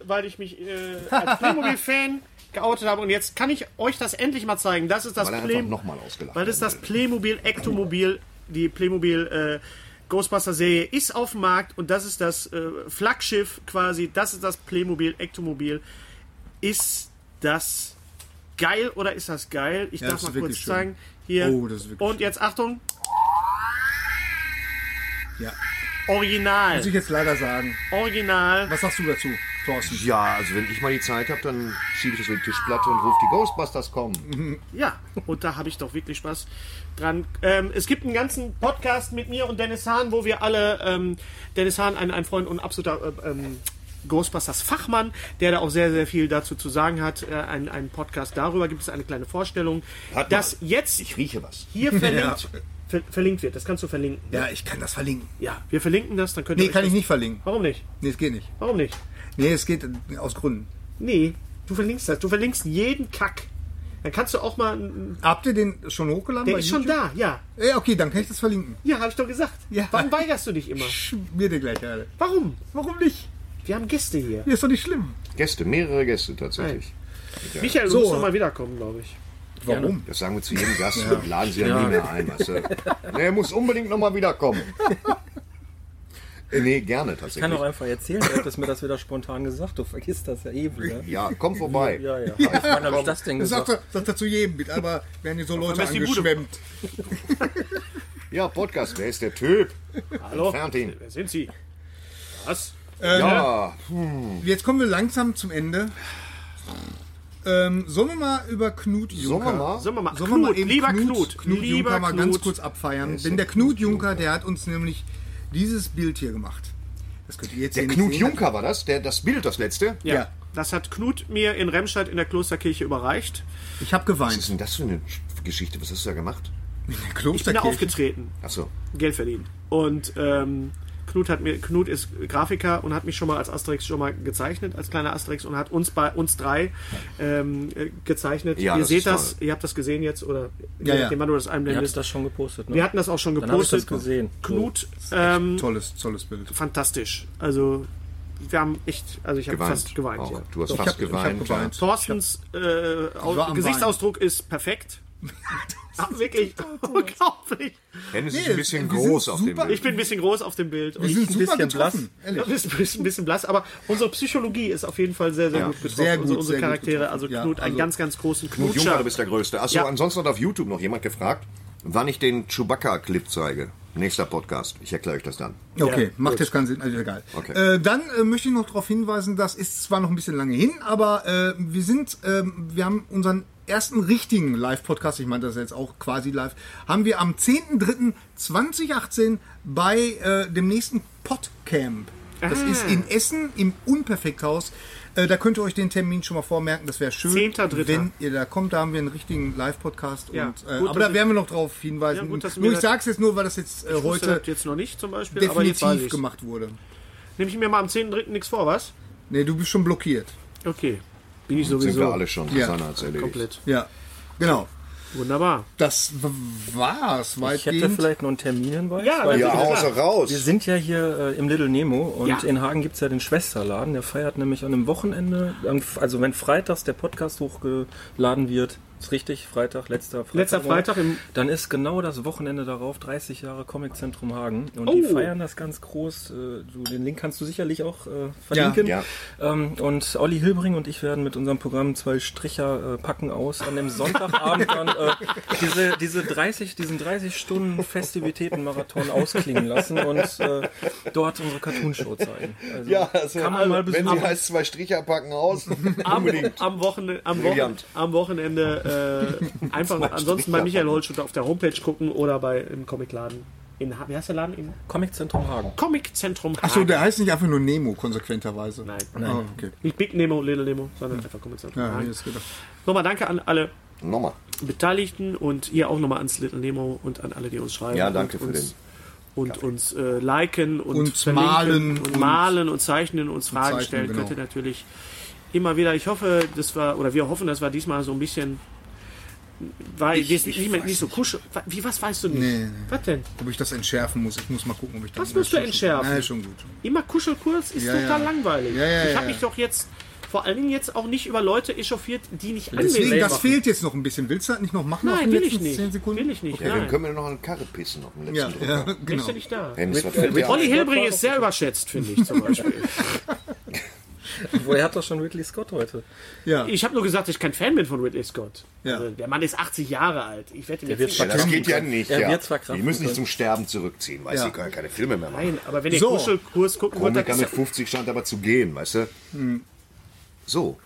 weil ich mich äh, als Playmobil-Fan geoutet habe und jetzt kann ich euch das endlich mal zeigen. Das ist das Weil Play- einfach nochmal ausgelacht Weil das werden das Playmobil Ectomobil, die Playmobil äh, Ghostbuster-Serie ist auf dem Markt und das ist das äh, Flaggschiff quasi. Das ist das Playmobil Ectomobil. Ist das geil oder ist das geil? Ich Ja, darf mal ist kurz schön. zeigen. Hier. Oh, das ist wirklich und jetzt Achtung, Ja. Original. Muss ich jetzt leider sagen. Original. Was sagst du dazu, Thorsten? Ja, also wenn ich mal die Zeit habe, dann schiebe ich das über die Tischplatte und rufe die Ghostbusters kommen. Ja, und da habe ich doch wirklich Spaß dran. Ähm, es gibt einen ganzen Podcast mit mir und Dennis Hahn, wo wir alle, ähm, Dennis Hahn, ein, ein Freund und absoluter äh, ähm, Ghostbusters Fachmann, der da auch sehr, sehr viel dazu zu sagen hat. Äh, ein, ein Podcast darüber gibt es eine kleine Vorstellung, Hat das jetzt Ich rieche was. hier verlinkt, ver verlinkt wird. Das kannst du verlinken. Ja, ich kann das verlinken. Ja, wir verlinken das, dann könnt Nee, ihr euch kann das- ich nicht verlinken. Warum nicht? Nee, es geht nicht. Warum nicht? Nee, es geht aus Gründen. Nee, du verlinkst das. Du verlinkst jeden Kack. Dann kannst du auch mal. Habt ihr den schon hochgeladen? Der bei ist schon YouTube? da, ja. Ja, okay, dann kann ich das verlinken. Ja, habe ich doch gesagt. Ja. Warum weigerst du dich immer? Mir dir gleich, alle. Warum? Warum nicht? Wir haben Gäste hier. Hier ist doch nicht schlimm. Gäste, mehrere Gäste tatsächlich. Michael, du So. musst noch mal wiederkommen, glaube ich. Warum? Das sagen wir zu jedem Gast, wir laden sie ja, nie mehr ein. Weißt du? Er muss unbedingt nochmal wiederkommen. Nee, gerne ich kann tatsächlich. doch einfach erzählen, du hättest mir das wieder spontan gesagt. Du vergisst das ja eh wieder. Ja, komm vorbei. Ja, ja. Wann habe ich das denn Das sagt gesagt? er, sagt er zu jedem mit, aber werden hier so Leute angeschwemmt. Ja, Podcast, wer ist der Typ? Hallo? Entfernt ihn. Wer sind Sie? Was? Ähm, Ja, Jetzt kommen wir langsam zum Ende. Ähm, sollen wir mal über Knut Sollen Juncker... wir mal? Sollen wir mal, Sollen wir mal Knut, eben lieber Knut, Knut, Knut lieber Juncker mal ganz Knut. kurz abfeiern. Denn der der Knut Juncker, der hat uns nämlich dieses Bild hier gemacht. Das könnt ihr jetzt Der Knut. Juncker war das, der, das Bild, das letzte. Ja, Ja. das hat Knut mir in Remscheid in der Klosterkirche überreicht. Ich habe Was geweint. ist denn das für eine Geschichte? Was hast du da gemacht? In der Ich bin da Klosterkirche. aufgetreten, Achso. Geld verdienen. Und ähm, Knut hat mir, Knut ist Grafiker und hat mich schon mal als Asterix schon mal gezeichnet, als kleiner Asterix und hat uns bei uns drei ähm, äh, gezeichnet. Ja, ihr das seht das, toll. ihr habt das gesehen jetzt oder Ja, ja. wann du das Ihr einblendest. habt das schon gepostet, ne? Wir hatten das auch schon Dann habe ich gepostet. das gesehen. Knut, ähm, Tolles, tolles Bild. fantastisch. Also wir haben echt, also ich habe Geweint. fast geweint. Ja. Du hast Ich fast hab- ich hab geweint. geweint. Thorstens äh, Gesichtsausdruck ist perfekt. Wirklich unglaublich. Hennes ist Nee, ein bisschen groß auf dem Bild. Ich bin ein bisschen groß auf dem Bild. Und Wir ich sind ein super bisschen getroffen. Ja, Ehrlich. ist ein bisschen blass, aber unsere Psychologie ist auf jeden Fall sehr, sehr Ja, gut getroffen. sehr gut, unsere unsere sehr gut Charaktere, getroffen. also Ja, Knut, einen also- ganz, ganz großen Knut Knutscher. Juncker, du bist der Größte. Achso, Ja. ansonsten hat auf YouTube noch jemand gefragt, wann ich den Chewbacca-Clip zeige. Nächster Podcast. Ich erkläre euch das dann. Okay, Ja, macht gut. jetzt keinen Sinn, also egal. Okay. Äh, dann äh, möchte ich noch darauf hinweisen, das ist zwar noch ein bisschen lange hin, aber äh, wir sind, ähm, wir haben unseren ersten richtigen Live-Podcast, ich meine das jetzt auch quasi live, haben wir am 10.03.2018 bei äh, dem nächsten Podcamp. Das Ah. ist in Essen im Unperfekthaus. Äh, da könnt ihr euch den Termin schon mal vormerken, das wäre schön, 10.3.. wenn ihr da kommt. Da haben wir einen richtigen Live-Podcast. Ja, und, äh, gut, aber da werden wir noch drauf hinweisen. Ja, gut, nur ich sage es jetzt nur, weil das jetzt äh, wusste heute das jetzt noch nicht zum Beispiel, definitiv gemacht wurde. Nehme ich mir mal am 10.3. nichts vor, was? Nee, du bist schon blockiert. Okay. Bin ich Sind sowieso wir alle schon. Ja. Susanne hat's erledigt. komplett. Ja, genau. Wunderbar. Das war's Ich hätte weitgehend. vielleicht noch einen Terminhinweis. Ja, weil. Ja, sie raus. wir sind ja hier äh, im Little Nemo und Ja. in Hagen gibt es ja den Schwesterladen. Der feiert nämlich an einem Wochenende, also wenn freitags der Podcast hochgeladen wird, ist richtig, Freitag, letzter Freitag. Letzter Freitag im Dann ist genau das Wochenende darauf 30 Jahre Comiczentrum Hagen. Und die Oh. feiern das ganz groß. Äh, Du, den Link kannst du sicherlich auch äh, verlinken. Ja. Ähm, und Olli Hilbring und ich werden mit unserem Programm zwei Stricher äh, packen aus an dem Sonntagabend dann äh, diese, diese 30, diesen 30 Stunden Festivitäten-Marathon ausklingen lassen und äh, dort unsere Cartoonshow zeigen. Also, Ja, also, kann man mal wenn besuchen. sie heißt, zwei Stricher packen aus. am, am, Wochenende, am, Wochen, Brillant. am Wochenende äh, einfach ansonsten bei Michael Holtschutter auf der Homepage gucken oder bei im Comicladen. In, wie heißt der Laden? Im Comiczentrum Hagen. Comiczentrum Achso, Hagen. der heißt nicht einfach nur Nemo, konsequenterweise. Nein. Ah, okay. Nicht Big Nemo, Little Nemo, sondern einfach Comiczentrum Ja, Hagen. Nochmal danke an alle Nochmal. Beteiligten und ihr auch nochmal ans Little Nemo und an alle, die uns schreiben. Ja, danke und für uns, Und uns äh, liken und verlinken malen und, und- malen und zeichnen, uns Fragen zeichnen, stellen. genau. Könnt ihr natürlich immer wieder. Ich hoffe, das war, oder wir hoffen, das war diesmal so ein bisschen. Weil Ich- ich, ich weiß nicht so kuschel. Wie, was weißt du nicht? Nee, nee. Was denn? Ob ich das entschärfen muss. Ich muss mal gucken, ob ich das. Was musst du entschärfen? Ja, schon gut. Immer Kuschelkurs ist Ja, total ja. langweilig. Ja, ja, ich ja, habe ja. mich doch jetzt vor allen Dingen jetzt auch nicht über Leute echauffiert, die nicht anwesend Deswegen, das waren. fehlt jetzt noch ein bisschen. Willst du das nicht noch machen? Nein, will ich nicht. 10 Sekunden? Will ich nicht. Ja, dann Nein. können wir noch eine Karre pissen auf dem letzten Ja, ja, Bist genau. du nicht da? Dir Olli? Hilbring ist sehr überschätzt, finde ich zum Beispiel. Woher hat doch schon Ridley Scott heute? Ja. Ich habe nur gesagt, dass ich kein Fan bin von Ridley Scott. Ja. Also, der Mann ist 80 Jahre alt. Ich werde ihm Der jetzt wird nicht das geht ja nicht. Er ja. wird verkraften Die müssen sich können. zum Sterben zurückziehen, weißt du, Ja. die können keine Filme mehr machen. Nein, aber wenn ihr So. Kuschelkurs gucken wollt, Komiker das mit ist ja, 50 scheint aber zu gehen, weißt du? So,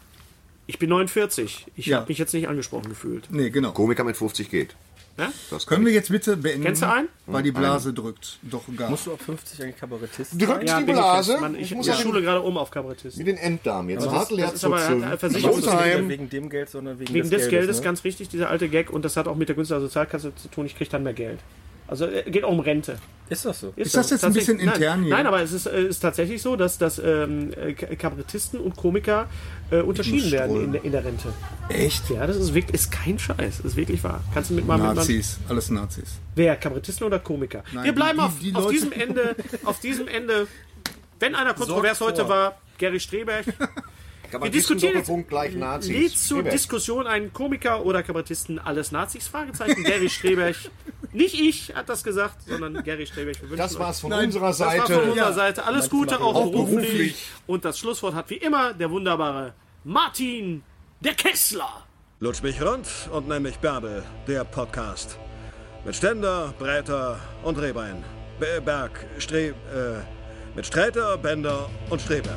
ich bin 49. Ich Ja. habe mich jetzt nicht angesprochen gefühlt. Nee, genau. Komiker mit 50 geht. Ja? Das Können wir jetzt bitte beenden? Kennst du einen? Weil die Blase drückt. Doch gar. Musst du ab 50 eigentlich Kabarettist Drückt Ja, die bin ich Blase. jetzt. Mann, ich, ich muss ich ja schule gerade um auf Kabarettisten. wie den Enddarm jetzt. das- Hartl das ist aber zu Versicherungs- Nicht Showtime. wegen dem Geld, sondern wegen, Wegen des Geldes, ne? ganz richtig, dieser alte Gag. Und das hat auch mit der Künstler Sozialkasse zu tun. Ich kriege dann mehr Geld. Also äh, geht auch um Rente. Ist das so? Ist das so. jetzt ein bisschen intern nein, hier? Nein, aber es ist, äh, ist tatsächlich so, dass, dass ähm, äh, Kabarettisten und Komiker äh, unterschieden werden in der, in der Rente. Echt? Ja, das ist wirklich ist kein Scheiß. Das ist wirklich wahr. Kannst du mit mal mit Nazis. Alles Nazis. Wer? Kabarettisten oder Komiker? Nein, Wir bleiben die- auf, die auf diesem Ende, auf diesem Ende. Wenn einer kontrovers heute war, Gary Streberg. Kann Wir man diskutieren jetzt. Doppelpunkt gleich Nazis. Lädt zur Streberg. Diskussion einen Komiker oder Kabarettisten alles Nazis? Fragezeichen. Gary Streberg. Nicht ich hat das gesagt, sondern Gary. Wir wünschen Das war's von Nein, unserer Das war Seite. von unserer Seite. Alles Gute, auch, Auch beruflich. beruflich. Und das Schlusswort hat wie immer der wunderbare Martin der Kessler. Lutsch mich rund und nenn mich Bärbel, der Podcast. Mit Ständer, Breiter und Rehbein. Be- Berg, Stre... Äh, mit Sträter, Bender und Streberg.